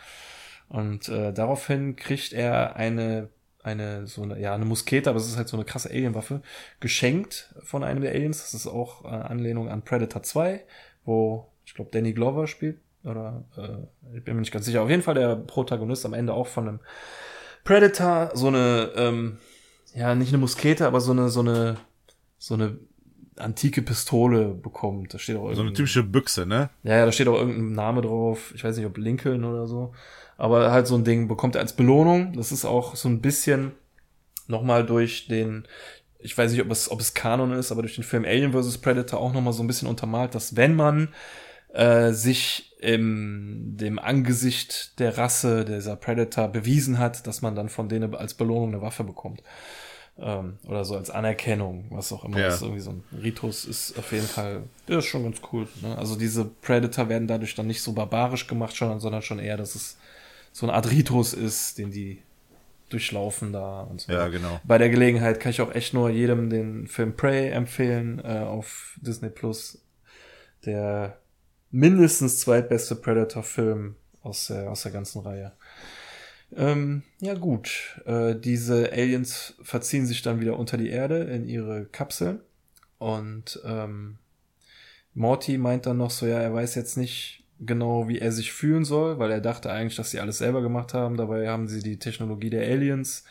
Speaker 3: Und äh, daraufhin kriegt er eine eine so eine ja eine Muskete, aber es ist halt so eine krasse Alienwaffe geschenkt von einem der Aliens. Das ist auch äh, Anlehnung an Predator 2, wo ich glaube Danny Glover spielt oder äh, ich bin mir nicht ganz sicher. Auf jeden Fall der Protagonist am Ende auch von einem Predator so eine, ähm, ja, nicht eine Muskete, aber so eine, so eine, so eine antike Pistole bekommt. Da steht auch
Speaker 2: so eine typische Büchse, ne?
Speaker 3: Ja, ja, da steht auch irgendein Name drauf. Ich weiß nicht, ob Lincoln oder so. Aber halt so ein Ding bekommt er als Belohnung. Das ist auch so ein bisschen nochmal durch den, ich weiß nicht, ob es, ob es Kanon ist, aber durch den Film Alien vs. Predator auch nochmal so ein bisschen untermalt, dass wenn man äh, sich im dem Angesicht der Rasse dieser Predator bewiesen hat, dass man dann von denen als Belohnung eine Waffe bekommt. Ähm, oder so als Anerkennung, was auch immer. Ja. Das irgendwie so ein Ritus ist auf jeden Fall, der ist schon ganz cool. Ne? Also diese Predator werden dadurch dann nicht so barbarisch gemacht, schon, sondern schon eher, dass es so eine Art Ritus ist, den die durchlaufen da und so.
Speaker 2: Ja, genau.
Speaker 3: Bei der Gelegenheit kann ich auch echt nur jedem den Film Prey empfehlen äh, auf Disney Plus. Der mindestens zweitbeste Predator-Film aus der, aus der ganzen Reihe. Ähm, ja gut, äh, diese Aliens verziehen sich dann wieder unter die Erde in ihre Kapseln und ähm, Morty meint dann noch so, ja, er weiß jetzt nicht genau, wie er sich fühlen soll, weil er dachte eigentlich, dass sie alles selber gemacht haben. Dabei haben sie die Technologie der Aliens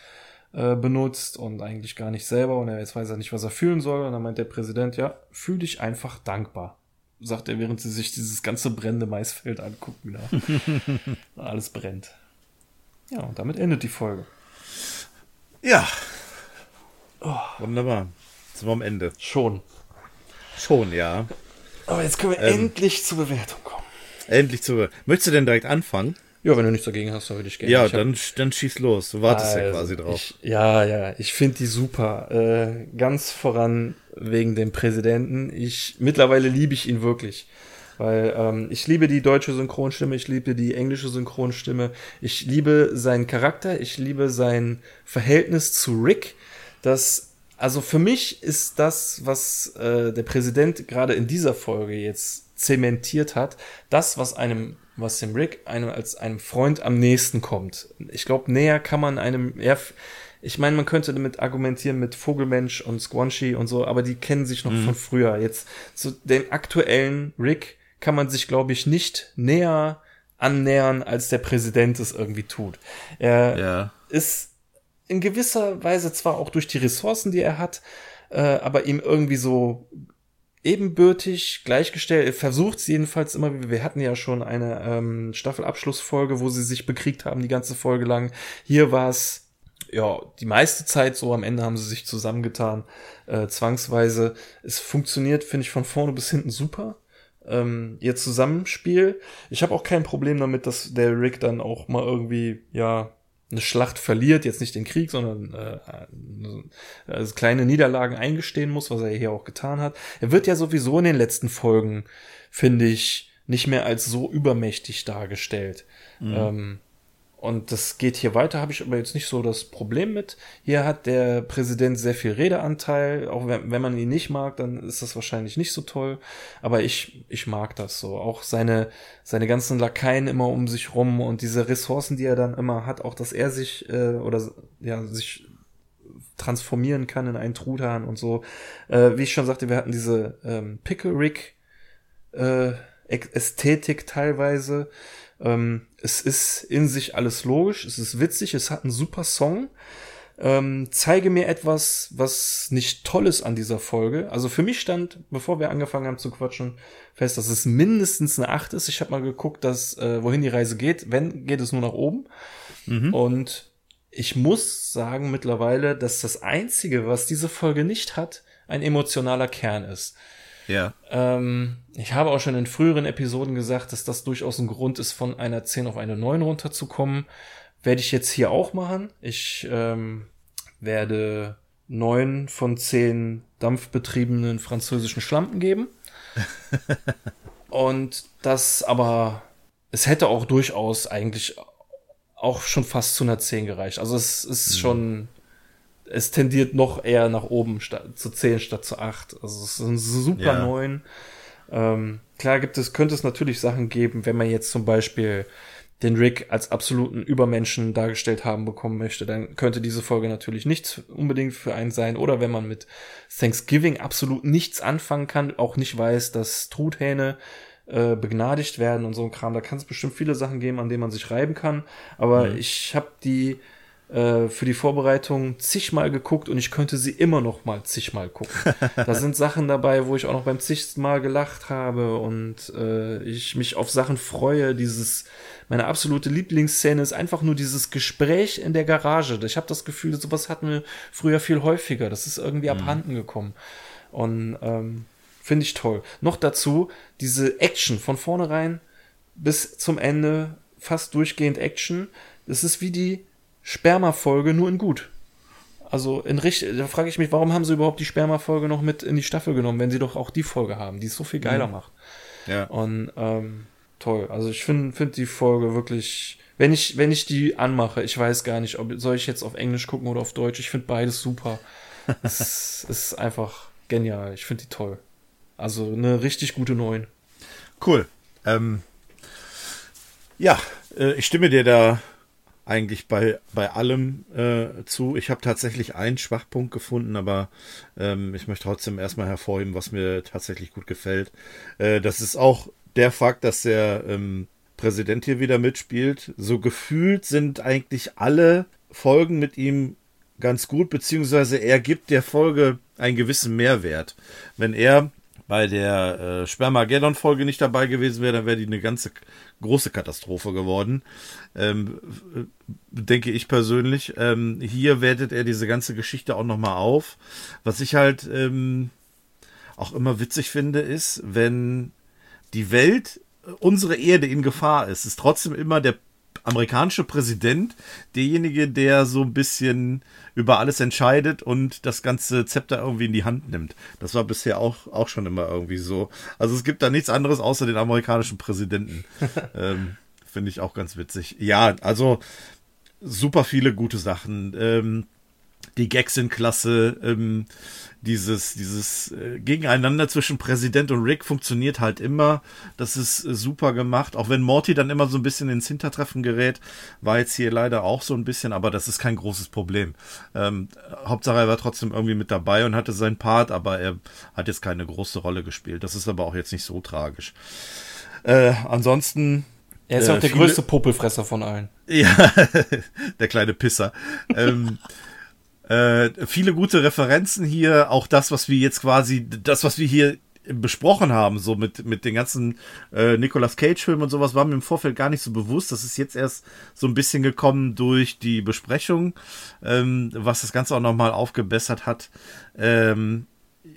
Speaker 3: äh, benutzt und eigentlich gar nicht selber und er jetzt weiß er nicht, was er fühlen soll. Und dann meint der Präsident, ja, fühl dich einfach dankbar sagt er, während sie sich dieses ganze brennende Maisfeld angucken. Da. Alles brennt. Ja, und damit endet die Folge.
Speaker 2: Ja. Oh. Wunderbar. Sind wir am Ende.
Speaker 3: Schon.
Speaker 2: Schon, ja.
Speaker 3: Aber jetzt können wir ähm, endlich zur Bewertung kommen.
Speaker 2: Endlich zur Bewertung. Möchtest du denn direkt anfangen?
Speaker 3: Ja, wenn du nichts dagegen hast, dann würde ich gerne.
Speaker 2: Ja,
Speaker 3: ich
Speaker 2: dann, hab, dann schieß los. Du wartest also, ja quasi drauf.
Speaker 3: Ich, ja, ja, ich finde die super. Äh, ganz voran wegen dem Präsidenten. Ich mittlerweile liebe ich ihn wirklich. Weil ähm, ich liebe die deutsche Synchronstimme, ich liebe die englische Synchronstimme, ich liebe seinen Charakter, ich liebe sein Verhältnis zu Rick. Das also für mich ist das, was äh, der Präsident gerade in dieser Folge jetzt zementiert hat, das, was einem was dem Rick einem als einem Freund am nächsten kommt. Ich glaube, näher kann man einem, ja, ich meine, man könnte damit argumentieren mit Vogelmensch und Squanchy und so, aber die kennen sich noch mhm. von früher. Jetzt zu dem aktuellen Rick kann man sich, glaube ich, nicht näher annähern, als der Präsident es irgendwie tut. Er ja. ist in gewisser Weise zwar auch durch die Ressourcen, die er hat, äh, aber ihm irgendwie so ebenbürtig, gleichgestellt. Er versucht es jedenfalls immer. Wir hatten ja schon eine ähm, Staffelabschlussfolge, wo sie sich bekriegt haben, die ganze Folge lang. Hier war es ja die meiste Zeit so. Am Ende haben sie sich zusammengetan, äh, zwangsweise. Es funktioniert, finde ich, von vorne bis hinten super. Ähm, ihr Zusammenspiel. Ich habe auch kein Problem damit, dass der Rick dann auch mal irgendwie, ja, eine Schlacht verliert, jetzt nicht den Krieg, sondern äh, also kleine Niederlagen eingestehen muss, was er hier auch getan hat. Er wird ja sowieso in den letzten Folgen, finde ich, nicht mehr als so übermächtig dargestellt. Mhm. Ähm, und das geht hier weiter, habe ich aber jetzt nicht so das Problem mit. Hier hat der Präsident sehr viel Redeanteil. Auch wenn, wenn man ihn nicht mag, dann ist das wahrscheinlich nicht so toll. Aber ich, ich mag das so. Auch seine, seine ganzen Lakaien immer um sich rum und diese Ressourcen, die er dann immer hat, auch dass er sich äh, oder ja, sich transformieren kann in einen Truthahn und so. Äh, wie ich schon sagte, wir hatten diese ähm, Pickle Rick äh, Ästhetik teilweise. Ähm, es ist in sich alles logisch, es ist witzig, es hat einen super Song. Ähm, zeige mir etwas, was nicht toll ist an dieser Folge. Also für mich stand, bevor wir angefangen haben zu quatschen, fest, dass es mindestens eine 8 ist. Ich habe mal geguckt, dass, äh, wohin die Reise geht. Wenn, geht es nur nach oben. Mhm. Und ich muss sagen mittlerweile, dass das Einzige, was diese Folge nicht hat, ein emotionaler Kern ist.
Speaker 2: Ja.
Speaker 3: Ähm, ich habe auch schon in früheren Episoden gesagt, dass das durchaus ein Grund ist, von einer 10 auf eine 9 runterzukommen. Werde ich jetzt hier auch machen. Ich ähm, werde 9 von 10 dampfbetriebenen französischen Schlampen geben. Und das aber, es hätte auch durchaus eigentlich auch schon fast zu einer 10 gereicht. Also es ist mhm. schon es tendiert noch eher nach oben statt, zu 10 statt zu 8. Also es ist ein super ja. 9. Ähm, klar gibt es, könnte es natürlich Sachen geben, wenn man jetzt zum Beispiel den Rick als absoluten Übermenschen dargestellt haben bekommen möchte, dann könnte diese Folge natürlich nichts unbedingt für einen sein. Oder wenn man mit Thanksgiving absolut nichts anfangen kann, auch nicht weiß, dass Truthähne äh, begnadigt werden und so ein Kram, da kann es bestimmt viele Sachen geben, an denen man sich reiben kann. Aber mhm. ich habe die äh, für die Vorbereitung zigmal geguckt und ich könnte sie immer noch mal zigmal gucken. da sind Sachen dabei, wo ich auch noch beim zigsten Mal gelacht habe und äh, ich mich auf Sachen freue. Dieses, meine absolute Lieblingsszene ist einfach nur dieses Gespräch in der Garage. Ich habe das Gefühl, sowas hatten wir früher viel häufiger. Das ist irgendwie mhm. abhanden gekommen. Und ähm, finde ich toll. Noch dazu diese Action von vornherein bis zum Ende, fast durchgehend Action. Das ist wie die Sperma-Folge nur in gut. Also in richtig, da frage ich mich, warum haben sie überhaupt die Sperma-Folge noch mit in die Staffel genommen, wenn sie doch auch die Folge haben, die es so viel geiler mhm. macht.
Speaker 2: Ja.
Speaker 3: Und ähm, toll. Also ich finde find die Folge wirklich, wenn ich, wenn ich die anmache, ich weiß gar nicht, ob soll ich jetzt auf Englisch gucken oder auf Deutsch, ich finde beides super. es ist einfach genial. Ich finde die toll. Also eine richtig gute Neun.
Speaker 2: Cool. Ähm, ja, äh, ich stimme dir da eigentlich bei, bei allem äh, zu. Ich habe tatsächlich einen Schwachpunkt gefunden, aber ähm, ich möchte trotzdem erstmal hervorheben, was mir tatsächlich gut gefällt. Äh, das ist auch der Fakt, dass der ähm, Präsident hier wieder mitspielt. So gefühlt sind eigentlich alle Folgen mit ihm ganz gut, beziehungsweise er gibt der Folge einen gewissen Mehrwert. Wenn er bei der äh, Spermageddon-Folge nicht dabei gewesen wäre, dann wäre die eine ganze große Katastrophe geworden. Ähm, denke ich persönlich. Ähm, hier wertet er diese ganze Geschichte auch nochmal auf. Was ich halt ähm, auch immer witzig finde, ist, wenn die Welt, unsere Erde in Gefahr ist, ist trotzdem immer der amerikanische Präsident derjenige, der so ein bisschen über alles entscheidet und das ganze Zepter irgendwie in die Hand nimmt. Das war bisher auch, auch schon immer irgendwie so. Also es gibt da nichts anderes außer den amerikanischen Präsidenten. ähm, Finde ich auch ganz witzig. Ja, also super viele gute Sachen. Ähm, die Gags sind klasse. Ähm, dieses, dieses äh, Gegeneinander zwischen Präsident und Rick funktioniert halt immer. Das ist äh, super gemacht. Auch wenn Morty dann immer so ein bisschen ins Hintertreffen gerät, war jetzt hier leider auch so ein bisschen, aber das ist kein großes Problem. Ähm, Hauptsache er war trotzdem irgendwie mit dabei und hatte seinen Part, aber er hat jetzt keine große Rolle gespielt. Das ist aber auch jetzt nicht so tragisch. Äh, ansonsten
Speaker 3: er ist äh, auch der viele, größte Popelfresser von allen.
Speaker 2: Ja, der kleine Pisser. ähm, äh, viele gute Referenzen hier, auch das, was wir jetzt quasi, das, was wir hier besprochen haben, so mit, mit den ganzen äh, Nicolas Cage-Filmen und sowas, war mir im Vorfeld gar nicht so bewusst. Das ist jetzt erst so ein bisschen gekommen durch die Besprechung, ähm, was das Ganze auch nochmal aufgebessert hat. Ähm,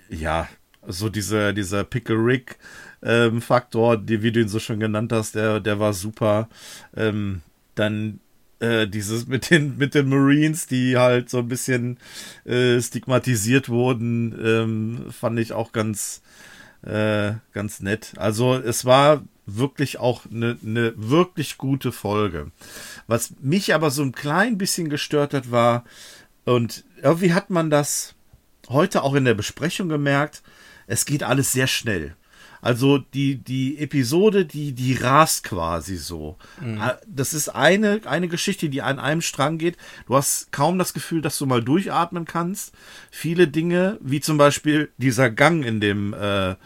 Speaker 2: ja, so dieser, dieser Pickle Rick ähm, Faktor, die, wie du ihn so schon genannt hast, der, der war super. Ähm, dann äh, dieses mit den, mit den Marines, die halt so ein bisschen äh, stigmatisiert wurden, ähm, fand ich auch ganz, Äh, ganz nett. Also es war wirklich auch eine ne wirklich gute Folge. Was mich aber so ein klein bisschen gestört hat, war, und irgendwie hat man das heute auch in der Besprechung gemerkt, es geht alles sehr schnell. Also die, die Episode, die, die rast quasi so. Mhm. Das ist eine, eine Geschichte, die an einem Strang geht. Du hast kaum das Gefühl, dass du mal durchatmen kannst. Viele Dinge, wie zum Beispiel dieser Gang in dem, äh,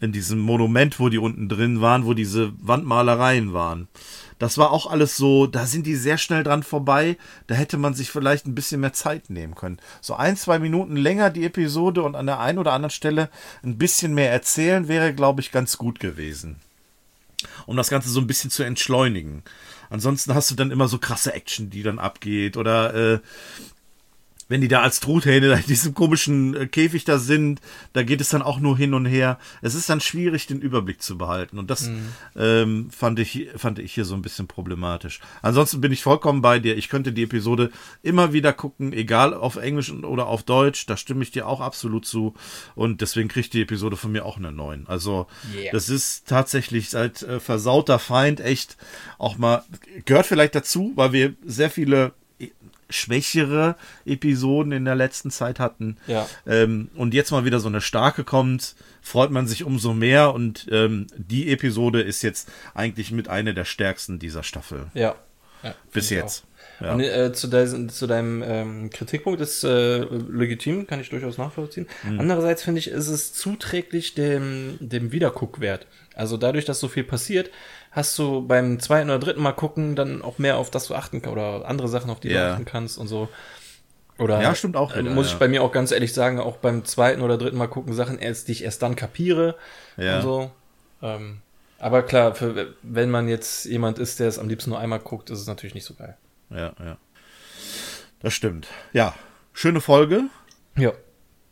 Speaker 2: in diesem Monument, wo die unten drin waren, wo diese Wandmalereien waren. Das war auch alles so, da sind die sehr schnell dran vorbei. Da hätte man sich vielleicht ein bisschen mehr Zeit nehmen können. So ein, zwei Minuten länger die Episode und an der einen oder anderen Stelle ein bisschen mehr erzählen wäre, glaube ich, ganz gut gewesen. Um das Ganze so ein bisschen zu entschleunigen. Ansonsten hast du dann immer so krasse Action, die dann abgeht oder äh, wenn die da als Truthähne in diesem komischen äh, Käfig da sind, da geht es dann auch nur hin und her. Es ist dann schwierig, den Überblick zu behalten. Und das mhm. ähm, fand, ich, fand ich hier so ein bisschen problematisch. Ansonsten bin ich vollkommen bei dir. Ich könnte die Episode immer wieder gucken, egal auf Englisch oder auf Deutsch. Da stimme ich dir auch absolut zu. Und deswegen kriegt die Episode von mir auch eine 9. Also, yeah. das ist tatsächlich seit äh, Versauter Feind echt auch mal, gehört vielleicht dazu, weil wir sehr viele schwächere Episoden in der letzten Zeit hatten.
Speaker 3: Ja.
Speaker 2: Ähm, und jetzt mal wieder so eine starke kommt, freut man sich umso mehr. Und ähm, die Episode ist jetzt eigentlich mit einer der stärksten dieser Staffel.
Speaker 3: Ja.
Speaker 2: ja Bis jetzt.
Speaker 3: Ja. Und, äh, zu, de zu, deinem ähm, Kritikpunkt ist äh, legitim, kann ich durchaus nachvollziehen. Mhm. Andererseits finde ich, ist es zuträglich dem, dem Wiederguckwert. Also dadurch, dass so viel passiert, hast du beim zweiten oder dritten Mal gucken dann auch mehr auf das du achten kannst oder andere Sachen, auf die ja. du achten kannst und so. Oder
Speaker 2: ja, stimmt auch.
Speaker 3: Wieder, muss ich ja. bei mir auch ganz ehrlich sagen, auch beim zweiten oder dritten Mal gucken Sachen erst, die ich erst dann kapiere ja. und so. Ähm, aber klar, für, wenn man jetzt jemand ist, der es am liebsten nur einmal guckt, ist es natürlich nicht so geil.
Speaker 2: Ja, ja. Das stimmt. Ja, schöne Folge.
Speaker 3: Ja.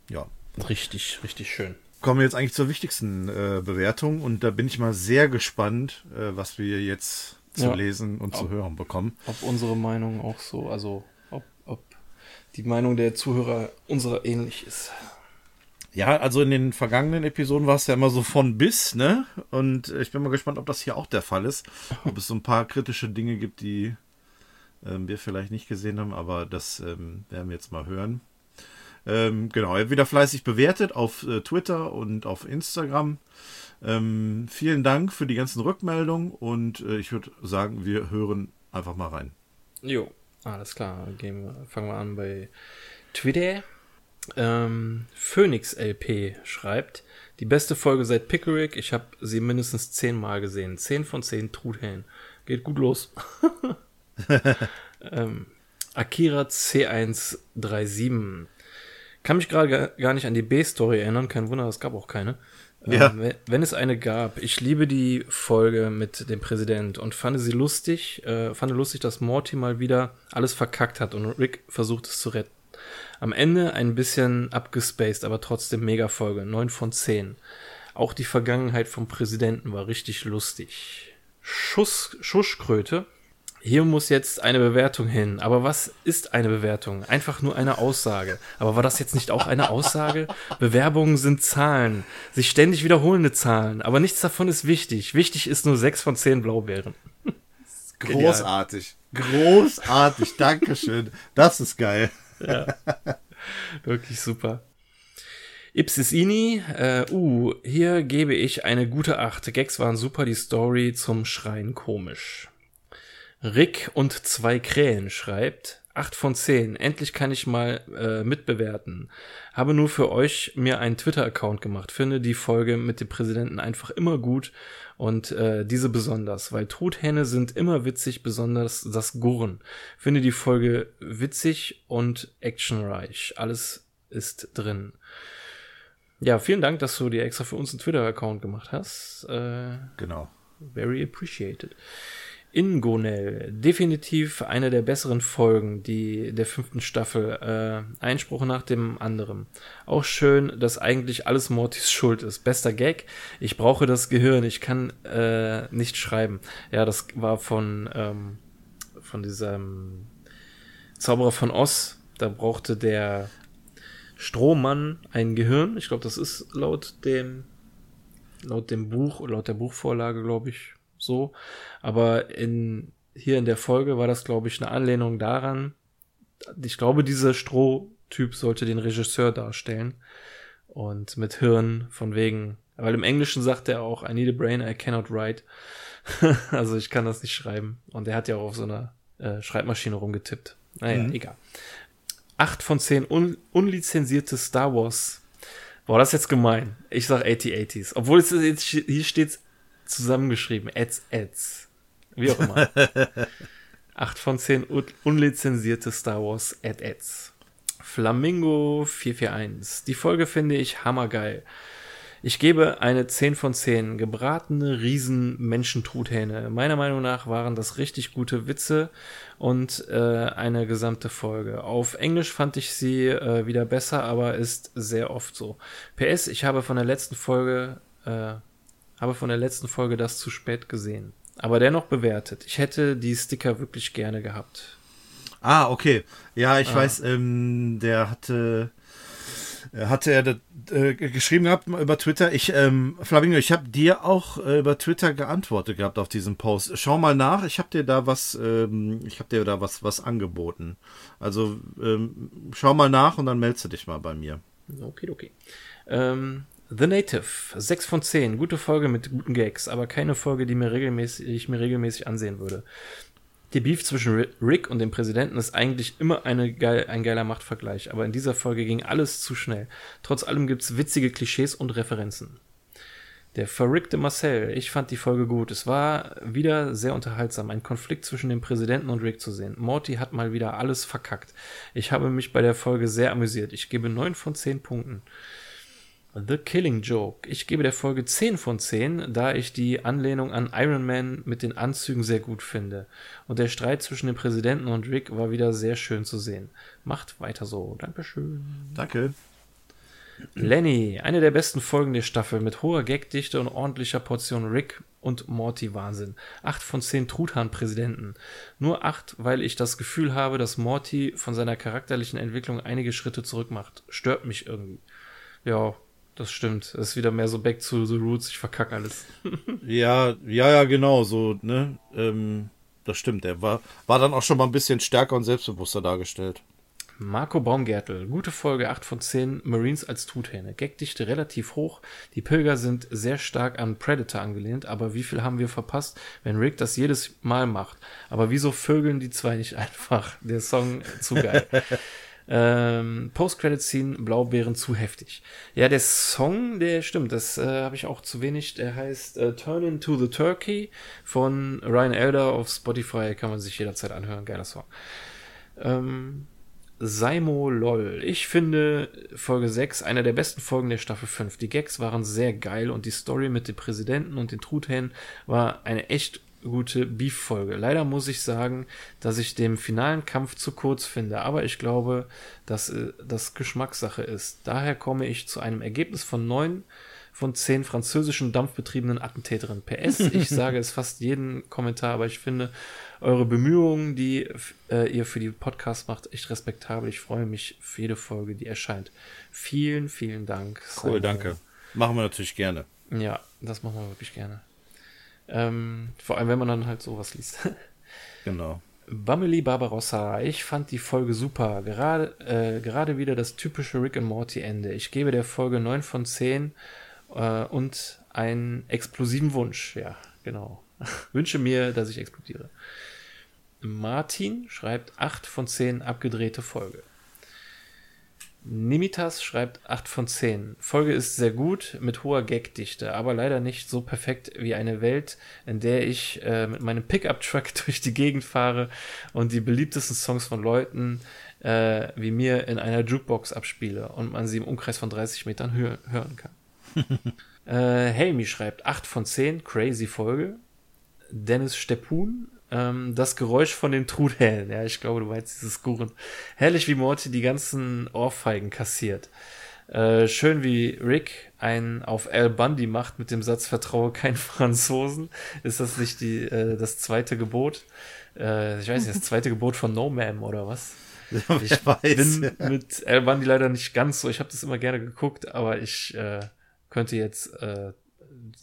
Speaker 2: Ja.
Speaker 3: Richtig, richtig schön
Speaker 2: kommen wir jetzt eigentlich zur wichtigsten äh, Bewertung und da bin ich mal sehr gespannt, äh, was wir jetzt zu ja. lesen und ob, zu hören bekommen.
Speaker 3: Ob unsere Meinung auch so, also ob, ob die Meinung der Zuhörer unserer ähnlich ist.
Speaker 2: Ja, also in den vergangenen Episoden war es ja immer so von bis, ne? Und ich bin mal gespannt, ob das hier auch der Fall ist. Ob es so ein paar kritische Dinge gibt, die ähm, wir vielleicht nicht gesehen haben, aber das ähm, werden wir jetzt mal hören. Ähm, genau, er hat wieder fleißig bewertet auf äh, Twitter und auf Instagram. Ähm, vielen Dank für die ganzen Rückmeldungen und äh, ich würde sagen, wir hören einfach mal rein.
Speaker 3: Jo, alles klar. Gehen fangen wir an bei Twitter. Ähm, Phoenix LP schreibt, die beste Folge seit Pickerick. Ich habe sie mindestens zehnmal gesehen. Zehn von zehn Truthellen. Geht gut los. ähm, Akira C137 kann mich gerade gar nicht an die B-Story erinnern. Kein Wunder, es gab auch keine.
Speaker 2: Ja. Ähm,
Speaker 3: wenn es eine gab. Ich liebe die Folge mit dem Präsident und fand sie lustig, äh, fand lustig, dass Morty mal wieder alles verkackt hat und Rick versucht es zu retten. Am Ende ein bisschen abgespaced, aber trotzdem mega Folge. 9 von 10. Auch die Vergangenheit vom Präsidenten war richtig lustig. Schuss, Schuschkröte hier muss jetzt eine Bewertung hin. Aber was ist eine Bewertung? Einfach nur eine Aussage. Aber war das jetzt nicht auch eine Aussage? Bewerbungen sind Zahlen, sich ständig wiederholende Zahlen. Aber nichts davon ist wichtig. Wichtig ist nur sechs von zehn Blaubeeren.
Speaker 2: Großartig. Großartig. Dankeschön. Das ist geil.
Speaker 3: Ja. Wirklich super. Ipsis Ini, äh, uh, hier gebe ich eine gute Acht. Gags waren super, die Story zum Schreien komisch. Rick und zwei Krähen schreibt, 8 von 10. Endlich kann ich mal äh, mitbewerten. Habe nur für euch mir einen Twitter-Account gemacht. Finde die Folge mit dem Präsidenten einfach immer gut und äh, diese besonders, weil Truthähne sind immer witzig, besonders das Gurren. Finde die Folge witzig und actionreich. Alles ist drin. Ja, vielen Dank, dass du dir extra für uns einen Twitter-Account gemacht hast. Äh,
Speaker 2: genau.
Speaker 3: Very appreciated. Ingonel, definitiv eine der besseren Folgen, die der fünften Staffel, äh, Einspruch nach dem anderen. Auch schön, dass eigentlich alles Mortys Schuld ist. Bester Gag, ich brauche das Gehirn, ich kann äh, nicht schreiben. Ja, das war von, ähm, von diesem Zauberer von Oz. Da brauchte der Strohmann ein Gehirn. Ich glaube, das ist laut dem laut dem Buch, laut der Buchvorlage, glaube ich, so. Aber in, hier in der Folge war das, glaube ich, eine Anlehnung daran. Ich glaube, dieser Strohtyp sollte den Regisseur darstellen. Und mit Hirn von wegen, weil im Englischen sagt er auch, I need a brain, I cannot write. also ich kann das nicht schreiben. Und er hat ja auch auf so einer äh, Schreibmaschine rumgetippt. Naja, mhm. egal. Acht von zehn un unlizenzierte Star Wars. Boah, das ist jetzt gemein. Ich sag 8080s. Obwohl es jetzt hier steht zusammengeschrieben. Ads, Ads. Wie auch immer. Acht von zehn un unlizenzierte Star Wars Ad Ads. Flamingo 441. Die Folge finde ich hammergeil. Ich gebe eine 10 von 10. Gebratene Riesen-Menschentruthähne. Meiner Meinung nach waren das richtig gute Witze und äh, eine gesamte Folge. Auf Englisch fand ich sie äh, wieder besser, aber ist sehr oft so. PS, ich habe von der letzten Folge, äh, habe von der letzten Folge das zu spät gesehen. Aber dennoch bewertet. Ich hätte die Sticker wirklich gerne gehabt.
Speaker 2: Ah, okay. Ja, ich ah. weiß, ähm, der hatte äh, hatte er äh, geschrieben gehabt über Twitter. Ich, ähm, Flamingo, ich habe dir auch äh, über Twitter geantwortet gehabt auf diesen Post. Schau mal nach, ich habe dir da was, ähm, ich habe dir da was, was angeboten. Also ähm, schau mal nach und dann meldest du dich mal bei mir.
Speaker 3: Okay, okay. Ähm, The Native, 6 von 10. Gute Folge mit guten Gags, aber keine Folge, die mir regelmäßig, ich mir regelmäßig ansehen würde. Der Beef zwischen Rick und dem Präsidenten ist eigentlich immer eine geil, ein geiler Machtvergleich, aber in dieser Folge ging alles zu schnell. Trotz allem gibt's witzige Klischees und Referenzen. Der verrückte Marcel, ich fand die Folge gut. Es war wieder sehr unterhaltsam, ein Konflikt zwischen dem Präsidenten und Rick zu sehen. Morty hat mal wieder alles verkackt. Ich habe mich bei der Folge sehr amüsiert. Ich gebe neun von zehn Punkten. The Killing Joke. Ich gebe der Folge 10 von 10, da ich die Anlehnung an Iron Man mit den Anzügen sehr gut finde. Und der Streit zwischen dem Präsidenten und Rick war wieder sehr schön zu sehen. Macht weiter so. Dankeschön.
Speaker 2: Danke.
Speaker 3: Lenny, eine der besten Folgen der Staffel mit hoher Gagdichte und ordentlicher Portion Rick und Morty Wahnsinn. 8 von 10 Truthahn-Präsidenten. Nur 8, weil ich das Gefühl habe, dass Morty von seiner charakterlichen Entwicklung einige Schritte zurück macht. Stört mich irgendwie. Ja, das stimmt. Das ist wieder mehr so back to the roots. Ich verkacke alles.
Speaker 2: ja, ja, ja, genau. So, ne? Ähm, das stimmt. Der war, war dann auch schon mal ein bisschen stärker und selbstbewusster dargestellt.
Speaker 3: Marco Baumgärtel, gute Folge 8 von 10, Marines als Truthähne. Gagdichte relativ hoch. Die Pilger sind sehr stark an Predator angelehnt, aber wie viel haben wir verpasst, wenn Rick das jedes Mal macht? Aber wieso vögeln die zwei nicht einfach? Der Song zu geil. Ähm, Post-Credit-Scene, Blaubeeren zu heftig. Ja, der Song, der stimmt, das äh, habe ich auch zu wenig. Der heißt äh, Turn Into the Turkey von Ryan Elder auf Spotify, kann man sich jederzeit anhören. Geiler Song. Ähm, Saimo LOL. Ich finde Folge 6 einer der besten Folgen der Staffel 5. Die Gags waren sehr geil und die Story mit dem Präsidenten und den Truthähnen war eine echt gute Beef-Folge. Leider muss ich sagen, dass ich den finalen Kampf zu kurz finde, aber ich glaube, dass äh, das Geschmackssache ist. Daher komme ich zu einem Ergebnis von neun von zehn französischen dampfbetriebenen Attentäterinnen. PS, ich sage es fast jeden Kommentar, aber ich finde eure Bemühungen, die äh, ihr für die Podcast macht, echt respektabel. Ich freue mich für jede Folge, die erscheint. Vielen, vielen Dank.
Speaker 2: Cool, danke. Machen wir natürlich gerne.
Speaker 3: Ja, das machen wir wirklich gerne. Ähm, vor allem, wenn man dann halt sowas liest.
Speaker 2: genau.
Speaker 3: Bameli Barbarossa, ich fand die Folge super. Gerade, äh, gerade wieder das typische Rick and Morty Ende. Ich gebe der Folge 9 von 10 äh, und einen explosiven Wunsch. Ja, genau. Wünsche mir, dass ich explodiere. Martin schreibt 8 von 10 abgedrehte Folge. Nimitas schreibt 8 von 10. Folge ist sehr gut, mit hoher Gagdichte, aber leider nicht so perfekt wie eine Welt, in der ich äh, mit meinem Pickup-Truck durch die Gegend fahre und die beliebtesten Songs von Leuten äh, wie mir in einer Jukebox abspiele und man sie im Umkreis von 30 Metern hö hören kann. äh, Helmi schreibt 8 von 10, crazy Folge. Dennis Steppun ähm, das Geräusch von den Truthähnen. Ja, ich glaube, du meinst dieses Gurren. Herrlich, wie Morty die ganzen Ohrfeigen kassiert. Äh, schön, wie Rick einen auf Al Bundy macht mit dem Satz Vertraue keinen Franzosen. Ist das nicht die, äh, das zweite Gebot? Äh, ich weiß nicht, das zweite Gebot von No Man oder was? ich weiß, bin ja. mit Al Bundy leider nicht ganz so. Ich habe das immer gerne geguckt, aber ich äh, könnte jetzt äh,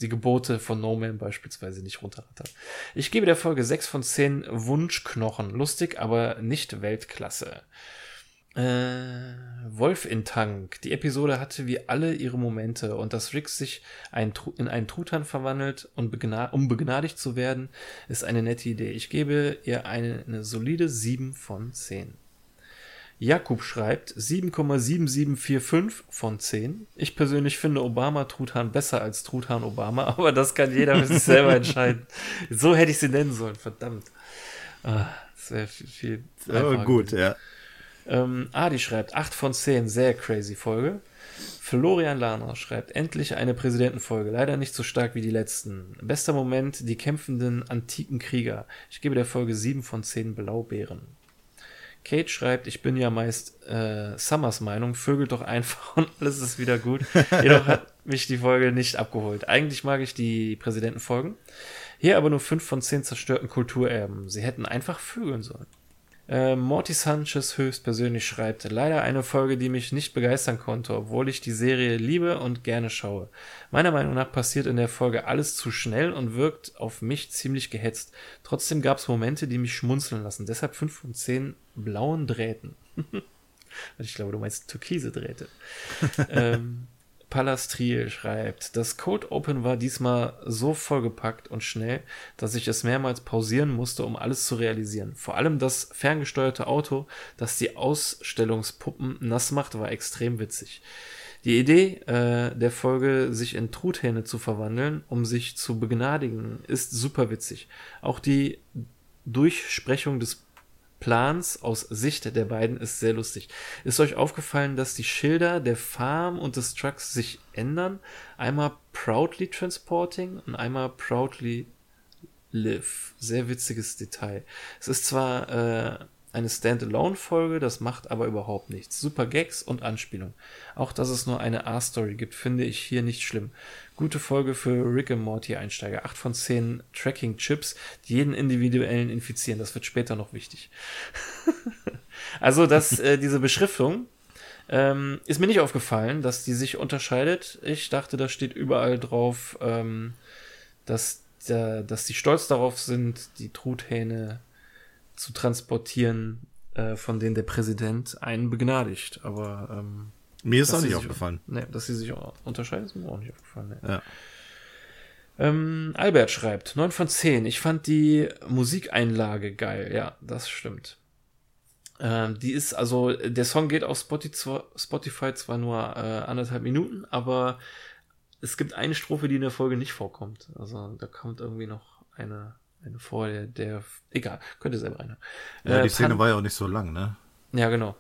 Speaker 3: die Gebote von No Man beispielsweise nicht runterrattern. Ich gebe der Folge 6 von 10 Wunschknochen. Lustig, aber nicht Weltklasse. Äh, Wolf in Tank. Die Episode hatte wie alle ihre Momente und dass Rick sich ein, in einen Truthahn verwandelt, und um begnadigt zu werden, ist eine nette Idee. Ich gebe ihr eine, eine solide 7 von 10. Jakub schreibt 7,7745 von 10. Ich persönlich finde Obama Truthahn besser als Truthahn Obama, aber das kann jeder für sich selber entscheiden. So hätte ich sie nennen sollen, verdammt. Ah, das wäre viel, viel
Speaker 2: oh, gut, ja.
Speaker 3: Ähm, Adi schreibt 8 von 10, sehr crazy Folge. Florian Lahner schreibt endlich eine Präsidentenfolge, leider nicht so stark wie die letzten. Bester Moment, die kämpfenden antiken Krieger. Ich gebe der Folge 7 von 10 Blaubeeren. Kate schreibt, ich bin ja meist äh, Summers Meinung, vögelt doch einfach und alles ist wieder gut. Jedoch hat mich die Folge nicht abgeholt. Eigentlich mag ich die Präsidentenfolgen. Hier aber nur 5 von 10 zerstörten Kulturerben. Sie hätten einfach vögeln sollen. Äh, Morty Sanchez höchstpersönlich schreibt, leider eine Folge, die mich nicht begeistern konnte, obwohl ich die Serie liebe und gerne schaue. Meiner Meinung nach passiert in der Folge alles zu schnell und wirkt auf mich ziemlich gehetzt. Trotzdem gab es Momente, die mich schmunzeln lassen. Deshalb 5 von 10 blauen Drähten. ich glaube, du meinst türkise Drähte. ähm, Palastriel schreibt, das Code Open war diesmal so vollgepackt und schnell, dass ich es mehrmals pausieren musste, um alles zu realisieren. Vor allem das ferngesteuerte Auto, das die Ausstellungspuppen nass macht, war extrem witzig. Die Idee äh, der Folge, sich in Truthähne zu verwandeln, um sich zu begnadigen, ist super witzig. Auch die Durchsprechung des Plans aus Sicht der beiden ist sehr lustig. Ist euch aufgefallen, dass die Schilder der Farm und des Trucks sich ändern? Einmal Proudly Transporting und einmal Proudly Live. Sehr witziges Detail. Es ist zwar äh, eine Standalone-Folge, das macht aber überhaupt nichts. Super Gags und Anspielung. Auch dass es nur eine A-Story gibt, finde ich hier nicht schlimm. Gute Folge für Rick and Morty Einsteiger. 8 von 10 Tracking-Chips, die jeden individuellen infizieren. Das wird später noch wichtig. also, dass äh, diese Beschriftung ähm, ist mir nicht aufgefallen, dass die sich unterscheidet. Ich dachte, da steht überall drauf, ähm, dass, der, dass die stolz darauf sind, die Truthähne zu transportieren, äh, von denen der Präsident einen begnadigt. Aber ähm,
Speaker 2: mir ist auch nicht aufgefallen.
Speaker 3: Ne, dass sie sich unterscheiden, ist mir auch nicht aufgefallen. Nee. Ja. Ähm, Albert schreibt, 9 von 10. Ich fand die Musikeinlage geil. Ja, das stimmt. Ähm, die ist, also, der Song geht auf Spotify zwar nur äh, anderthalb Minuten, aber es gibt eine Strophe, die in der Folge nicht vorkommt. Also, da kommt irgendwie noch eine eine vor, der, der egal, könnte selber einer.
Speaker 2: Ja, äh, die Szene Pan war ja auch nicht so lang, ne?
Speaker 3: Ja, genau.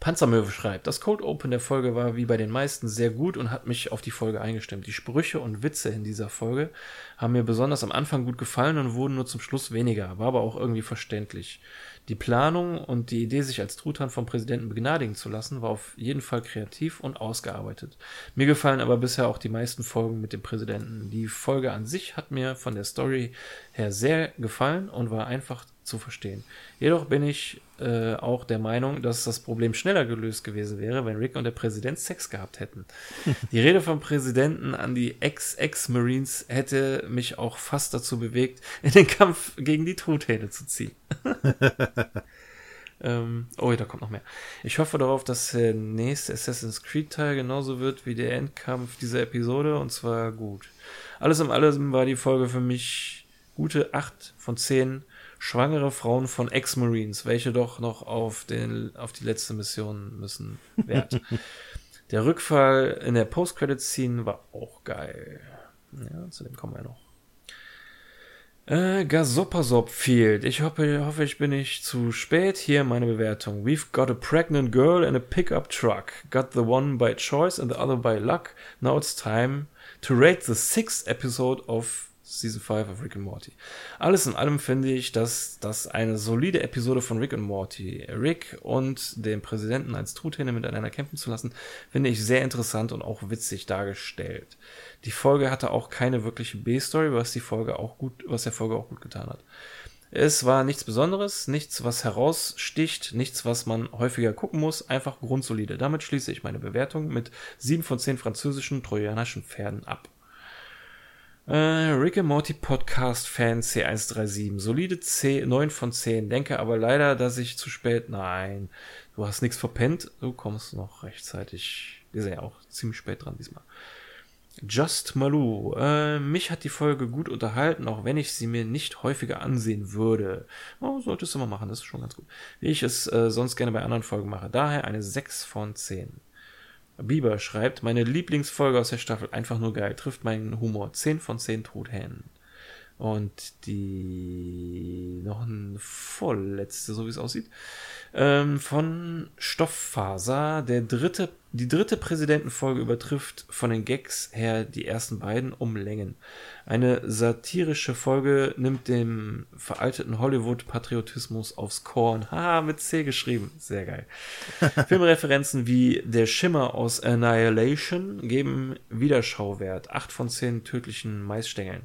Speaker 3: Panzermöwe schreibt, das Cold Open der Folge war wie bei den meisten sehr gut und hat mich auf die Folge eingestimmt. Die Sprüche und Witze in dieser Folge haben mir besonders am Anfang gut gefallen und wurden nur zum Schluss weniger, war aber auch irgendwie verständlich. Die Planung und die Idee, sich als Truthahn vom Präsidenten begnadigen zu lassen, war auf jeden Fall kreativ und ausgearbeitet. Mir gefallen aber bisher auch die meisten Folgen mit dem Präsidenten. Die Folge an sich hat mir von der Story her sehr gefallen und war einfach zu verstehen. Jedoch bin ich äh, auch der Meinung, dass das Problem schneller gelöst gewesen wäre, wenn Rick und der Präsident Sex gehabt hätten. Die Rede vom Präsidenten an die Ex-Ex-Marines hätte mich auch fast dazu bewegt, in den Kampf gegen die Truthähne zu ziehen. ähm, oh, da kommt noch mehr. Ich hoffe darauf, dass der nächste Assassin's Creed-Teil genauso wird wie der Endkampf dieser Episode und zwar gut. Alles in allem war die Folge für mich gute 8 von 10 schwangere Frauen von Ex-Marines, welche doch noch auf, den, auf die letzte Mission müssen, wert. der Rückfall in der Post-Credit-Scene war auch geil. Ja, zu dem kommen wir noch. Äh, Gasopasop fehlt. Ich hoffe, hoffe, ich bin nicht zu spät. Hier meine Bewertung. We've got a pregnant girl in a pickup truck. Got the one by choice and the other by luck. Now it's time to rate the sixth episode of Season 5 of Rick and Morty. Alles in allem finde ich, dass das eine solide Episode von Rick and Morty. Rick und den Präsidenten als Truthähne miteinander kämpfen zu lassen, finde ich sehr interessant und auch witzig dargestellt. Die Folge hatte auch keine wirkliche B-Story, was die Folge auch gut, was der Folge auch gut getan hat. Es war nichts Besonderes, nichts, was heraussticht, nichts, was man häufiger gucken muss, einfach grundsolide. Damit schließe ich meine Bewertung mit 7 von 10 französischen trojanischen Pferden ab. Äh, Rick and Morty Podcast Fan C137. Solide C, 9 von 10. Denke aber leider, dass ich zu spät. Nein, du hast nichts verpennt. Du kommst noch rechtzeitig. Wir sind ja auch ziemlich spät dran diesmal. Just Malou. Äh, mich hat die Folge gut unterhalten, auch wenn ich sie mir nicht häufiger ansehen würde. Oh, solltest du mal machen, das ist schon ganz gut. Wie ich es äh, sonst gerne bei anderen Folgen mache. Daher eine 6 von 10. Bieber schreibt, meine Lieblingsfolge aus der Staffel, einfach nur geil, trifft meinen Humor. 10 von 10 Truthähnen. Und die noch eine vorletzte, so wie es aussieht, ähm, von Stofffaser, der dritte die dritte Präsidentenfolge übertrifft von den Gags her die ersten beiden um Längen. Eine satirische Folge nimmt dem veralteten Hollywood-Patriotismus aufs Korn. Haha, mit C geschrieben. Sehr geil. Filmreferenzen wie Der Schimmer aus Annihilation geben Wiederschauwert. Acht von zehn tödlichen Maisstängeln.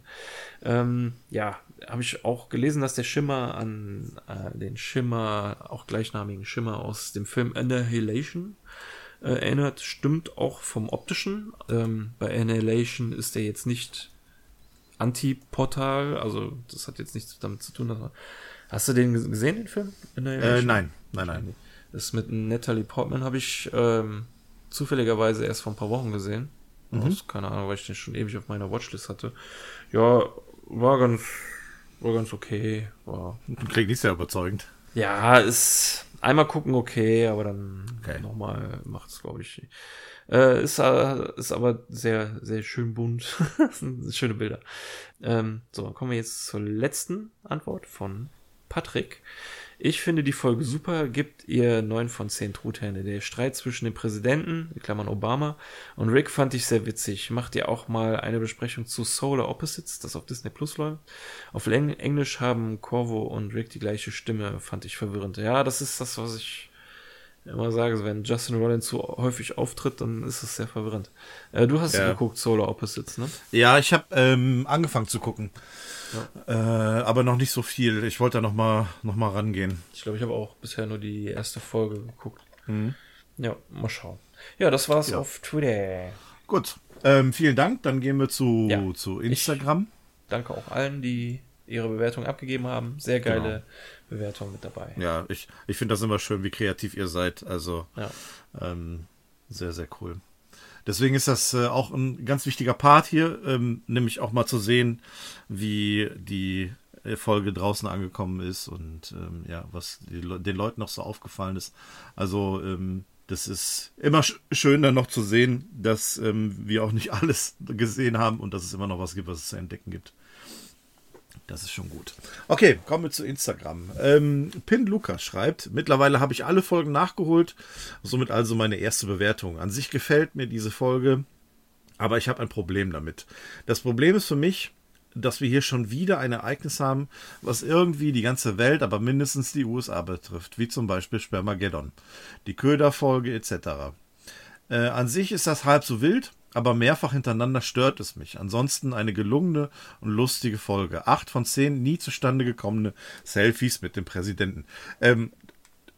Speaker 3: Ähm, ja, habe ich auch gelesen, dass der Schimmer an äh, den Schimmer, auch gleichnamigen Schimmer aus dem Film Annihilation äh, erinnert. Stimmt auch vom optischen. Ähm, bei Annihilation ist der jetzt nicht Anti-Portal, also das hat jetzt nichts damit zu tun. Dass man Hast du den gesehen, den Film?
Speaker 2: Äh, nein, nein, nein.
Speaker 3: Das mit Natalie Portman habe ich ähm, zufälligerweise erst vor ein paar Wochen gesehen. Mhm. Aus, keine Ahnung, weil ich den schon ewig auf meiner Watchlist hatte. Ja, war ganz, war ganz okay. War.
Speaker 2: Klingt nicht sehr überzeugend.
Speaker 3: Ja, ist einmal gucken, okay, aber dann okay. nochmal macht es, glaube ich. Äh, ist, äh, ist aber sehr, sehr schön bunt. schöne Bilder. Ähm, so, dann kommen wir jetzt zur letzten Antwort von Patrick. Ich finde die Folge super, gibt ihr 9 von 10 Truthähne. Der Streit zwischen dem Präsidenten, in Klammern Obama, und Rick fand ich sehr witzig. Macht ihr auch mal eine Besprechung zu Solar Opposites, das auf Disney Plus läuft. Auf Englisch haben Corvo und Rick die gleiche Stimme, fand ich verwirrend. Ja, das ist das, was ich immer sage. Wenn Justin Rollins so häufig auftritt, dann ist es sehr verwirrend. Äh, du hast ja. geguckt, Solar Opposites, ne?
Speaker 2: Ja, ich habe ähm, angefangen zu gucken. Ja. Äh, aber noch nicht so viel. Ich wollte da noch mal, noch mal rangehen.
Speaker 3: Ich glaube, ich habe auch bisher nur die erste Folge geguckt. Mhm. Ja, mal schauen. Ja, das war's ja. auf Twitter.
Speaker 2: Gut. Ähm, vielen Dank. Dann gehen wir zu, ja. zu Instagram.
Speaker 3: Ich danke auch allen, die ihre Bewertung abgegeben haben. Sehr geile genau. Bewertung mit dabei.
Speaker 2: Ja, ich, ich finde das immer schön, wie kreativ ihr seid. Also ja. ähm, sehr, sehr cool. Deswegen ist das äh, auch ein ganz wichtiger Part hier, ähm, nämlich auch mal zu sehen, wie die äh, Folge draußen angekommen ist und ähm, ja, was die, den Leuten noch so aufgefallen ist. Also ähm, das ist immer sch schön dann noch zu sehen, dass ähm, wir auch nicht alles gesehen haben und dass es immer noch was gibt, was es zu entdecken gibt. Das ist schon gut. Okay, kommen wir zu Instagram. Ähm, Pin Lukas schreibt, mittlerweile habe ich alle Folgen nachgeholt, somit also meine erste Bewertung. An sich gefällt mir diese Folge, aber ich habe ein Problem damit. Das Problem ist für mich, dass wir hier schon wieder ein Ereignis haben, was irgendwie die ganze Welt, aber mindestens die USA betrifft, wie zum Beispiel Spermageddon, die Köderfolge etc. Äh, an sich ist das halb so wild, aber mehrfach hintereinander stört es mich. Ansonsten eine gelungene und lustige Folge. Acht von zehn nie zustande gekommene Selfies mit dem Präsidenten. Ähm,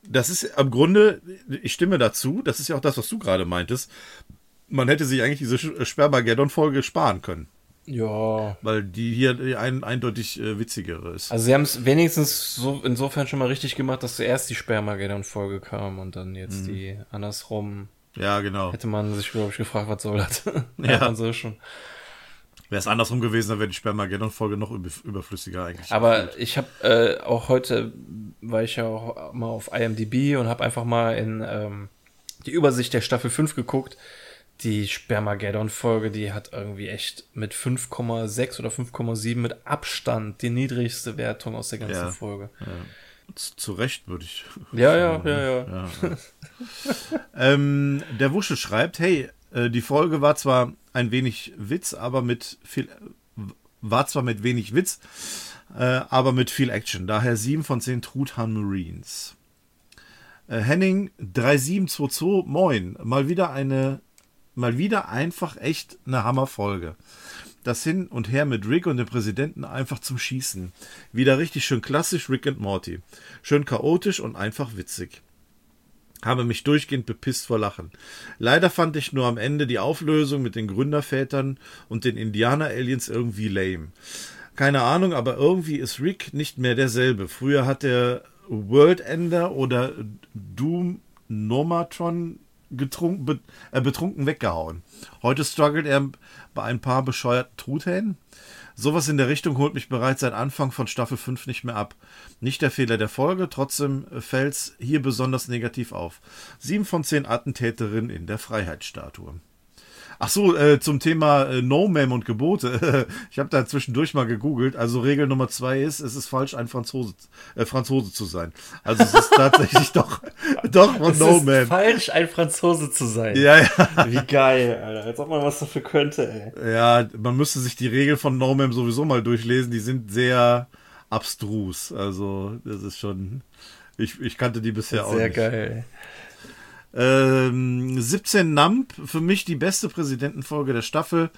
Speaker 2: das ist im Grunde, ich stimme dazu, das ist ja auch das, was du gerade meintest. Man hätte sich eigentlich diese Spermageddon-Folge sparen können.
Speaker 3: Ja.
Speaker 2: Weil die hier ein, eindeutig äh, witzigere ist.
Speaker 3: Also sie haben es wenigstens so insofern schon mal richtig gemacht, dass zuerst die Spermageddon-Folge kam und dann jetzt mhm. die andersrum
Speaker 2: ja, genau.
Speaker 3: Hätte man sich, glaube ich, gefragt, was soll das? ja. man so schon.
Speaker 2: Wäre es andersrum gewesen, dann wäre die Spermageddon-Folge noch überflüssiger eigentlich.
Speaker 3: Aber gefühlt. ich habe äh, auch heute, war ich ja auch mal auf IMDb und habe einfach mal in ähm, die Übersicht der Staffel 5 geguckt. Die Spermageddon-Folge, die hat irgendwie echt mit 5,6 oder 5,7 mit Abstand die niedrigste Wertung aus der ganzen ja. Folge. Ja.
Speaker 2: Zu Recht würde ich.
Speaker 3: Ja, ja, ja, ja. ja.
Speaker 2: ähm, der Wuschel schreibt: Hey, äh, die Folge war zwar ein wenig Witz, aber mit viel. War zwar mit wenig Witz, äh, aber mit viel Action. Daher 7 von 10 Truthahn Marines. Äh, Henning 3722, moin. Mal wieder eine. Mal wieder einfach echt eine Hammerfolge das Hin und Her mit Rick und dem Präsidenten einfach zum Schießen. Wieder richtig schön klassisch Rick und Morty. Schön chaotisch und einfach witzig. habe mich durchgehend bepisst vor Lachen. Leider fand ich nur am Ende die Auflösung mit den Gründervätern und den Indianer-Aliens irgendwie lame. Keine Ahnung, aber irgendwie ist Rick nicht mehr derselbe. Früher hat er World Ender oder Doom Nomatron getrunken, äh, betrunken weggehauen. Heute struggelt er bei ein paar bescheuerten Truthähnen. Sowas in der Richtung holt mich bereits seit Anfang von Staffel 5 nicht mehr ab. Nicht der Fehler der Folge, trotzdem fällt's hier besonders negativ auf. Sieben von zehn Attentäterinnen in der Freiheitsstatue. Ach so, äh, zum Thema äh, No-Ma'am und Gebote. ich habe da zwischendurch mal gegoogelt. Also Regel Nummer zwei ist, es ist falsch, ein Franzose, äh, Franzose zu sein. Also es ist tatsächlich doch, doch von. Es ist
Speaker 3: falsch, ein Franzose zu sein.
Speaker 2: Ja, ja.
Speaker 3: Wie geil, Alter. Als ob man was dafür könnte, ey.
Speaker 2: Ja, man müsste sich die Regeln von No-Ma'am sowieso mal durchlesen. Die sind sehr abstrus. Also das ist schon... Ich, ich kannte die bisher auch nicht.
Speaker 3: Sehr geil.
Speaker 2: Ähm, 17 Nump, für mich die beste Präsidentenfolge der Staffel.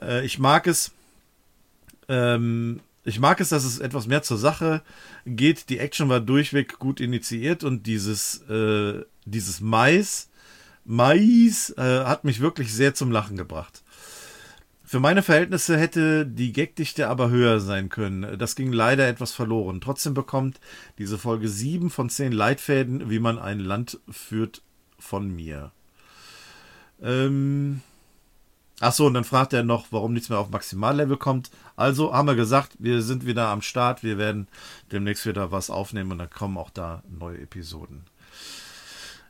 Speaker 2: Äh, ich mag es. Ähm, ich mag es, dass es etwas mehr zur Sache geht. Die Action war durchweg gut initiiert und dieses, äh, dieses Mais, Mais äh, hat mich wirklich sehr zum Lachen gebracht. Für meine Verhältnisse hätte die Gagdichte aber höher sein können. Das ging leider etwas verloren. Trotzdem bekommt diese Folge 7 von 10 Leitfäden, wie man ein Land führt von mir. Ähm. Achso, und dann fragt er noch, warum nichts mehr auf Maximallevel kommt. Also haben wir gesagt, wir sind wieder am Start. Wir werden demnächst wieder was aufnehmen und dann kommen auch da neue Episoden.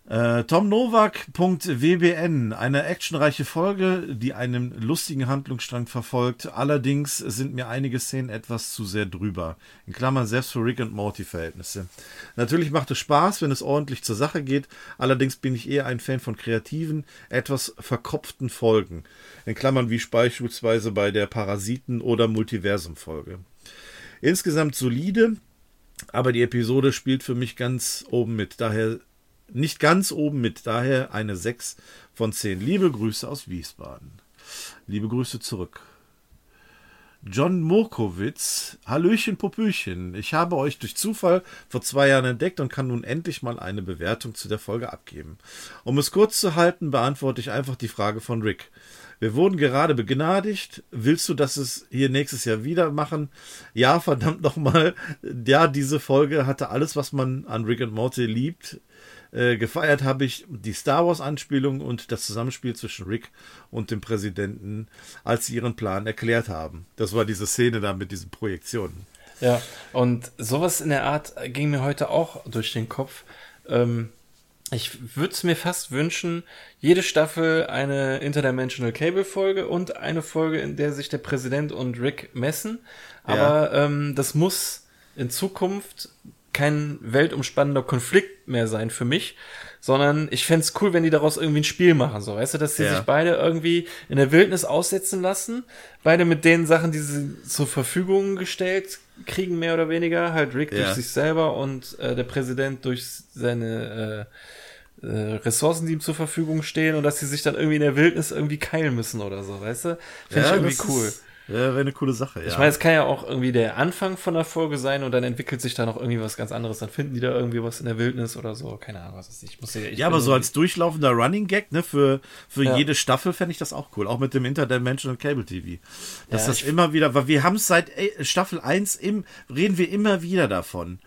Speaker 2: Äh, Tom Novak.wbn, eine actionreiche Folge, die einen lustigen Handlungsstrang verfolgt. Allerdings sind mir einige Szenen etwas zu sehr drüber. In Klammern selbst für Rick und Morty Verhältnisse. Natürlich macht es Spaß, wenn es ordentlich zur Sache geht. Allerdings bin ich eher ein Fan von kreativen, etwas verkopften Folgen. In Klammern wie beispielsweise bei der Parasiten- oder Multiversum-Folge. Insgesamt solide, aber die Episode spielt für mich ganz oben mit. Daher nicht ganz oben mit, daher eine 6 von 10. Liebe Grüße aus Wiesbaden. Liebe Grüße zurück. John Murkowitz, Hallöchen Popöchen. Ich habe euch durch Zufall vor zwei Jahren entdeckt und kann nun endlich mal eine Bewertung zu der Folge abgeben. Um es kurz zu halten, beantworte ich einfach die Frage von Rick. Wir wurden gerade begnadigt. Willst du das es hier nächstes Jahr wieder machen? Ja, verdammt nochmal. Ja, diese Folge hatte alles, was man an Rick und Morty liebt. Äh, gefeiert habe ich die Star Wars-Anspielung und das Zusammenspiel zwischen Rick und dem Präsidenten, als sie ihren Plan erklärt haben. Das war diese Szene da mit diesen Projektionen.
Speaker 3: Ja, und sowas in der Art ging mir heute auch durch den Kopf. Ähm, ich würde es mir fast wünschen, jede Staffel eine Interdimensional Cable Folge und eine Folge, in der sich der Präsident und Rick messen. Aber ja. ähm, das muss in Zukunft kein weltumspannender Konflikt mehr sein für mich, sondern ich fände cool, wenn die daraus irgendwie ein Spiel machen, so, weißt du, dass sie ja. sich beide irgendwie in der Wildnis aussetzen lassen, beide mit den Sachen, die sie zur Verfügung gestellt kriegen, mehr oder weniger, halt Rick ja. durch sich selber und äh, der Präsident durch seine äh, äh, Ressourcen, die ihm zur Verfügung stehen und dass sie sich dann irgendwie in der Wildnis irgendwie keilen müssen oder so, weißt du? Fände ja, ich irgendwie cool. Ist
Speaker 2: ja, wäre eine coole Sache, ja.
Speaker 3: Ich meine, es kann ja auch irgendwie der Anfang von der Folge sein und dann entwickelt sich da noch irgendwie was ganz anderes. Dann finden die da irgendwie was in der Wildnis oder so. Keine Ahnung, was ist. Ich muss
Speaker 2: ja, ich ja aber so als durchlaufender Running Gag, ne, für, für ja. jede Staffel fände ich das auch cool. Auch mit dem Interdimensional Cable TV. Dass ja, das immer wieder, weil wir haben es seit Staffel 1 im, reden wir immer wieder davon.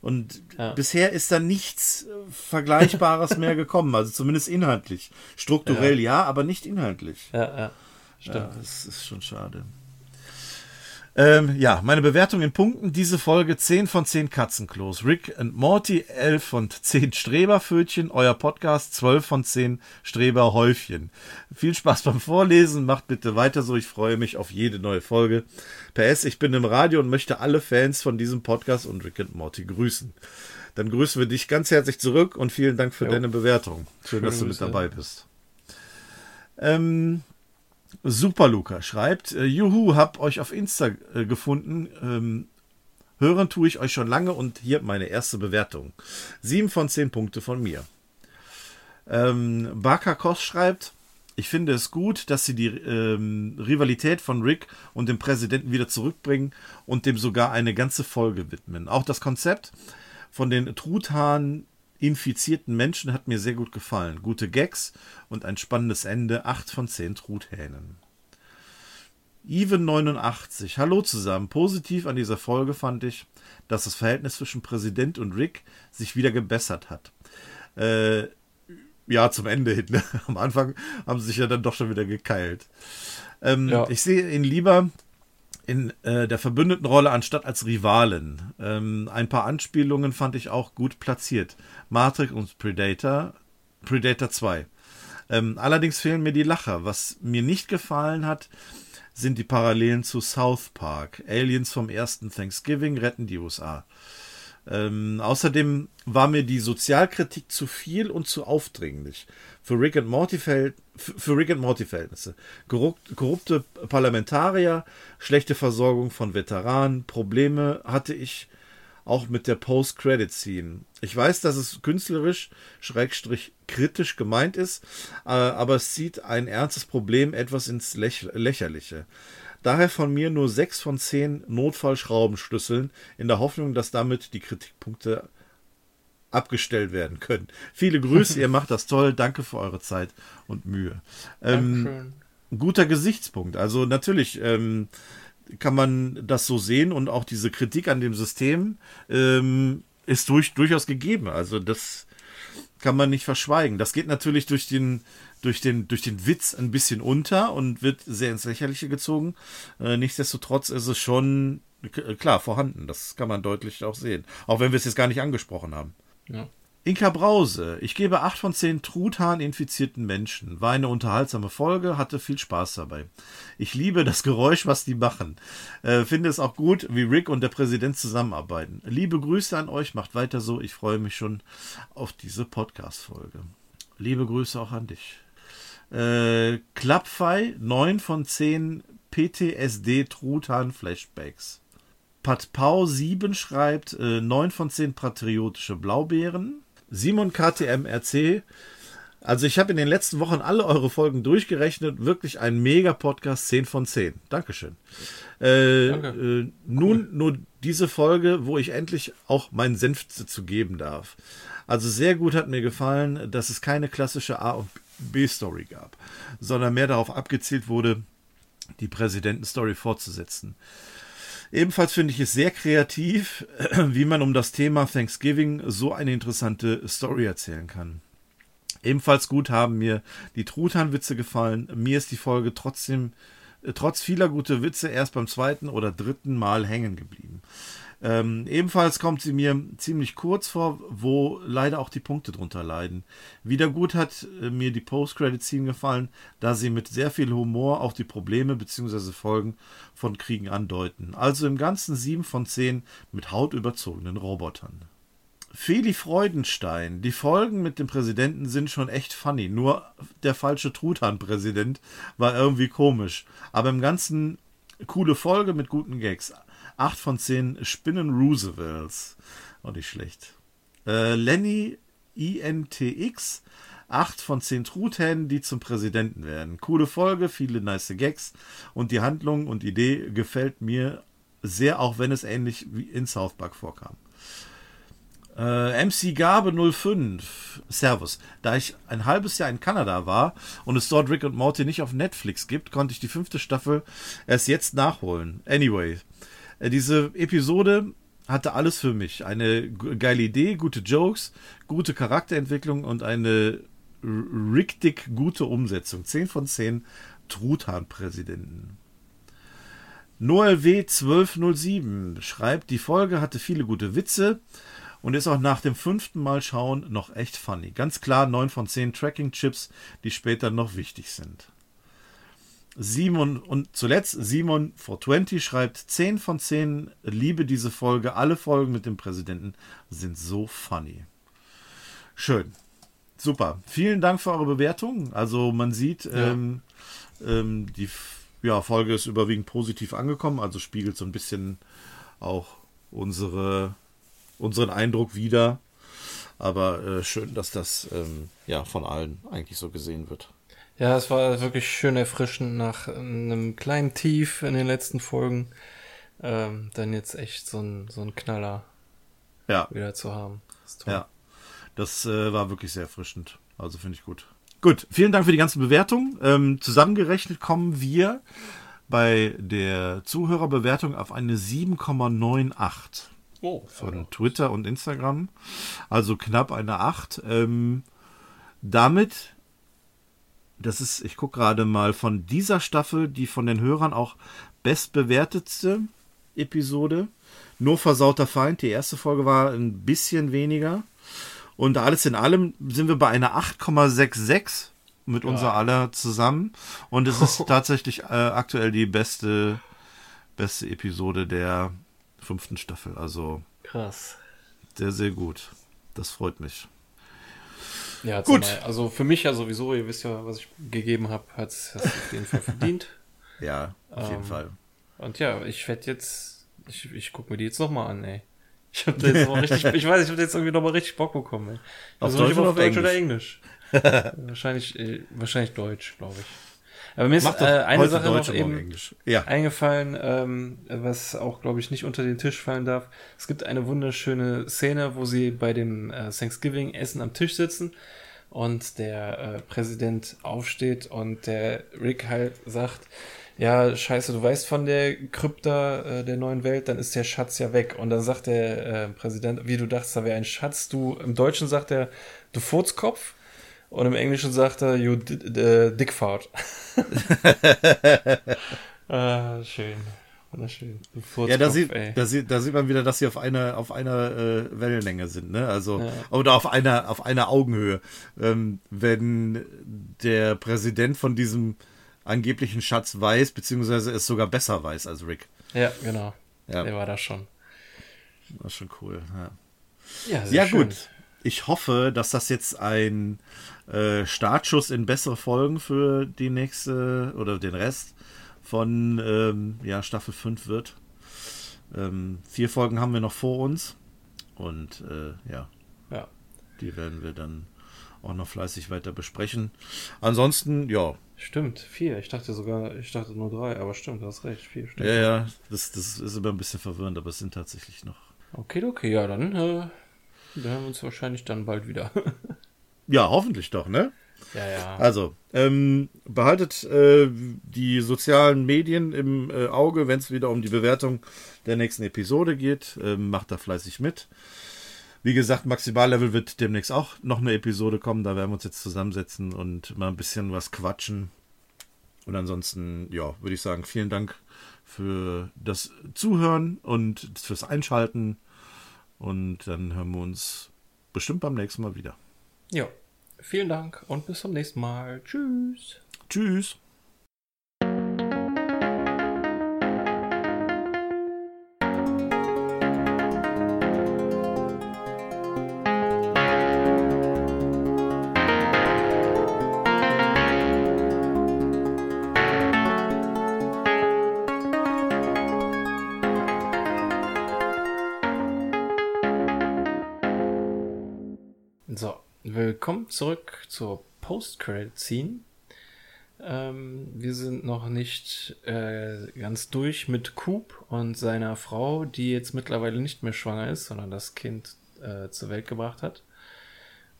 Speaker 2: Und ja. bisher ist da nichts Vergleichbares mehr gekommen, also zumindest inhaltlich. Strukturell ja, ja aber nicht inhaltlich.
Speaker 3: Ja, ja. Stimmt.
Speaker 2: Ja, das ist schon schade. Ähm, ja, meine Bewertung in Punkten. Diese Folge 10 von 10 Katzenklos. Rick und Morty 11 von 10 Streberpfötchen. Euer Podcast 12 von 10 Streberhäufchen. Viel Spaß beim Vorlesen. Macht bitte weiter so. Ich freue mich auf jede neue Folge. PS, ich bin im Radio und möchte alle Fans von diesem Podcast und Rick und Morty grüßen. Dann grüßen wir dich ganz herzlich zurück und vielen Dank für jo. deine Bewertung. Schön, Schön dass du mit dabei bist. Ähm, Super Luca schreibt, äh, Juhu, hab euch auf Insta äh, gefunden. Ähm, hören tue ich euch schon lange und hier meine erste Bewertung. Sieben von zehn Punkte von mir. Ähm, Baka Kos schreibt, ich finde es gut, dass sie die ähm, Rivalität von Rick und dem Präsidenten wieder zurückbringen und dem sogar eine ganze Folge widmen. Auch das Konzept von den Truthahn infizierten Menschen hat mir sehr gut gefallen. Gute Gags und ein spannendes Ende. 8 von 10 Truthähnen. Even89. Hallo zusammen. Positiv an dieser Folge fand ich, dass das Verhältnis zwischen Präsident und Rick sich wieder gebessert hat. Äh, ja, zum Ende hin. Ne? Am Anfang haben sie sich ja dann doch schon wieder gekeilt. Ähm, ja. Ich sehe ihn lieber in äh, der verbündeten Rolle anstatt als Rivalen. Ähm, ein paar Anspielungen fand ich auch gut platziert. Matrix und Predator, Predator 2. Ähm, allerdings fehlen mir die Lacher. Was mir nicht gefallen hat, sind die Parallelen zu South Park. Aliens vom ersten Thanksgiving retten die USA. Ähm, außerdem war mir die Sozialkritik zu viel und zu aufdringlich. Für Rick and Morty, für Rick and Morty Verhältnisse. Korrupte Parlamentarier, schlechte Versorgung von Veteranen, Probleme hatte ich auch mit der Post-Credit-Scene. Ich weiß, dass es künstlerisch, schrägstrich kritisch gemeint ist, äh, aber es zieht ein ernstes Problem etwas ins Läch Lächerliche. Daher von mir nur 6 von 10 Notfallschraubenschlüsseln, in der Hoffnung, dass damit die Kritikpunkte abgestellt werden können. Viele Grüße, ihr macht das toll. Danke für eure Zeit und Mühe. Ähm, guter Gesichtspunkt. Also natürlich ähm, kann man das so sehen und auch diese Kritik an dem System ähm, ist durch, durchaus gegeben. Also das kann man nicht verschweigen. Das geht natürlich durch den, durch den, durch den Witz ein bisschen unter und wird sehr ins Lächerliche gezogen. Äh, nichtsdestotrotz ist es schon klar vorhanden. Das kann man deutlich auch sehen. Auch wenn wir es jetzt gar nicht angesprochen haben. Ja. Inka Brause, ich gebe 8 von 10 Truthahn-infizierten Menschen. War eine unterhaltsame Folge, hatte viel Spaß dabei. Ich liebe das Geräusch, was die machen. Äh, finde es auch gut, wie Rick und der Präsident zusammenarbeiten. Liebe Grüße an euch, macht weiter so. Ich freue mich schon auf diese Podcast-Folge. Liebe Grüße auch an dich. Äh, Klappfei, 9 von 10 PTSD Truthahn Flashbacks. Pat Pau 7 schreibt äh, 9 von 10 patriotische Blaubeeren. Simon KTMRC. Also ich habe in den letzten Wochen alle eure Folgen durchgerechnet. Wirklich ein Mega-Podcast, 10 von 10. Dankeschön. Äh, Danke. äh, nun nur diese Folge, wo ich endlich auch meinen Senf zu geben darf. Also sehr gut hat mir gefallen, dass es keine klassische A- und B-Story gab, sondern mehr darauf abgezielt wurde, die Präsidentenstory fortzusetzen. Ebenfalls finde ich es sehr kreativ, wie man um das Thema Thanksgiving so eine interessante Story erzählen kann. Ebenfalls gut haben mir die Truthahnwitze gefallen. Mir ist die Folge trotzdem, äh, trotz vieler guter Witze, erst beim zweiten oder dritten Mal hängen geblieben. Ähm, ebenfalls kommt sie mir ziemlich kurz vor, wo leider auch die Punkte drunter leiden. Wieder gut hat äh, mir die Post-Credit-Scene gefallen, da sie mit sehr viel Humor auch die Probleme bzw. Folgen von Kriegen andeuten. Also im Ganzen 7 von 10 mit hautüberzogenen Robotern. Feli Freudenstein. Die Folgen mit dem Präsidenten sind schon echt funny. Nur der falsche Truthahn-Präsident war irgendwie komisch. Aber im Ganzen coole Folge mit guten Gags. 8 von 10 Spinnen Roosevelts. Auch nicht schlecht. Äh, Lenny INTX. 8 von 10 Truthähnen, die zum Präsidenten werden. Coole Folge, viele nice Gags und die Handlung und Idee gefällt mir sehr, auch wenn es ähnlich wie in South Park vorkam. Äh, MC Gabe 05, Servus. Da ich ein halbes Jahr in Kanada war und es dort Rick und Morty nicht auf Netflix gibt, konnte ich die fünfte Staffel erst jetzt nachholen. Anyway, diese Episode hatte alles für mich. Eine geile Idee, gute Jokes, gute Charakterentwicklung und eine richtig gute Umsetzung. 10 von 10 Truthahn-Präsidenten. Noel W. 1207 schreibt, die Folge hatte viele gute Witze und ist auch nach dem fünften Mal schauen noch echt funny. Ganz klar 9 von 10 Tracking-Chips, die später noch wichtig sind. Simon und zuletzt Simon 420 schreibt 10 von 10 liebe diese Folge. Alle Folgen mit dem Präsidenten sind so funny. Schön. Super. Vielen Dank für eure Bewertung. Also man sieht, ja. ähm, ähm, die ja, Folge ist überwiegend positiv angekommen, also spiegelt so ein bisschen auch unsere, unseren Eindruck wieder. Aber äh, schön, dass das ähm, ja von allen eigentlich so gesehen wird.
Speaker 3: Ja, es war wirklich schön erfrischend nach einem kleinen Tief in den letzten Folgen. Ähm, dann jetzt echt so ein, so ein Knaller
Speaker 2: ja.
Speaker 3: wieder zu haben.
Speaker 2: Ja. Das äh, war wirklich sehr erfrischend. Also finde ich gut. Gut, vielen Dank für die ganzen Bewertungen. Ähm, zusammengerechnet kommen wir bei der Zuhörerbewertung auf eine 7,98
Speaker 3: Oh,
Speaker 2: von Twitter und Instagram. Also knapp eine 8. Ähm, damit, das ist, ich gucke gerade mal, von dieser Staffel, die von den Hörern auch bestbewertetste Episode. Nur versauter Feind. Die erste Folge war ein bisschen weniger. Und alles in allem sind wir bei einer 8,66 mit unser aller zusammen. Und es ist tatsächlich äh, aktuell die beste, beste Episode der fünften Staffel. Also
Speaker 3: krass.
Speaker 2: sehr, sehr gut. Das freut mich.
Speaker 3: Ja,
Speaker 2: Gut.
Speaker 3: Gut. Also für mich ja sowieso, ihr wisst ja, was ich gegeben habe, hat es auf jeden Fall verdient.
Speaker 2: Ja, auf jeden
Speaker 3: Ähm,
Speaker 2: Fall.
Speaker 3: Und ja, ich werde jetzt, ich, ich gucke mir die jetzt nochmal an, ey. Ich habe jetzt noch richtig, ich weiß, ich habe jetzt irgendwie nochmal richtig Bock bekommen, ey.
Speaker 2: Auf
Speaker 3: Also
Speaker 2: Deutsch
Speaker 3: auf Deutsch oder Englisch? wahrscheinlich, äh, wahrscheinlich Deutsch, glaube ich. Aber mir ist äh, eine Sache
Speaker 2: Deutsch
Speaker 3: noch eben.
Speaker 2: Ja.
Speaker 3: eingefallen, ähm, was auch, glaube ich, nicht unter den Tisch fallen darf. Es gibt eine wunderschöne Szene, wo sie bei dem äh, Thanksgiving-Essen am Tisch sitzen und der äh, Präsident aufsteht und der Rick halt sagt, ja, scheiße, du weißt von der Krypta äh, der neuen Welt, dann ist der Schatz ja weg. Und dann sagt der äh, Präsident, wie du dachtest, da wäre ein Schatz. Du, im Deutschen sagt er, du Furzkopf. Und im Englischen sagt er, you di- Dickfart. ah, schön. Wunderschön.
Speaker 2: Ja, da sieht, da, sieht, da sieht man wieder, dass sie auf einer, auf einer äh, Wellenlänge sind, ne? Also,
Speaker 3: Ja.
Speaker 2: oder auf einer, auf einer Augenhöhe. Ähm, wenn der Präsident von diesem angeblichen Schatz weiß, beziehungsweise es sogar besser weiß als Rick.
Speaker 3: Ja, genau.
Speaker 2: Ja.
Speaker 3: Der war da schon.
Speaker 2: Ist schon cool. Ja.
Speaker 3: Ja,
Speaker 2: Ja, gut. Ich hoffe, dass das jetzt ein äh, Startschuss in bessere Folgen für die nächste oder den Rest von ähm, ja, Staffel 5 wird. Ähm, vier Folgen haben wir noch vor uns. Und äh, ja,
Speaker 3: Ja.
Speaker 2: die werden wir dann auch noch fleißig weiter besprechen. Ansonsten, ja,
Speaker 3: Stimmt, vier. Ich dachte sogar, ich dachte nur drei, aber stimmt, du hast recht, vier. Stimmt.
Speaker 2: ja, ja, das, das ist immer ein bisschen verwirrend, aber es sind tatsächlich noch.
Speaker 3: Okay, okay, ja, dann äh, hören wir uns wahrscheinlich dann bald wieder.
Speaker 2: Ja, hoffentlich doch, ne?
Speaker 3: ja, ja.
Speaker 2: Also, ähm, behaltet äh, die sozialen Medien im äh, Auge, wenn es wieder um die Bewertung der nächsten Episode geht. Ähm, macht da fleißig mit. Wie gesagt, Maximallevel wird demnächst auch noch eine Episode kommen. Da werden wir uns jetzt zusammensetzen und mal ein bisschen was quatschen. Und ansonsten, ja, würde ich sagen, vielen Dank für das Zuhören und fürs Einschalten. Und dann hören wir uns bestimmt beim nächsten Mal wieder.
Speaker 3: Ja. Vielen Dank und bis zum nächsten Mal. Tschüss.
Speaker 2: Tschüss.
Speaker 3: So, willkommen zurück zur Post-Credit-Scene. Ähm, wir sind noch nicht äh, ganz durch mit Coop und seiner Frau, die jetzt mittlerweile nicht mehr schwanger ist, sondern das Kind äh, zur Welt gebracht hat.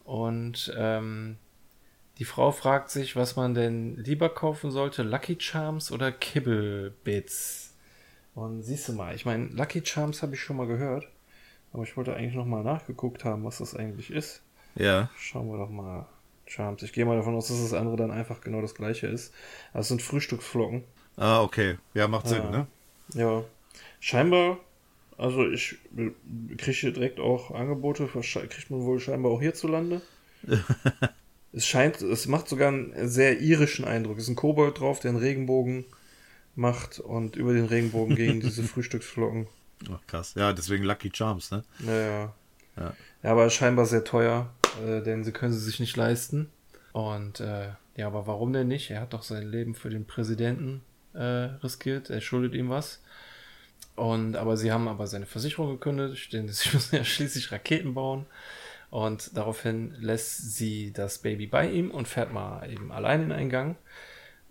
Speaker 3: Und ähm, die Frau fragt sich, was man denn lieber kaufen sollte, Lucky Charms oder Kibblebits. Und siehst du mal, ich meine, Lucky Charms habe ich schon mal gehört, aber ich wollte eigentlich noch mal nachgeguckt haben, was das eigentlich ist.
Speaker 2: Ja.
Speaker 3: Schauen wir doch mal. Charms. Ich gehe mal davon aus, dass das andere dann einfach genau das gleiche ist. Das sind Frühstücksflocken.
Speaker 2: Ah, okay. Ja, macht Sinn,
Speaker 3: Ja.
Speaker 2: ne?
Speaker 3: Ja. Scheinbar, also ich kriege hier direkt auch Angebote, kriegt man wohl scheinbar auch hierzulande. es scheint, es macht sogar einen sehr irischen Eindruck. Es ist ein Kobold drauf, der einen Regenbogen macht und über den Regenbogen gehen diese Frühstücksflocken.
Speaker 2: Ach, krass. Ja, deswegen Lucky Charms, ne?
Speaker 3: Naja.
Speaker 2: Ja.
Speaker 3: Ja, aber scheinbar sehr teuer, äh, denn sie können sie sich nicht leisten. Und äh, ja, aber warum denn nicht? Er hat doch sein Leben für den Präsidenten äh, riskiert. Er schuldet ihm was. Und aber sie haben aber seine Versicherung gekündigt, denn sie müssen ja schließlich Raketen bauen. Und daraufhin lässt sie das Baby bei ihm und fährt mal eben allein in einen Gang.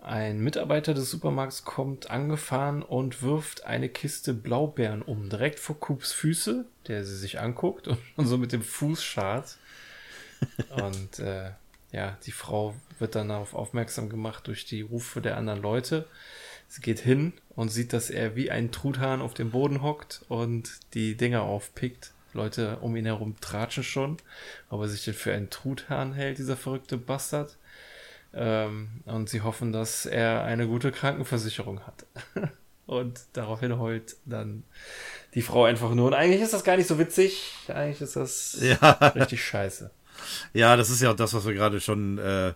Speaker 3: Ein Mitarbeiter des Supermarkts kommt angefahren und wirft eine Kiste Blaubeeren um, direkt vor Coops Füße, der sie sich anguckt und schon so mit dem Fuß schart. Und äh, ja, die Frau wird dann darauf aufmerksam gemacht durch die Rufe der anderen Leute. Sie geht hin und sieht, dass er wie ein Truthahn auf dem Boden hockt und die Dinger aufpickt. Leute um ihn herum tratschen schon, ob er sich denn für einen Truthahn hält, dieser verrückte Bastard. Ähm, und sie hoffen, dass er eine gute Krankenversicherung hat. und daraufhin heult dann die Frau einfach nur. Und eigentlich ist das gar nicht so witzig. Eigentlich ist das
Speaker 2: Ja.
Speaker 3: richtig scheiße.
Speaker 2: Ja, das ist ja auch das, was wir gerade schon, äh,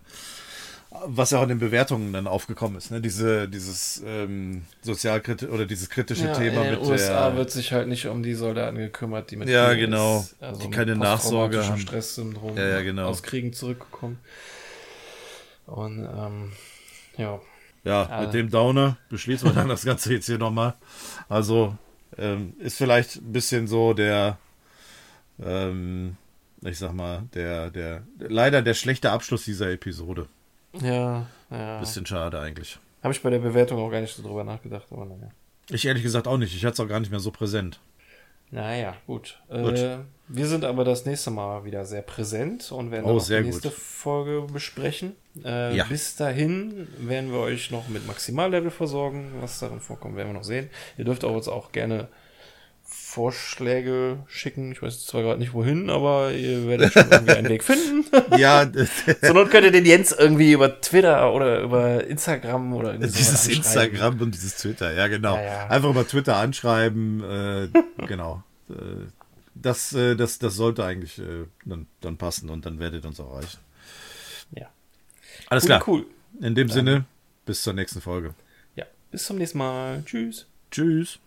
Speaker 2: was ja auch in den Bewertungen dann aufgekommen ist, ne? Diese, dieses ähm, sozialkritische oder dieses kritische
Speaker 3: Ja,
Speaker 2: Thema
Speaker 3: in den
Speaker 2: mit
Speaker 3: USA
Speaker 2: der,
Speaker 3: wird sich halt nicht um die Soldaten gekümmert, die mit
Speaker 2: Ja, genau. Die
Speaker 3: mit
Speaker 2: keine Nachsorge haben.
Speaker 3: Stresssyndrom
Speaker 2: Ja, ja, genau.
Speaker 3: aus Kriegen zurückgekommen. Und ähm, ja,
Speaker 2: ja,
Speaker 3: Ah.
Speaker 2: mit dem Downer beschließen wir dann das Ganze jetzt hier nochmal. Also ähm, ist vielleicht ein bisschen so der, ähm, ich sag mal, der, der, leider der schlechte Abschluss dieser Episode.
Speaker 3: ja, ja.
Speaker 2: Bisschen schade eigentlich.
Speaker 3: Habe ich bei der Bewertung auch gar nicht so drüber nachgedacht, aber naja.
Speaker 2: Ich ehrlich gesagt auch nicht. Ich hatte es auch gar nicht mehr so präsent.
Speaker 3: Naja, gut.
Speaker 2: Gut.
Speaker 3: Äh, wir sind aber das nächste Mal wieder sehr präsent und werden
Speaker 2: Oh,
Speaker 3: die nächste
Speaker 2: gut.
Speaker 3: Folge besprechen. Äh,
Speaker 2: Ja.
Speaker 3: Bis dahin werden wir euch noch mit Maximallevel versorgen. Was darin vorkommt, werden wir noch sehen. Ihr dürft auch uns auch gerne Vorschläge schicken. Ich weiß zwar gerade nicht wohin, aber ihr werdet schon irgendwie einen Weg finden.
Speaker 2: Ja,
Speaker 3: Zur Not könnt ihr den Jens irgendwie über Twitter oder über Instagram oder irgendwie
Speaker 2: dieses
Speaker 3: anschreiben.
Speaker 2: Instagram und dieses Twitter, ja genau.
Speaker 3: Ja, ja.
Speaker 2: Einfach über Twitter anschreiben, äh, genau. Äh, Das, äh, das, das sollte eigentlich äh, dann, dann passen und dann werdet ihr uns auch erreichen.
Speaker 3: Ja.
Speaker 2: Alles
Speaker 3: Cool,
Speaker 2: klar.
Speaker 3: cool.
Speaker 2: In dem Sinne, bis zur nächsten Folge.
Speaker 3: Ja. Bis zum nächsten Mal. Tschüss.
Speaker 2: Tschüss.